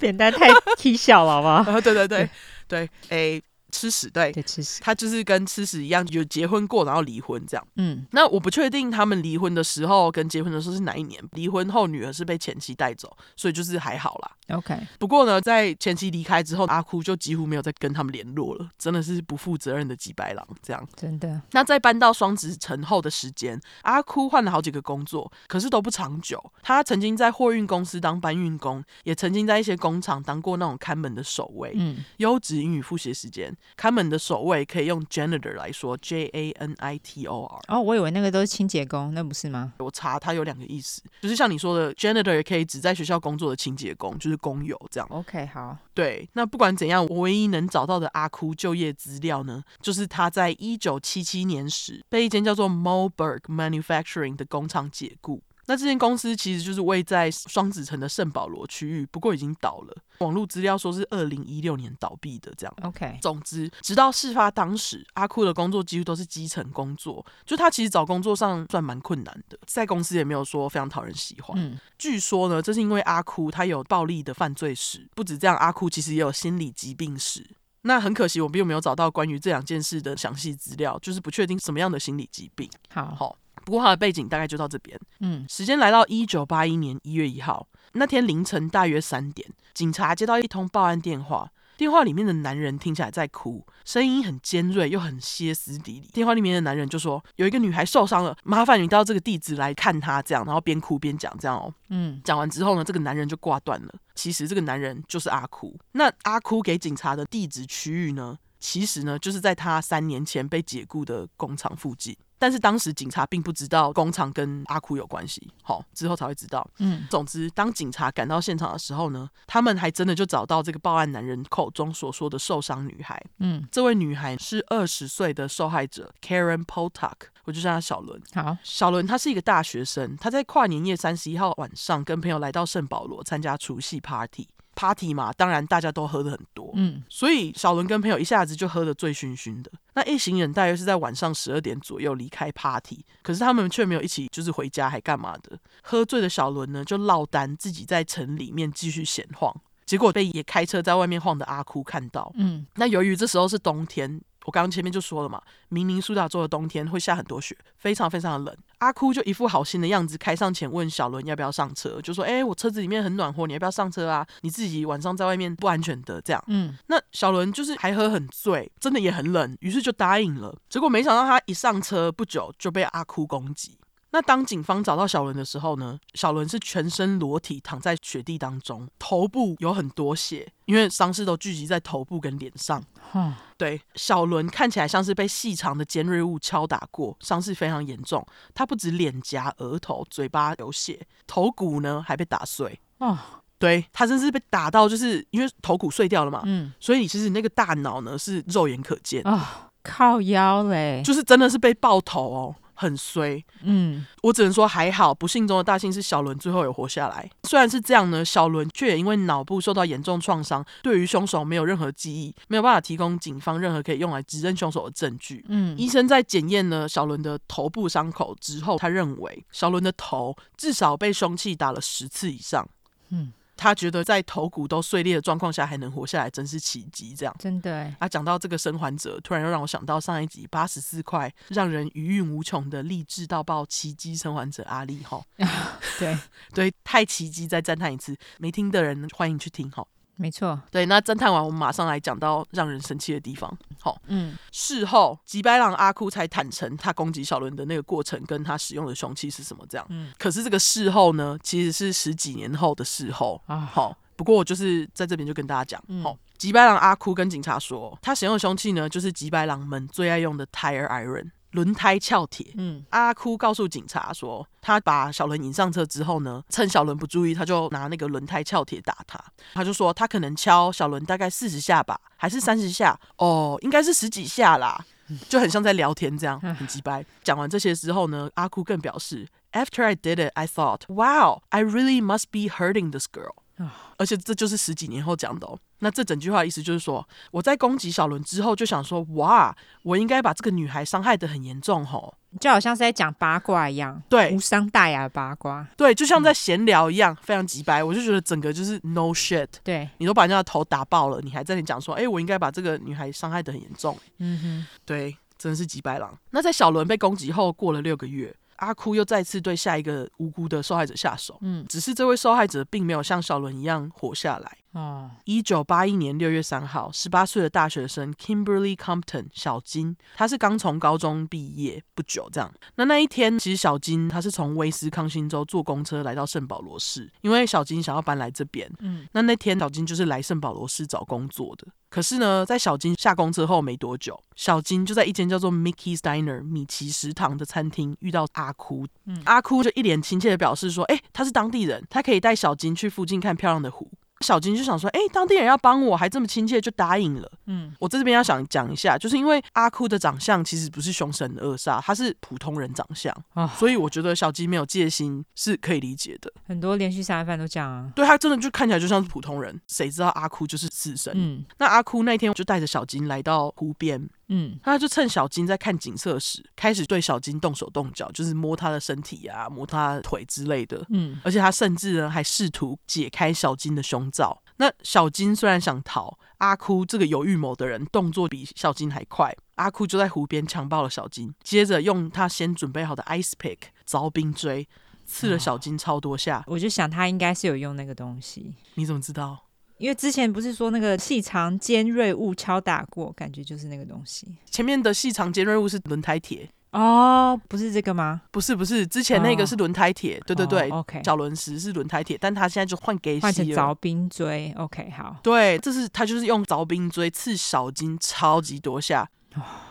扁担太踢小了，好不好？啊，对对对对，哎。吃屎，对，对，吃屎。他就是跟吃屎一样，有结婚过，然后离婚这样。嗯，那我不确定他们离婚的时候跟结婚的时候是哪一年。离婚后，女儿是被前妻带走，所以就是还好啦。OK。不过呢，在前妻离开之后，阿哭就几乎没有再跟他们联络了，真的是不负责任的几白狼这样。真的。那在搬到双子城后的时间，阿哭换了好几个工作，可是都不长久。他曾经在货运公司当搬运工，也曾经在一些工厂当过那种看门的守卫。嗯，优质英语复习时间。看门的守卫可以用 janitor 来说，J A N I T O R。哦，我以为那个都是清洁工，那不是吗？我查它有两个意思，就是像你说的 janitor 也可以指在学校工作的清洁工，就是工友这样。OK，好。对，那不管怎样，我唯一能找到的阿库就业资料呢，就是他在一九七七年时被一间叫做 Moberg Manufacturing 的工厂解雇。那这间公司其实就是位在双子城的圣保罗区域，不过已经倒了。网络资料说是二零一六年倒闭的，这样。OK。总之，直到事发当时，阿库的工作几乎都是基层工作，就他其实找工作上算蛮困难的，在公司也没有说非常讨人喜欢。嗯。据说呢，这是因为阿库他有暴力的犯罪史，不止这样，阿库其实也有心理疾病史。那很可惜，我并没有找到关于这两件事的详细资料，就是不确定什么样的心理疾病。好。好。不过他的背景大概就到这边。嗯，时间来到一九八一年一月一号那天凌晨大约三点，警察接到一通报案电话，电话里面的男人听起来在哭，声音很尖锐又很歇斯底里。电话里面的男人就说：“有一个女孩受伤了，麻烦你到这个地址来看她。”这样，然后边哭边讲这样哦。嗯，讲完之后呢，这个男人就挂断了。其实这个男人就是阿哭。那阿哭给警察的地址区域呢，其实呢就是在他三年前被解雇的工厂附近。但是当时警察并不知道工厂跟阿哭有关系，好，之后才会知道。嗯，总之，当警察赶到现场的时候呢，他们还真的就找到这个报案男人口中所说的受伤女孩。嗯，这位女孩是二十岁的受害者 Karen Poltak，我就叫她小伦。好，小伦她是一个大学生，她在跨年夜三十一号晚上跟朋友来到圣保罗参加除夕 party。Party 嘛，当然大家都喝的很多，嗯，所以小伦跟朋友一下子就喝得醉醺醺的。那一行人大约是在晚上十二点左右离开 party，可是他们却没有一起就是回家，还干嘛的？喝醉的小伦呢，就落单自己在城里面继续闲晃，结果被也开车在外面晃的阿哭看到，嗯，那由于这时候是冬天。我刚刚前面就说了嘛，明尼苏达州的冬天会下很多雪，非常非常的冷。阿哭就一副好心的样子，开上前问小伦要不要上车，就说：“哎，我车子里面很暖和，你要不要上车啊？你自己晚上在外面不安全的。”这样，嗯，那小伦就是还喝很醉，真的也很冷，于是就答应了。结果没想到他一上车不久就被阿哭攻击。那当警方找到小伦的时候呢，小伦是全身裸体躺在雪地当中，头部有很多血，因为伤势都聚集在头部跟脸上。哦，对，小伦看起来像是被细长的尖锐物敲打过，伤势非常严重。他不止脸颊、额头、嘴巴有血，头骨呢还被打碎。哦，对，他真是被打到，就是因为头骨碎掉了嘛。嗯，所以其实那个大脑呢是肉眼可见。哦，靠腰嘞，就是真的是被爆头哦。很衰，嗯，我只能说还好，不幸中的大幸是小伦最后有活下来。虽然是这样呢，小伦却也因为脑部受到严重创伤，对于凶手没有任何记忆，没有办法提供警方任何可以用来指认凶手的证据。嗯，医生在检验了小伦的头部伤口之后，他认为小伦的头至少被凶器打了十次以上。嗯。他觉得在头骨都碎裂的状况下还能活下来，真是奇迹。这样真的哎。啊，讲到这个生还者，突然又让我想到上一集八十四块让人余韵无穷的励志到爆奇迹生还者阿力哈。对 对，太奇迹，再赞叹一次。没听的人欢迎去听哈。没错，对，那侦探完，我们马上来讲到让人生气的地方。好，嗯，事后吉白朗阿哭才坦诚他攻击小伦的那个过程，跟他使用的凶器是什么？这样，嗯，可是这个事后呢，其实是十几年后的事后啊。好，不过我就是在这边就跟大家讲，嗯、好，吉白朗阿哭跟警察说，他使用的凶器呢，就是吉白狼们最爱用的 tire iron。轮胎撬铁。嗯，阿哭告诉警察说，他把小伦引上车之后呢，趁小伦不注意，他就拿那个轮胎撬铁打他。他就说，他可能敲小伦大概四十下吧，还是三十下？哦，应该是十几下啦，就很像在聊天这样，很机掰。讲完这些之后呢，阿哭更表示，After I did it, I thought, wow, I really must be hurting this girl。而且这就是十几年后讲的哦。那这整句话的意思就是说，我在攻击小伦之后就想说，哇，我应该把这个女孩伤害的很严重吼，就好像是在讲八卦一样，对，无伤大雅的八卦，对，就像在闲聊一样，嗯、非常直白。我就觉得整个就是 no shit，对，你都把人家的头打爆了，你还在那里讲说，哎，我应该把这个女孩伤害的很严重，嗯哼，对，真的是几白狼。那在小伦被攻击后，过了六个月。阿哭又再次对下一个无辜的受害者下手，嗯，只是这位受害者并没有像小伦一样活下来。哦，一九八一年六月三号，十八岁的大学生 Kimberly Compton 小金，他是刚从高中毕业不久，这样。那那一天，其实小金他是从威斯康星州坐公车来到圣保罗市，因为小金想要搬来这边。嗯，那那天小金就是来圣保罗市找工作的。可是呢，在小金下公车后没多久，小金就在一间叫做 Mickey's Diner 米奇食堂的餐厅遇到阿哭。嗯，阿哭就一脸亲切的表示说：“哎，他是当地人，他可以带小金去附近看漂亮的湖。”小金就想说，哎，当地人要帮我，还这么亲切，就答应了。嗯，我在这边要想讲一下，就是因为阿哭的长相其实不是凶神恶煞，他是普通人长相啊，所以我觉得小金没有戒心是可以理解的。很多连续杀人犯都这样啊，对，他真的就看起来就像是普通人，谁知道阿哭就是死神？嗯，那阿哭那天就带着小金来到湖边。嗯，他就趁小金在看景色时，开始对小金动手动脚，就是摸他的身体啊，摸他的腿之类的。嗯，而且他甚至呢还试图解开小金的胸罩。那小金虽然想逃，阿哭这个有预谋的人动作比小金还快。阿哭就在湖边强暴了小金，接着用他先准备好的 ice pick 凿冰锥刺了小金超多下。我就想他应该是有用那个东西。你怎么知道？因为之前不是说那个细长尖锐物敲打过，感觉就是那个东西。前面的细长尖锐物是轮胎铁哦，不是这个吗？不是不是，之前那个是轮胎铁，哦、对对对、哦、，OK，小轮石是轮胎铁，但他现在就换给换成凿冰锥，OK，好，对，这是他就是用凿冰锥刺小金超级多下。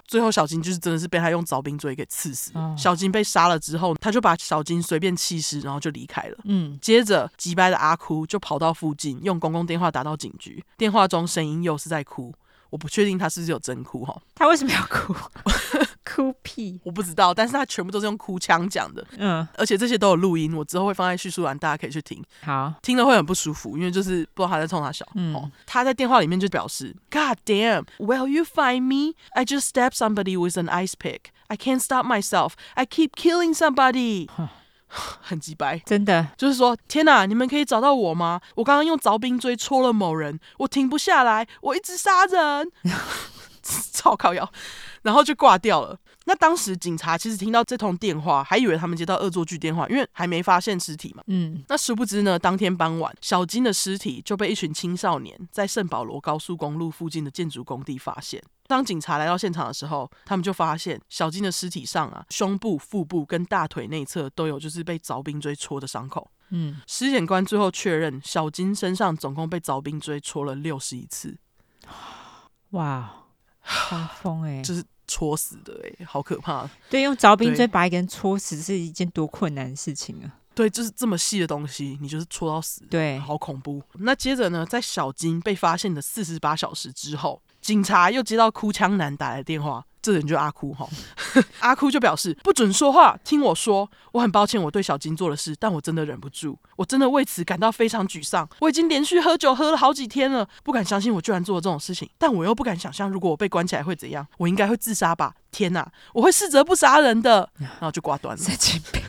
最后小金就是真的是被他用凿冰锥给刺死。哦小金被杀了之后，他就把小金随便弃尸，然后就离开了。嗯，接着，急掰的阿哭就跑到附近，用公共电话打到警局。电话中声音又是在哭，我不确定他是不是有真哭哈，他为什么要哭？哭屁！我不知道，但是他全部都是用哭腔讲的，嗯，而且这些都有录音，我之后会放在叙述栏，大家可以去听。好，听了会很不舒服，因为就是不知道他在冲他笑。嗯哦，他在电话里面就表示：“God damn, will you find me? I just stabbed somebody with an ice pick. I can't stop myself. I keep killing somebody.” 很鸡掰，真的，就是说，天哪，你们可以找到我吗？我刚刚用凿冰锥戳了某人，我停不下来，我一直杀人，超靠腰，然后就挂掉了。那当时警察其实听到这通电话，还以为他们接到恶作剧电话，因为还没发现尸体嘛。嗯，那殊不知呢，当天傍晚，小金的尸体就被一群青少年在圣保罗高速公路附近的建筑工地发现。当警察来到现场的时候，他们就发现小金的尸体上啊，胸部、腹部跟大腿内侧都有就是被凿冰锥戳的伤口。嗯，尸检官最后确认，小金身上总共被凿冰锥戳了六十一次，哇，发疯哎！就是戳死的哎、欸，好可怕！对，用凿冰锥把一个人戳死是一件多困难的事情啊！对，就是这么细的东西，你就是戳到死，对，好恐怖。那接着呢，在小金被发现的四十八小时之后，警察又接到哭腔男打来的电话，这人就是阿哭哈。阿哭就表示不准说话，听我说，我很抱歉我对小金做的事，但我真的忍不住，我真的为此感到非常沮丧。我已经连续喝酒喝了好几天了，不敢相信我居然做了这种事情，但我又不敢想象如果我被关起来会怎样，我应该会自杀吧？天哪，我会试着不杀人的，然后就挂断了，神经病，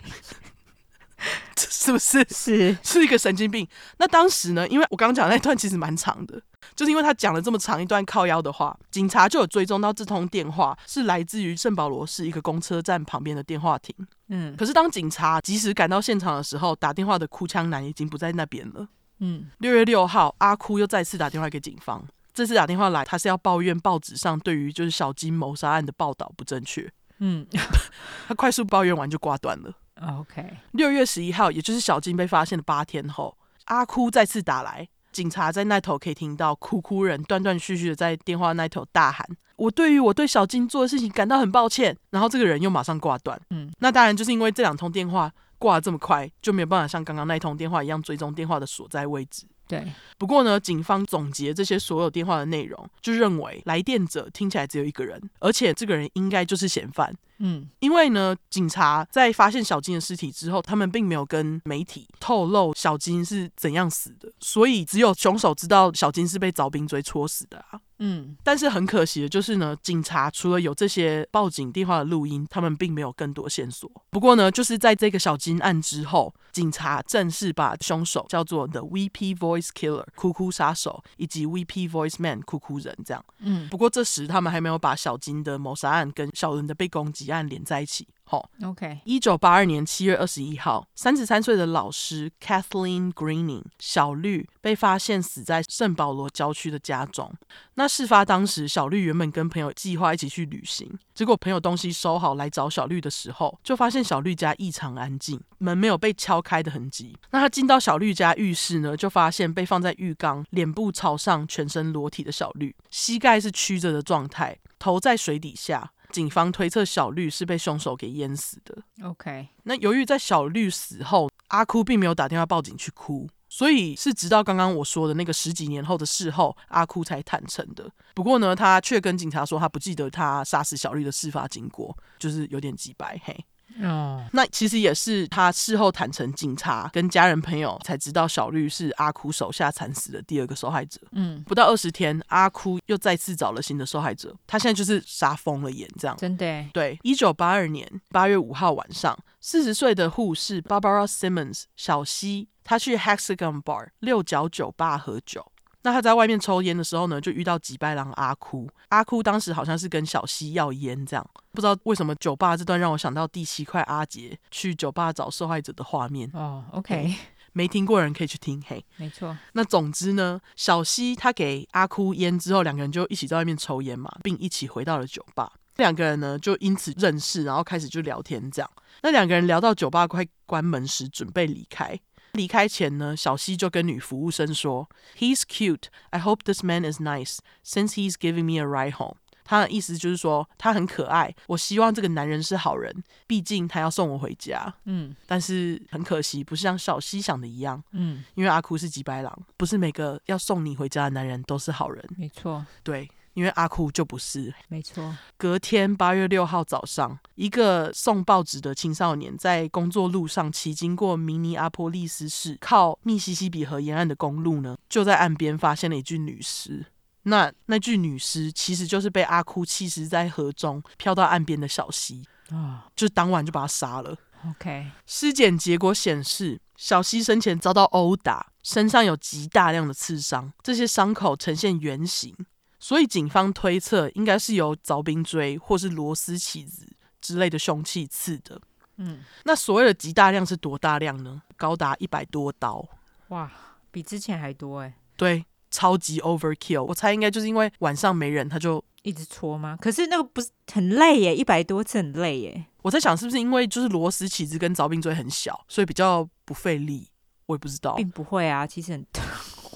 是不是？是是一个神经病。那当时呢，因为我刚刚讲的那段其实蛮长的，就是因为他讲了这么长一段靠腰的话，警察就有追踪到这通电话是来自于圣保罗市一个公车站旁边的电话亭。嗯可是当警察及时赶到现场的时候，打电话的哭腔男已经不在那边了。嗯六月六号，阿哭又再次打电话给警方，这次打电话来，他是要抱怨报纸上对于就是小金谋杀案的报道不正确。嗯 他快速抱怨完就挂断了。，OK，六月十一号，也就是小金被发现的八天后，阿哭再次打来，警察在那头可以听到哭哭人断断续续的在电话那头大喊：“我对于我对小金做的事情感到很抱歉。”然后这个人又马上挂断。嗯，那当然就是因为这两通电话挂的这么快，就没有办法像刚刚那一通电话一样追踪电话的所在位置。对，不过呢，警方总结这些所有电话的内容，就认为来电者听起来只有一个人，而且这个人应该就是嫌犯。嗯因为呢，警察在发现小金的尸体之后，他们并没有跟媒体透露小金是怎样死的，所以只有凶手知道小金是被凿冰锥戳死的啊。嗯但是很可惜的就是呢，警察除了有这些报警电话的录音，他们并没有更多线索。不过呢，就是在这个小金案之后，警察正式把凶手叫做 The Weepy Voice Killer 哭哭杀手，以及 Weepy Voice Man 哭哭人这样。嗯不过这时他们还没有把小金的谋杀案跟小伦的被攻击案连在一起。吼，，OK，一九八二年七月二十一号，三十三岁的老师 Kathleen Greening 小绿被发现死在圣保罗郊区的家中。那事发当时，小绿原本跟朋友计划一起去旅行，结果朋友东西收好来找小绿的时候，就发现小绿家异常安静，门没有被敲开的痕迹。那他进到小绿家浴室呢，就发现被放在浴缸、脸部朝上、全身裸体的小绿，膝盖是曲着的状态，头在水底下。警方推测小绿是被凶手给淹死的。OK，那由于在小绿死后，阿哭并没有打电话报警去哭，所以是直到刚刚我说的那个十几年后的事后，阿哭才坦诚的。不过呢，他却跟警察说他不记得他杀死小绿的事发经过，就是有点急白嘿。哦，那其实也是他事后坦诚，警察跟家人朋友才知道小绿是阿哭手下惨死的第二个受害者。嗯，不到二十天，阿哭又再次找了新的受害者，他现在就是杀疯了眼这样。真的，对，一九八二年八月五号晚上，四十岁的护士 Barbara Simmons 小西，她去 Hexagon Bar 六角酒吧喝酒。那他在外面抽烟的时候呢，就遇到吉拜郎阿哭。阿哭当时好像是跟小西要烟，这样不知道为什么酒吧这段让我想到第七块阿杰去酒吧找受害者的画面。哦，OK，没听过的人可以去听嘿。没错，那总之呢，小西他给阿哭烟之后，两个人就一起在外面抽烟嘛，并一起回到了酒吧。两个人呢就因此认识，然后开始就聊天这样。那两个人聊到酒吧快关门时，准备离开。离开前呢，小西就跟女服务生说：“He's cute. I hope this man is nice, since he's giving me a ride home.” 他的意思就是说他很可爱，我希望这个男人是好人，毕竟他要送我回家。嗯，但是很可惜，不是像小西想的一样。嗯，因为阿哭是吉白狼，不是每个要送你回家的男人都是好人。没错，对。因为阿哭就不是，没错。隔天八月六号早上，一个送报纸的青少年在工作路上骑经过明尼阿波利斯市靠密西西比河沿岸的公路呢，就在岸边发现了一具女尸。那那具女尸其实就是被阿哭弃尸在河中漂到岸边的小溪啊，哦、就当晚就把他杀了。OK，尸检结果显示，小溪生前遭到殴打，身上有极大量的刺伤，这些伤口呈现圆形。所以警方推测，应该是由凿冰锥或是螺丝起子之类的凶器刺的。嗯，那所谓的极大量是多大量呢？高达一百多刀。哇，比之前还多哎。对，超级 overkill。我猜应该就是因为晚上没人，他就一直戳吗？可是那个不是很累耶，一百多次很累耶。我在想，是不是因为就是螺丝起子跟凿冰锥很小，所以比较不费力？我也不知道，并不会啊，其实很。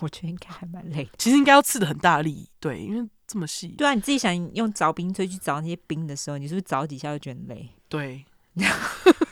我觉得应该还蛮累的，其实应该要刺的很大力，对，因为这么细。对啊，你自己想用凿冰锥去凿那些冰的时候，你是不是凿几下就觉得累？对，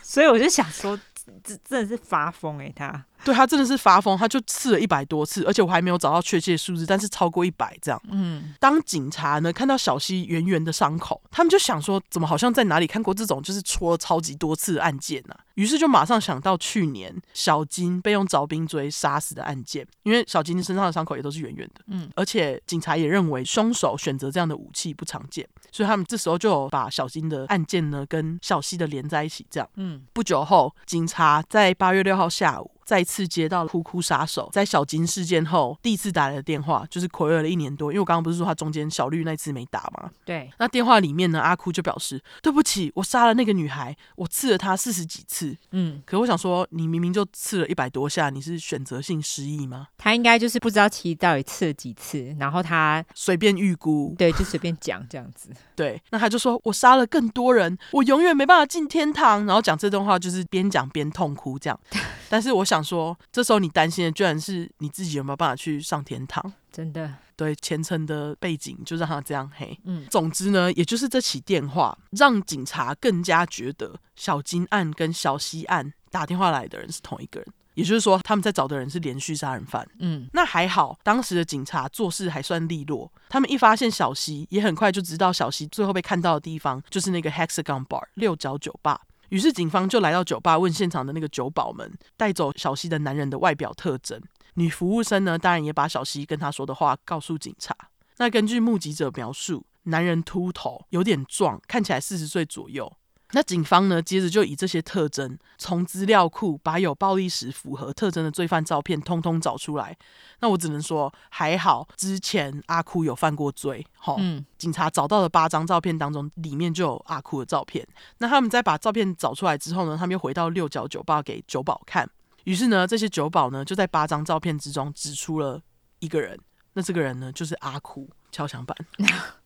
所以我就想说，这真的是发疯哎、欸，他。对，他真的是发疯，他就刺了一百多次，而且我还没有找到确切数字，但是超过一百这样。嗯，当警察呢看到小溪圆圆的伤口，他们就想说，怎么好像在哪里看过这种就是戳了超级多次的案件呢、啊？于是就马上想到去年小金被用凿冰锥杀死的案件，因为小金身上的伤口也都是圆圆的。嗯，而且警察也认为凶手选择这样的武器不常见，所以他们这时候就有把小金的案件呢跟小溪的连在一起。这样，嗯，不久后，警察在八月六号下午。再次接到了哭哭杀手在小金事件后第一次打来的电话，就是睽违了一年多。因为我刚刚不是说他中间小绿那次没打吗？对。那电话里面呢，阿哭就表示对不起，我杀了那个女孩，我刺了她四十几次。嗯。可我想说，你明明就刺了一百多下，你是选择性失忆吗？他应该就是不知道其实到底刺了几次，然后他随便预估，对，就随便讲这样子。对。那他就说我杀了更多人，我永远没办法进天堂。然后讲这段话就是边讲边痛哭这样。但是我想说，这时候你担心的居然是你自己有没有办法去上天堂？真的，对，前程的背景就让他这样黑。嗯，总之呢，也就是这起电话让警察更加觉得小金案跟小西案打电话来的人是同一个人，也就是说他们在找的人是连续杀人犯。嗯，那还好，当时的警察做事还算利落，他们一发现小西，也很快就知道小西最后被看到的地方就是那个 Hexagon Bar 六角酒吧。于是警方就来到酒吧，问现场的那个酒保们带走小西的男人的外表特征。女服务生呢，当然也把小西跟他说的话告诉警察。那根据目击者描述，男人秃头，有点壮，看起来四十岁左右。那警方呢，接着就以这些特征，从资料库把有暴力史符合特征的罪犯照片通通找出来。那我只能说，还好之前阿哭有犯过罪，齁。嗯。警察找到的八张照片当中，里面就有阿哭的照片。那他们在把照片找出来之后呢，他们又回到六角酒吧给酒保看。于是呢，这些酒保呢就在八张照片之中指出了一个人。那这个人呢，就是阿哭敲响板。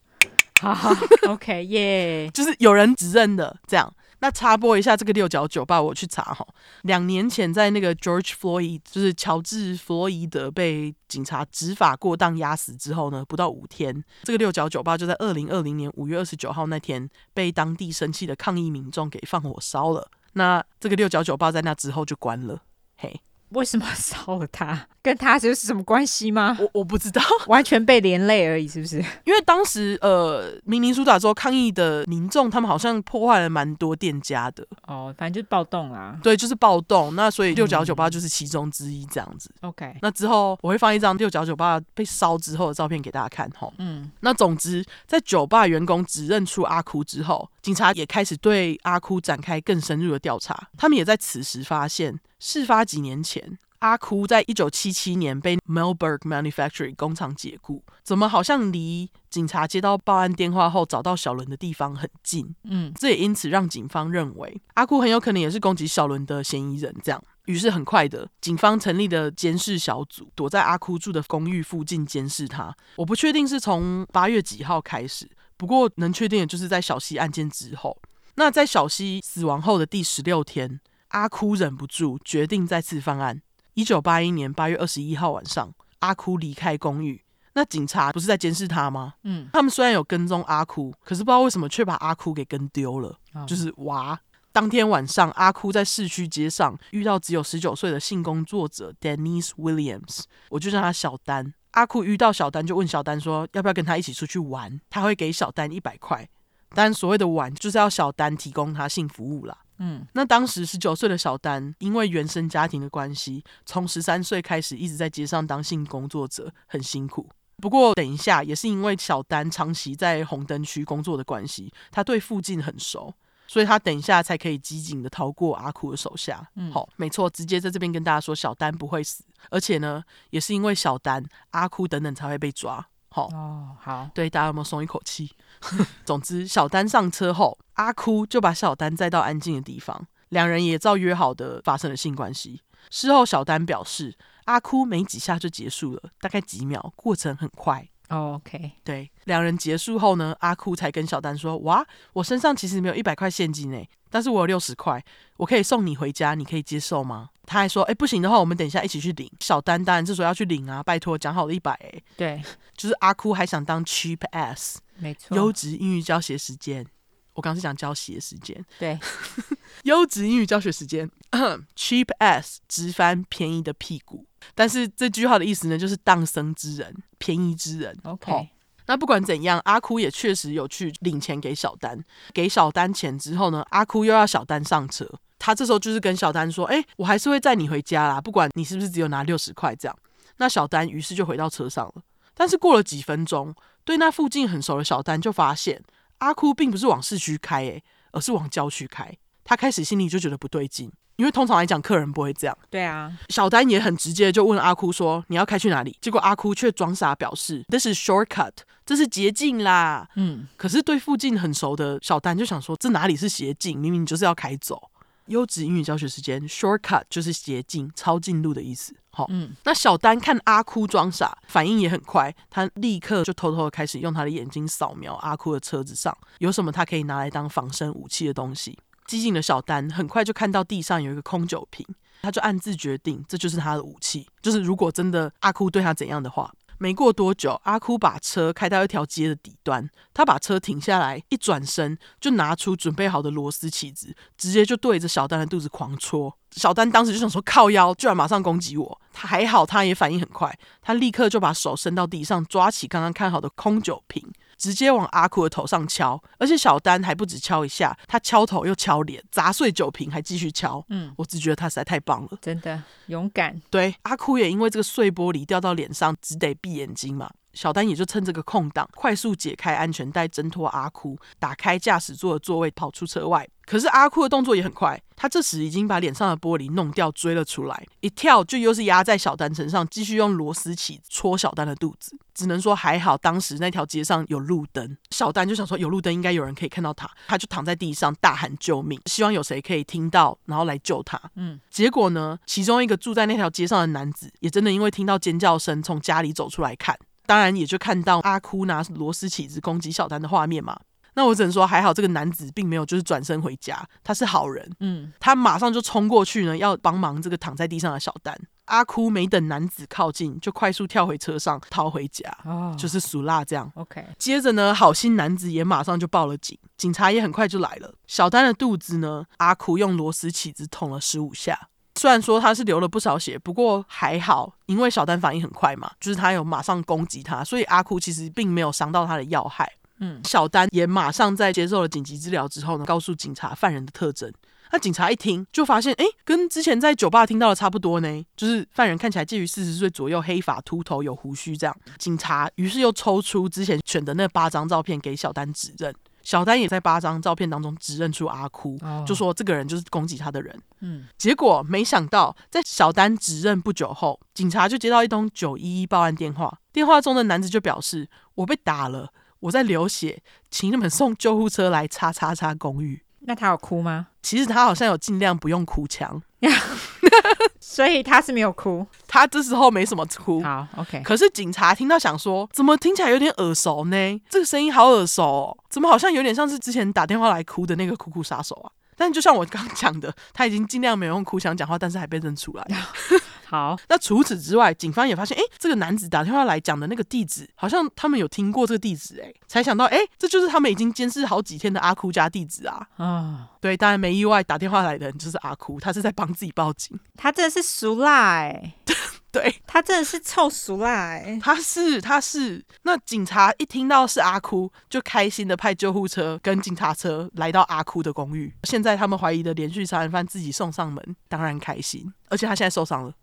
好，OK，耶，就是有人指认的这样。那插播一下这个六角酒吧，我去查哈，两年前在那个 George Floyd，就是乔治·弗洛伊德被警察执法过当压死之后呢，不到五天，这个六角酒吧就在二零二零年五月二十九号那天被当地生气的抗议民众给放火烧了。那这个六角酒吧在那之后就关了，嘿。为什么烧了他？跟他就是什么关系吗？我我不知道，完全被连累而已，是不是？因为当时呃，明尼苏达州抗议的民众，他们好像破坏了蛮多店家的。哦，反正就是暴动啊。对，就是暴动。那所以六角酒吧就是其中之一，这样子。OK、嗯。那之后我会放一张六角酒吧被烧之后的照片给大家看，吼。嗯。那总之，在酒吧员工指认出阿哭之后，警察也开始对阿哭展开更深入的调查。他们也在此时发现。事发几年前，阿哭在一九七七年被 Mellberg Manufacturing 工厂解雇，怎么好像离警察接到报案电话后找到小伦的地方很近？嗯，这也因此让警方认为阿哭很有可能也是攻击小伦的嫌疑人。这样，于是很快的，警方成立的监视小组，躲在阿哭住的公寓附近监视他。我不确定是从八月几号开始，不过能确定的就是在小西案件之后。那在小西死亡后的第十六天。阿哭忍不住，决定再次犯案。一九八一年八月二十一号晚上，阿哭离开公寓。那警察不是在监视他吗？嗯，他们虽然有跟踪阿哭，可是不知道为什么却把阿哭给跟丢了。哦、就是娃。当天晚上，阿哭在市区街上遇到只有十九岁的性工作者 Denise Williams，我就叫他小丹。阿哭遇到小丹就问小丹说要不要跟他一起出去玩，他会给小丹一百块。但所谓的玩就是要小丹提供他性服务啦。嗯，那当时十九岁的小丹因为原生家庭的关系，从十三岁开始一直在街上当性工作者，很辛苦。不过，等一下，也是因为小丹长期在红灯区工作的关系，他对附近很熟，所以他等一下才可以机警的逃过阿哭的手下。嗯，好，没错，直接在这边跟大家说，小丹不会死，而且呢，也是因为小丹、阿哭等等才会被抓。好，哦，好，对，大家有没有松一口气？总之，小丹上车后，阿哭就把小丹载到安静的地方，两人也照约好的发生了性关系。事后，小丹表示。阿哭没几下就结束了，大概几秒，过程很快。Oh, OK，对，两人结束后呢，阿哭才跟小丹说：“哇，我身上其实没有一百块现金诶，但是我有六十块，我可以送你回家，你可以接受吗？”他还说：“哎，不行的话，我们等一下一起去领。”小丹当然是说要去领啊，拜托，讲好了一百诶。对，就是阿哭还想当 cheap ass，没错，优质英语教学时间。我刚刚是讲教学时间，对，优质英语教学时间，cheap ass 直翻便宜的屁股，但是这句话的意思呢，就是当生之人，便宜之人。OK，、哦、那不管怎样，阿哭也确实有去领钱给小丹，给小丹钱之后呢，阿哭又要小丹上车，他这时候就是跟小丹说：“哎，我还是会载你回家啦，不管你是不是只有拿六十块这样。”那小丹于是就回到车上了，但是过了几分钟，对那附近很熟的小丹就发现。阿哭并不是往市区开，诶，而是往郊区开。他开始心里就觉得不对劲，因为通常来讲，客人不会这样。对啊，小丹也很直接就问阿哭说：“你要开去哪里？”结果阿哭却装傻表示：“This is shortcut，这是捷径啦。”嗯，可是对附近很熟的小丹就想说：“这哪里是捷径？明明就是要开走。”优质英语教学时间，shortcut 就是捷径、抄近路的意思。好，嗯，那小丹看阿哭装傻，反应也很快，他立刻就偷偷的开始用他的眼睛扫描阿哭的车子上有什么他可以拿来当防身武器的东西。激进的小丹很快就看到地上有一个空酒瓶，他就暗自决定这就是他的武器，就是如果真的阿哭对他怎样的话。没过多久，阿哭把车开到一条街的底端，他把车停下来，一转身就拿出准备好的螺丝起子，直接就对着小丹的肚子狂戳。小丹当时就想说靠腰，居然马上攻击我。他还好，他也反应很快，他立刻就把手伸到地上，抓起刚刚看好的空酒瓶。直接往阿哭的头上敲，而且小丹还不止敲一下，他敲头又敲脸，砸碎酒瓶还继续敲。嗯，我只觉得他实在太棒了，真的勇敢。对，阿哭也因为这个碎玻璃掉到脸上，只得闭眼睛嘛。小丹也就趁这个空档，快速解开安全带，挣脱阿哭，打开驾驶座的座位，跑出车外。可是阿哭的动作也很快，他这时已经把脸上的玻璃弄掉，追了出来，一跳就又是压在小丹身上，继续用螺丝起戳小丹的肚子。只能说还好，当时那条街上有路灯，小丹就想说有路灯应该有人可以看到他，他就躺在地上大喊救命，希望有谁可以听到，然后来救他。嗯，结果呢，其中一个住在那条街上的男子也真的因为听到尖叫声，从家里走出来看。当然，也就看到阿哭拿螺丝起子攻击小丹的画面嘛。那我只能说，还好这个男子并没有就是转身回家，他是好人。嗯，他马上就冲过去呢，要帮忙这个躺在地上的小丹。阿哭没等男子靠近，就快速跳回车上逃回家。哦，就是俗辣这样。OK。接着呢，好心男子也马上就报了警，警察也很快就来了。小丹的肚子呢，阿哭用螺丝起子捅了十五下。虽然说他是流了不少血，不过还好，因为小丹反应很快嘛，就是他有马上攻击他，所以阿哭其实并没有伤到他的要害。嗯，小丹也马上在接受了紧急治疗之后呢，告诉警察犯人的特征。那警察一听就发现，哎，跟之前在酒吧听到的差不多呢，就是犯人看起来介于四十岁左右，黑发秃头，有胡须这样。警察于是又抽出之前选的那八张照片给小丹指认。小丹也在八张照片当中指认出阿哭，oh. 就说这个人就是攻击他的人。嗯，结果没想到，在小丹指认不久后，警察就接到一通九一一报案电话。电话中的男子就表示：“我被打了，我在流血，请你们送救护车来叉叉叉公寓。”那他有哭吗？其实他好像有尽量不用哭腔。所以他是没有哭，他这时候没什么哭。好，OK。可是警察听到想说，怎么听起来有点耳熟呢？这个声音好耳熟哦，怎么好像有点像是之前打电话来哭的那个哭哭杀手啊？但就像我刚讲的，他已经尽量没有用哭腔讲话，但是还被认出来。好，那除此之外，警方也发现，哎，这个男子打电话来讲的那个地址，好像他们有听过这个地址，哎，才想到，哎，这就是他们已经监视好几天的阿哭家地址啊。啊、哦，对，当然没意外，打电话来的人就是阿哭，他是在帮自己报警。他真的是俗辣哎。对，他真的是臭俗辣欸，他是他是，那警察一听到是阿哭，就开心的派救护车跟警察车来到阿哭的公寓。现在他们怀疑的连续杀人犯自己送上门，当然开心。而且他现在受伤了。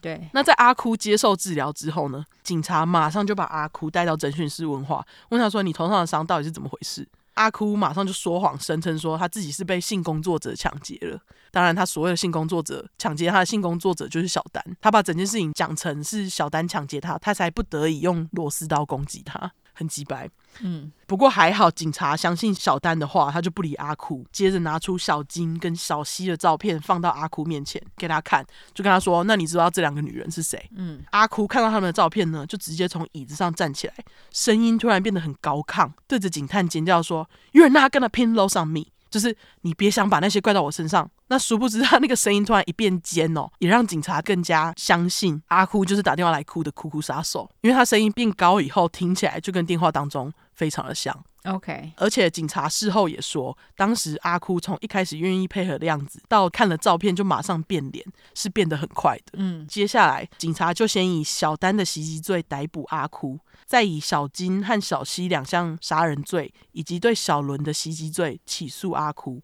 对，那在阿哭接受治疗之后呢，警察马上就把阿哭带到侦讯室问话，问他说：“你头上的伤到底是怎么回事？”阿哭马上就说谎，声称说他自己是被性工作者抢劫了。当然，他所谓的性工作者抢劫他的性工作者就是小丹。他把整件事情讲成是小丹抢劫他，他才不得已用螺丝刀攻击他。很机掰，嗯，不过还好，警察相信小丹的话，他就不理阿哭，接着拿出小金跟小西的照片放到阿哭面前给他看，就跟他说：“那你知道这两个女人是谁？”嗯，阿哭看到他们的照片呢，就直接从椅子上站起来，声音突然变得很高亢，对着警探尖叫说：“You're not gonna pin those on me。”就是你别想把那些怪到我身上。那殊不知他那个声音突然一变尖哦，也让警察更加相信阿哭就是打电话来哭的哭哭杀手。因为他声音变高以后，听起来就跟电话当中非常的像。OK，而且警察事后也说，当时阿哭从一开始愿意配合的样子，到看了照片就马上变脸，是变得很快的。嗯，接下来警察就先以小丹的袭击罪逮捕阿哭，再以小金和小西两项杀人罪，以及对小伦的袭击罪起诉阿哭。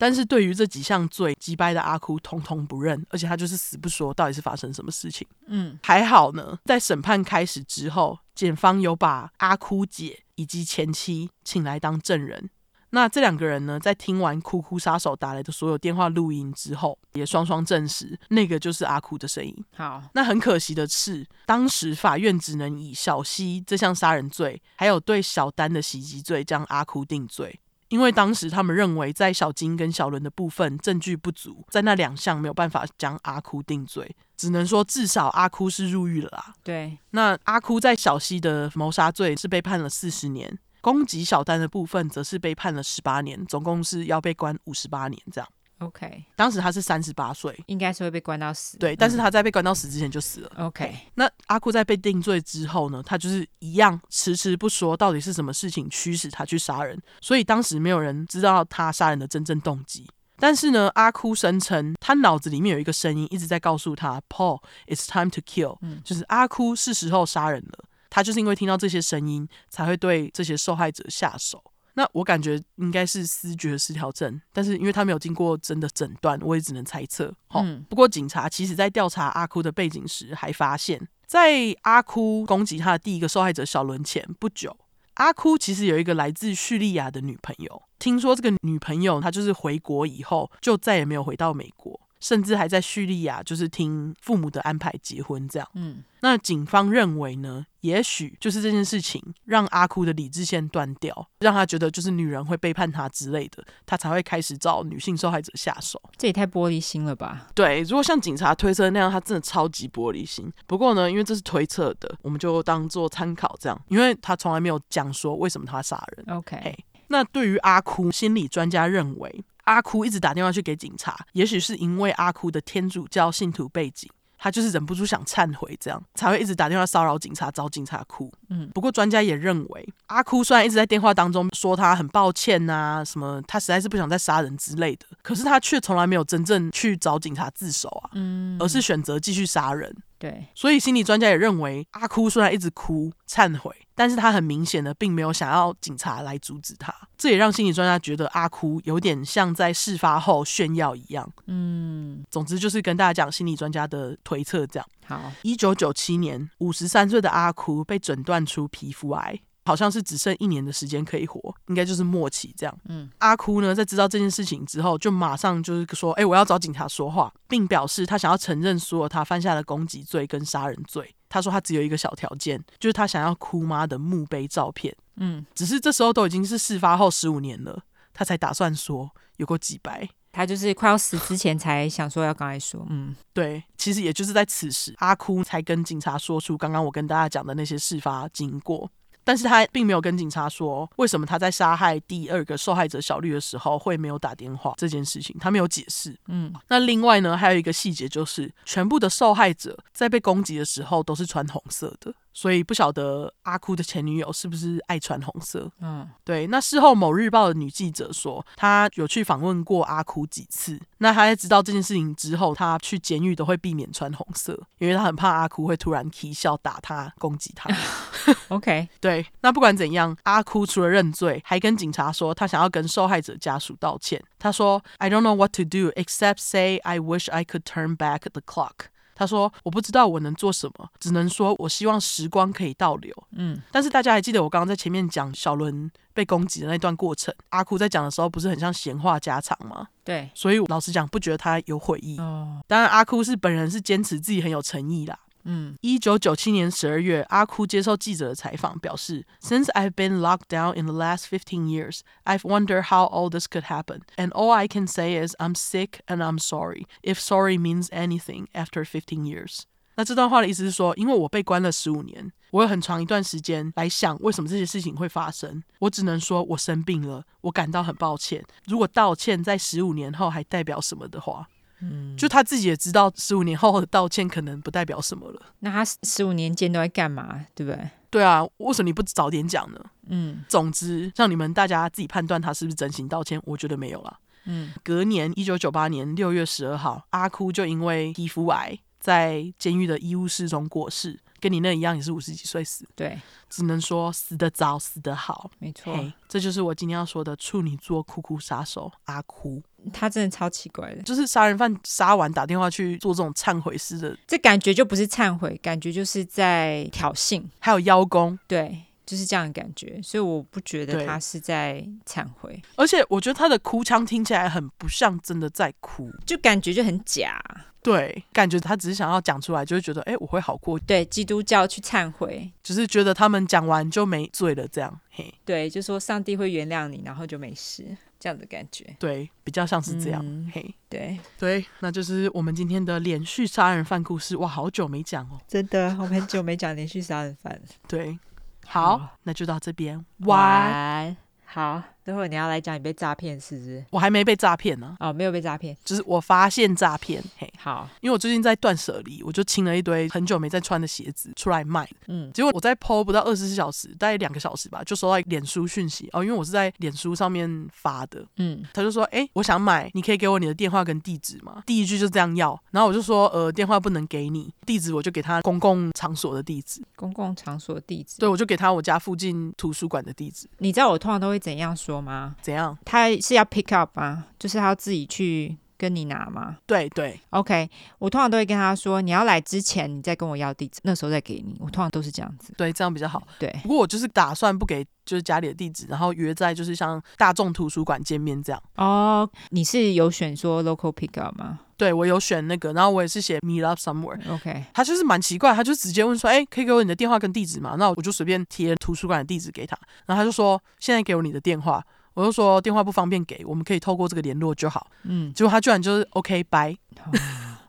但是对于这几项罪，击败的阿哭通通不认，而且他就是死不说到底是发生什么事情。嗯，还好呢，在审判开始之后，检方有把阿哭姐以及前妻请来当证人。那这两个人呢，在听完哭哭杀手打来的所有电话录音之后，也双双证实那个就是阿哭的声音。好，那很可惜的是，当时法院只能以小西这项杀人罪，还有对小丹的袭击罪将阿哭定罪。因为当时他们认为，在小金跟小伦的部分证据不足，在那两项没有办法将阿哭定罪，只能说至少阿哭是入狱了啦。对，那阿哭在小西的谋杀罪是被判了四十年，攻击小丹的部分则是被判了十八年，总共是要被关五十八年这样。OK，当时他是三十八岁，应该是会被关到死。对，但是他在被关到死之前就死了。OK，那阿哭在被定罪之后呢，他就是一样迟迟不说到底是什么事情驱使他去杀人，所以当时没有人知道他杀人的真正动机。但是呢，阿哭声称他脑子里面有一个声音一直在告诉他，Paul，it's time to kill，嗯，就是阿哭是时候杀人了。他就是因为听到这些声音，才会对这些受害者下手。那我感觉应该是思觉失调症，但是因为他没有经过真的诊断，我也只能猜测。嗯，不过警察其实在调查阿哭的背景时，还发现，在阿哭攻击他的第一个受害者小伦前不久，阿哭其实有一个来自叙利亚的女朋友。听说这个女朋友她就是回国以后就再也没有回到美国。甚至还在叙利亚，就是听父母的安排结婚这样。嗯，那警方认为呢，也许就是这件事情让阿哭的理智线断掉，让他觉得就是女人会背叛他之类的，他才会开始找女性受害者下手。这也太玻璃心了吧？对，如果像警察推测那样，他真的超级玻璃心。不过呢，因为这是推测的，我们就当做参考这样，因为他从来没有讲说为什么他杀人。OK，那对于阿哭，心理专家认为。阿哭一直打电话去给警察，也许是因为阿哭的天主教信徒背景，他就是忍不住想忏悔，这样才会一直打电话骚扰警察，找警察哭。嗯，不过专家也认为，阿哭虽然一直在电话当中说他很抱歉呐、啊，什么他实在是不想再杀人之类的，可是他却从来没有真正去找警察自首啊，嗯，而是选择继续杀人。对，所以心理专家也认为，阿哭虽然一直哭忏悔，但是他很明显的并没有想要警察来阻止他。这也让心理专家觉得阿哭有点像在事发后炫耀一样。嗯，总之就是跟大家讲心理专家的推测这样。好，一九九七年，五十三岁的阿哭被诊断出皮肤癌。好像是只剩一年的时间可以活，应该就是末期这样。嗯，阿哭呢，在知道这件事情之后，就马上就是说：“哎、欸，我要找警察说话，并表示他想要承认所有他犯下的攻击罪跟杀人罪。”他说他只有一个小条件，就是他想要哭妈的墓碑照片。嗯，只是这时候都已经是事发后十五年了，他才打算说有过几白。他就是快要死之前才想说要刚才说。嗯，对，其实也就是在此时，阿哭才跟警察说出刚刚我跟大家讲的那些事发经过。但是他并没有跟警察说为什么他在杀害第二个受害者小绿的时候会没有打电话这件事情，他没有解释。嗯，那另外呢，还有一个细节就是，全部的受害者在被攻击的时候都是穿红色的。所以不晓得阿哭的前女友是不是爱穿红色？嗯，对。那事后某日报的女记者说，她有去访问过阿哭几次。那她在知道这件事情之后，她去监狱都会避免穿红色，因为她很怕阿哭会突然啼笑打她、攻击她。OK，对。那不管怎样，阿哭除了认罪，还跟警察说他想要跟受害者家属道歉。他说：“I don't know what to do except say I wish I could turn back the clock。”他说：“我不知道我能做什么，只能说我希望时光可以倒流。”嗯，但是大家还记得我刚刚在前面讲小伦被攻击的那段过程，阿哭在讲的时候不是很像闲话家常吗？对，所以老实讲，不觉得他有悔意。哦，当然，阿哭是本人是坚持自己很有诚意啦。嗯，一九九七年十二月，阿哭接受记者的采访，表示：“Since I've been locked down in the last fifteen years, I've wondered how all this could happen, and all I can say is I'm sick and I'm sorry. If sorry means anything after fifteen years.” 那这段话的意思是说，因为我被关了十五年，我有很长一段时间来想为什么这些事情会发生。我只能说我生病了，我感到很抱歉。如果道歉在十五年后还代表什么的话，嗯，就他自己也知道，十五年后的道歉可能不代表什么了。那他十五年间都在干嘛？对不对？对啊，为什么你不早点讲呢？嗯，总之，让你们大家自己判断他是不是真心道歉。我觉得没有啦。嗯，隔年一九九八年六月十二号，阿哭就因为皮肤癌在监狱的医务室中过世，跟你那一样，也是五十几岁死。对，只能说死得早，死得好。没错，hey, 这就是我今天要说的处女座哭哭杀手阿哭。他真的超奇怪的，就是杀人犯杀完打电话去做这种忏悔式的，这感觉就不是忏悔，感觉就是在挑衅，还有邀功，对，就是这样的感觉。所以我不觉得他是在忏悔，而且我觉得他的哭腔听起来很不像真的在哭，就感觉就很假。对，感觉他只是想要讲出来，就会觉得哎，我会好过。对，基督教去忏悔，只是觉得他们讲完就没罪了，这样嘿。对，就说上帝会原谅你，然后就没事，这样的感觉。对，比较像是这样。嗯、嘿，对对，那就是我们今天的连续杀人犯故事。哇，好久没讲哦，真的，我们很久没讲连续杀人犯。对，好，那就到这边，晚安。好，等会你要来讲你被诈骗是不是？我还没被诈骗呢。哦，没有被诈骗，就是我发现诈骗。嘿，好，因为我最近在断舍离，我就清了一堆很久没再穿的鞋子出来卖。嗯，结果我在 PO 不到二十四小时，大概两个小时吧，就收到脸书讯息哦，因为我是在脸书上面发的。嗯，他就说，哎，我想买，你可以给我你的电话跟地址吗？第一句就这样要，然后我就说，呃，电话不能给你，地址我就给他公共场所的地址。公共场所的地址？对，我就给他我家附近图书馆的地址。你知道我通常都会怎样说吗？怎样？他是要 pick up 吗？就是他要自己去跟你拿吗？对对，OK。我通常都会跟他说，你要来之前，你再跟我要地址，那时候再给你。我通常都是这样子，对，这样比较好。对，不过我就是打算不给，就是家里的地址，然后约在就是像大众图书馆见面这样。哦，你是有选说 local pick up 吗？对，我有选那个，然后我也是写 meet up somewhere。OK，他就是蛮奇怪，他就直接问说，哎，可以给我你的电话跟地址吗？那我就随便贴图书馆的地址给他，然后他就说，现在给我你的电话。我就说电话不方便给，我们可以透过这个联络就好。嗯，结果他居然就是 OK 拜，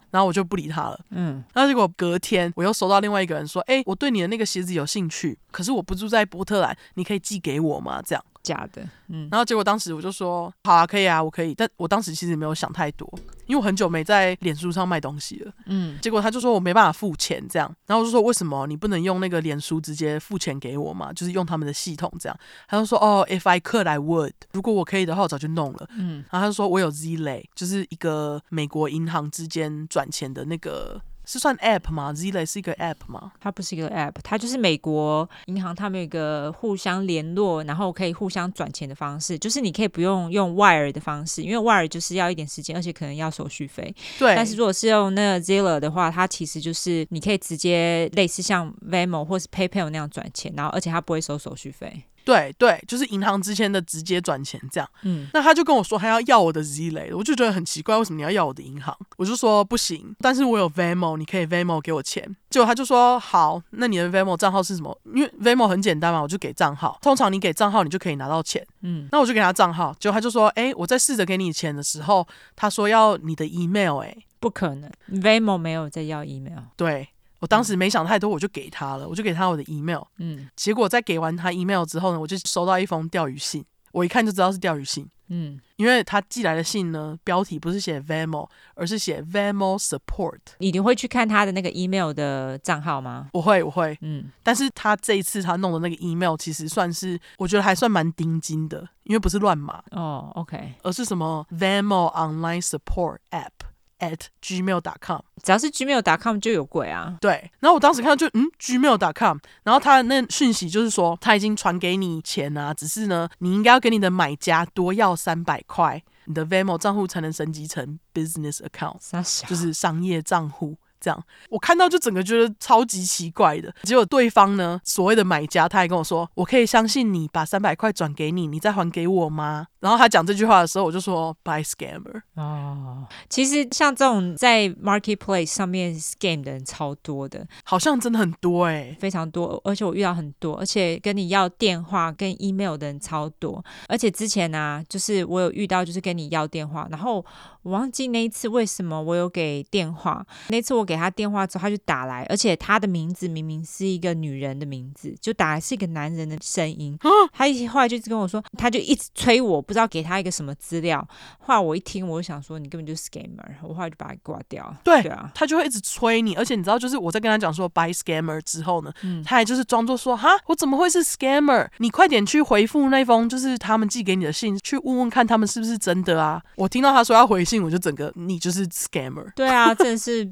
然后我就不理他了。嗯，那结果隔天我又收到另外一个人说，哎，我对你的那个鞋子有兴趣，可是我不住在波特兰，你可以寄给我吗？这样。假的，嗯，然后结果当时我就说好啊，可以啊，我可以，但我当时其实没有想太多，因为我很久没在脸书上卖东西了，嗯，结果他就说我没办法付钱这样，然后我就说为什么你不能用那个脸书直接付钱给我嘛？就是用他们的系统这样，他就说哦，if I could I would，如果我可以的话，我早就弄了，嗯，然后他就说我有 Zelle，就是一个美国银行之间转钱的那个。是算 app 吗？Zelle 是一个 app 吗？它不是一个 app，它就是美国银行，他们有一个互相联络，然后可以互相转钱的方式，就是你可以不用用 wire 的方式，因为 wire 就是要一点时间，而且可能要手续费。对。但是如果是用那个 Zelle 的话，它其实就是你可以直接类似像 Venmo 或是 PayPal 那样转钱，然后而且它不会收手续费。对对，就是银行之间的直接转钱这样。嗯，那他就跟我说他要要我的 Zelle，我就觉得很奇怪，为什么你要要我的银行？我就说不行，但是我有 Venmo，你可以 Venmo 给我钱。结果他就说好，那你的 Venmo 账号是什么？因为 Venmo 很简单嘛，我就给账号。通常你给账号，你就可以拿到钱。嗯，那我就给他账号。结果他就说，哎，我在试着给你钱的时候，他说要你的 email，哎，不可能，Venmo 没有在要 email。对。我当时没想太多，我就给他了，我就给他我的 email。嗯结果在给完他 email 之后呢，我就收到一封钓鱼信，我一看就知道是钓鱼信。嗯，因为他寄来的信呢，标题不是写 Venmo，而是写 Venmo Support。你会去看他的那个 email 的账号吗？我会，我会。嗯，但是他这一次他弄的那个 email，其实算是我觉得还算蛮钉金的，因为不是乱码，哦，OK，而是什么 Venmo Online Support App at gmail.com。只要是 gmail.com 就有鬼啊。对，然后我当时看到就嗯 gmail.com，然后他的那讯息就是说他已经传给你钱啊，只是呢你应该要给你的买家多要三百块，你的 Venmo 账户才能升级成 business account，就是商业账户。这样，我看到就整个觉得超级奇怪的。结果对方呢，所谓的买家，他还跟我说：“我可以相信你把三百块转给你，你再还给我吗？”然后他讲这句话的时候，我就说：“Buy scammer。”哦，其实像这种在 marketplace 上面 scam 的人超多的，好像真的很多哎、欸，非常多，而且我遇到很多，而且跟你要电话跟 email 的人超多。而且之前呢、啊，就是我有遇到，就是跟你要电话，然后我忘记那一次为什么我有给电话，那次我给他电话之后，他就打来，而且他的名字明明是一个女人的名字，就打来是一个男人的声音。他一后来就跟我说，他就一直催我，不知道给他一个什么资料。后来我一听，我就想说，你根本就是 scammer，我后来就把他挂掉。对，对啊，他就会一直催你，而且你知道，就是我在跟他讲说 buy scammer 之后呢，嗯、他还就是装作说，哈，我怎么会是 scammer？你快点去回复那封就是他们寄给你的信，去问问看他们是不是真的啊！我听到他说要回信，我就整个你就是 scammer。对啊，真的是，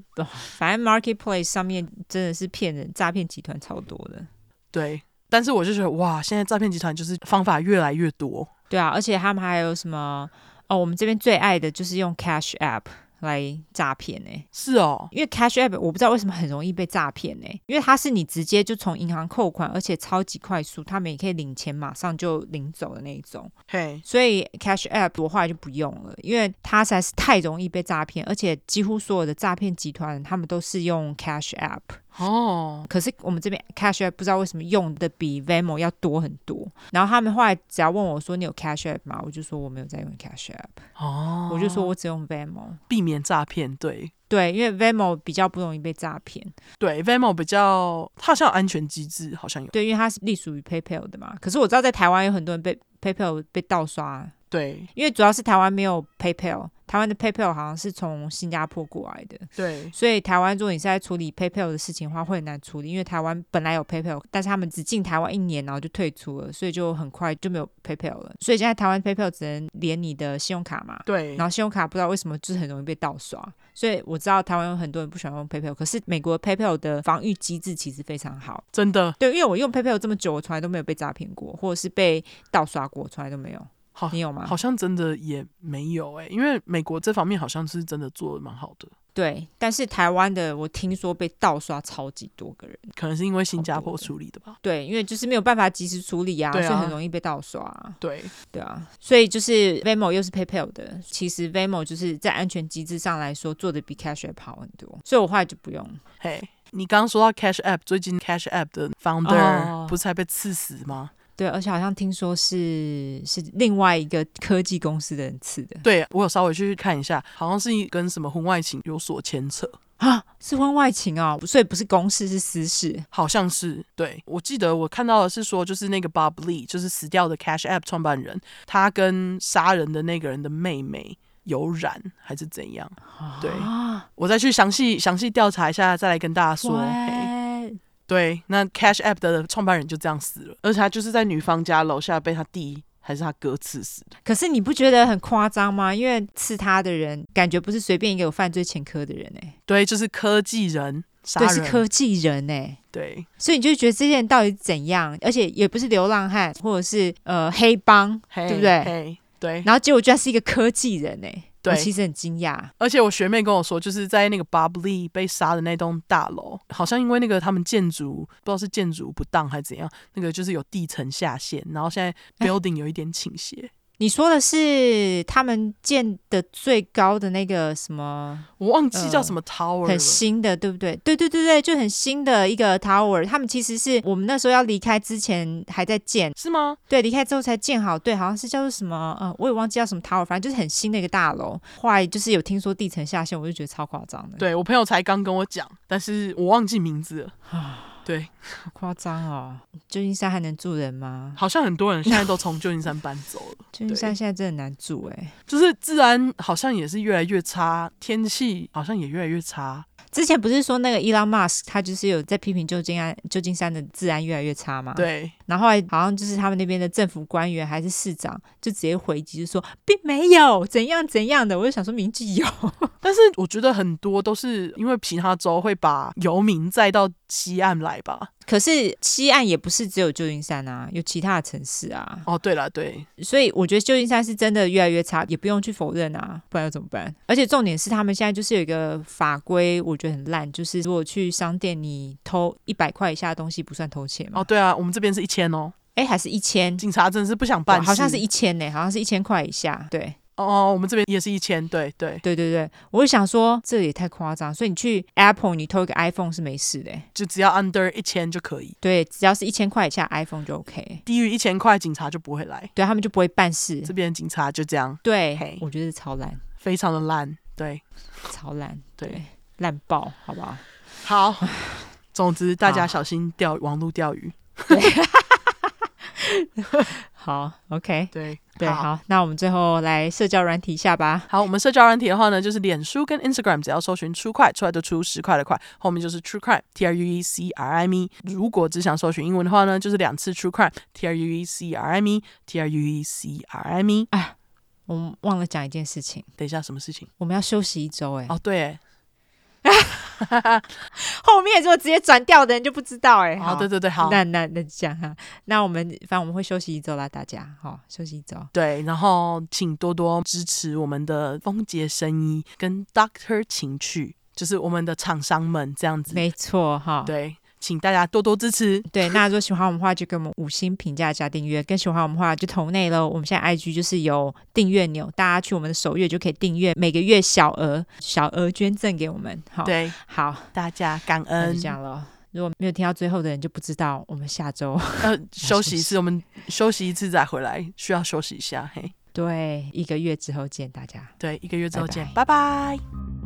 反正 marketplace 上面真的是骗人，诈骗集团超多的。对，但是我就觉得哇，现在诈骗集团就是方法越来越多。对啊，而且他们还有什么？哦，我们这边最爱的就是用 Cash App 来诈骗呢。是哦，因为 Cash App 我不知道为什么很容易被诈骗呢？因为它是你直接就从银行扣款，而且超级快速，他们也可以领钱马上就领走的那一种。嘿，所以 Cash App 我后来就不用了，因为它实在是太容易被诈骗，而且几乎所有的诈骗集团他们都是用 Cash App。哦，可是我们这边 Cash App 不知道为什么用的比 Venmo 要多很多。然后他们后来只要问我说，你有 Cash App 吗？我就说我没有在用 Cash App。哦，我就说我只用 Venmo，避免诈骗。对对，因为 Venmo 比较不容易被诈骗。对，Venmo 比较，它好像有安全机制，好像有。对，因为它是隶属于 PayPal 的嘛。可是我知道在台湾有很多人被 PayPal 被盗刷。对，因为主要是台湾没有 PayPal，台湾的 PayPal 好像是从新加坡过来的，对，所以台湾如果你是在处理 PayPal 的事情的话，会很难处理，因为台湾本来有 PayPal，但是他们只进台湾一年，然后就退出了，所以就很快就没有 PayPal 了。所以现在台湾 PayPal 只能连你的信用卡嘛，对，然后信用卡不知道为什么就是很容易被盗刷，所以我知道台湾有很多人不喜欢用 PayPal，可是美国 PayPal 的防御机制其实非常好，真的，对，因为我用 PayPal 这么久，我从来都没有被诈骗过，或者是被盗刷过，从来都没有。好，你有吗？好像真的也没有哎、欸，因为美国这方面好像是真的做的蛮好的。对，但是台湾的我听说被盗刷超级多个人，可能是因为新加坡处理的吧。对，因为就是没有办法及时处理啊，啊，所以很容易被盗刷啊。对，对啊，所以就是 Venmo 又是 PayPal 的，其实 Venmo 就是在安全机制上来说做的比 Cash App 好很多，所以我后来就不用。嘿，你刚刚说到 Cash App，最近 Cash App 的 Founder 不是还被刺死吗？对，而且好像听说是是另外一个科技公司的人刺的。对，我有稍微去看一下，好像是跟什么婚外情有所牵扯啊，是婚外情哦，所以不是公事，是私事，好像是。对，我记得我看到的是说，就是那个 Bob Lee，就是死掉的 Cash App 创办人，他跟杀人的那个人的妹妹有染还是怎样？对，啊、我再去详细详细调查一下，再来跟大家说。对，那 Cash App 的创办人就这样死了，而且他就是在女方家楼下被他弟还是他哥刺死的。可是你不觉得很夸张吗？因为刺他的人感觉不是随便一个有犯罪前科的人哎、欸，对，就是科技人，对，是科技人哎、欸，对，所以你就觉得这些人到底怎样？而且也不是流浪汉或者是呃黑帮，对不对？对，然后结果居然是一个科技人哎、欸。对，我其实很惊讶，而且我学妹跟我说，就是在那个 Bob Lee 被杀的那栋大楼，好像因为那个他们建筑不知道是建筑不当还是怎样，那个就是有地层下陷，然后现在 building 有一点倾斜。你说的是他们建的最高的那个什么？我忘记叫什么 tower，、呃、很新的，对不对？对对对对，就很新的一个 tower。他们其实是我们那时候要离开之前还在建，是吗？对，离开之后才建好。对，好像是叫做什么？呃，我也忘记叫什么 tower，反正就是很新的一个大楼。后来就是有听说地层下陷，我就觉得超夸张的。对，我朋友才刚跟我讲，但是我忘记名字了。对，好夸张哦！旧金山还能住人吗？好像很多人现在都从旧金山搬走了。旧金山现在真的难住哎，就是治安好像也是越来越差，天气好像也越来越差。之前不是说那个伊朗马斯克他就是有在批评旧金山旧金山的治安越来越差吗？对，然后好像就是他们那边的政府官员还是市长就直接回击，就说并没有怎样怎样的。我就想说，民记有，但是我觉得很多都是因为其他州会把游民载到西岸来吧。可是西岸也不是只有旧金山啊，有其他的城市啊。哦，对了，对，所以我觉得旧金山是真的越来越差，也不用去否认啊，不然要怎么办？而且重点是他们现在就是有一个法规，我觉得很烂，就是如果去商店你偷一百块以下的东西不算偷窃嘛。哦，对啊，我们这边是一千哦，哎，还是一千？警察真的是不想办事，好像是一千呢，好像是一千块以下，对。哦，我们这边也是一千，对对。对对对，我就想说这也太夸张，所以你去 Apple 你偷一个 iPhone 是没事的，就只要 under 一千就可以，对，只要是一千块以下 iPhone 就 OK，低于一千块警察就不会来，对他们就不会办事，这边警察就这样，对我觉得超烂，非常的烂，对，超烂，对，烂爆，好不好？好，总之大家小心钓网络钓鱼。好，OK，对对，好，那我们最后来社交软体一下吧。好，我们社交软体的话呢，就是脸书跟 Instagram，只要搜寻 True Crime 出来就出十块的块，后面就是 True Crime，T R U E C R I M E。如果只想搜寻英文的话呢，就是两次 True Crime，T R U E C R I M E，T R U E C R I M E。哎，我们忘了讲一件事情，等一下什么事情？我们要休息一周，哎，哦，对。后面如果直接转掉的人就不知道哎、欸。好，对对对，好。那那那这样哈，那我们反正我们会休息一周啦，大家好，休息一周。对，然后请多多支持我们的风杰生医跟 Doctor 情趣，就是我们的厂商们这样子。没错哈，对。请大家多多支持。对，那如果喜欢我们的话，就给我们五星评价加订阅；更喜欢我们的话，就投内喽。我们现在 IG 就是有订阅钮，大家去我们的首页就可以订阅，每个月小额小额捐赠给我们。好，对，好，大家感恩。就这样了。如果没有听到最后的人，就不知道我们下周要休息一次，我们休息一次再回来，需要休息一下。嘿，对，一个月之后见大家。对，一个月之后见，拜拜。拜拜。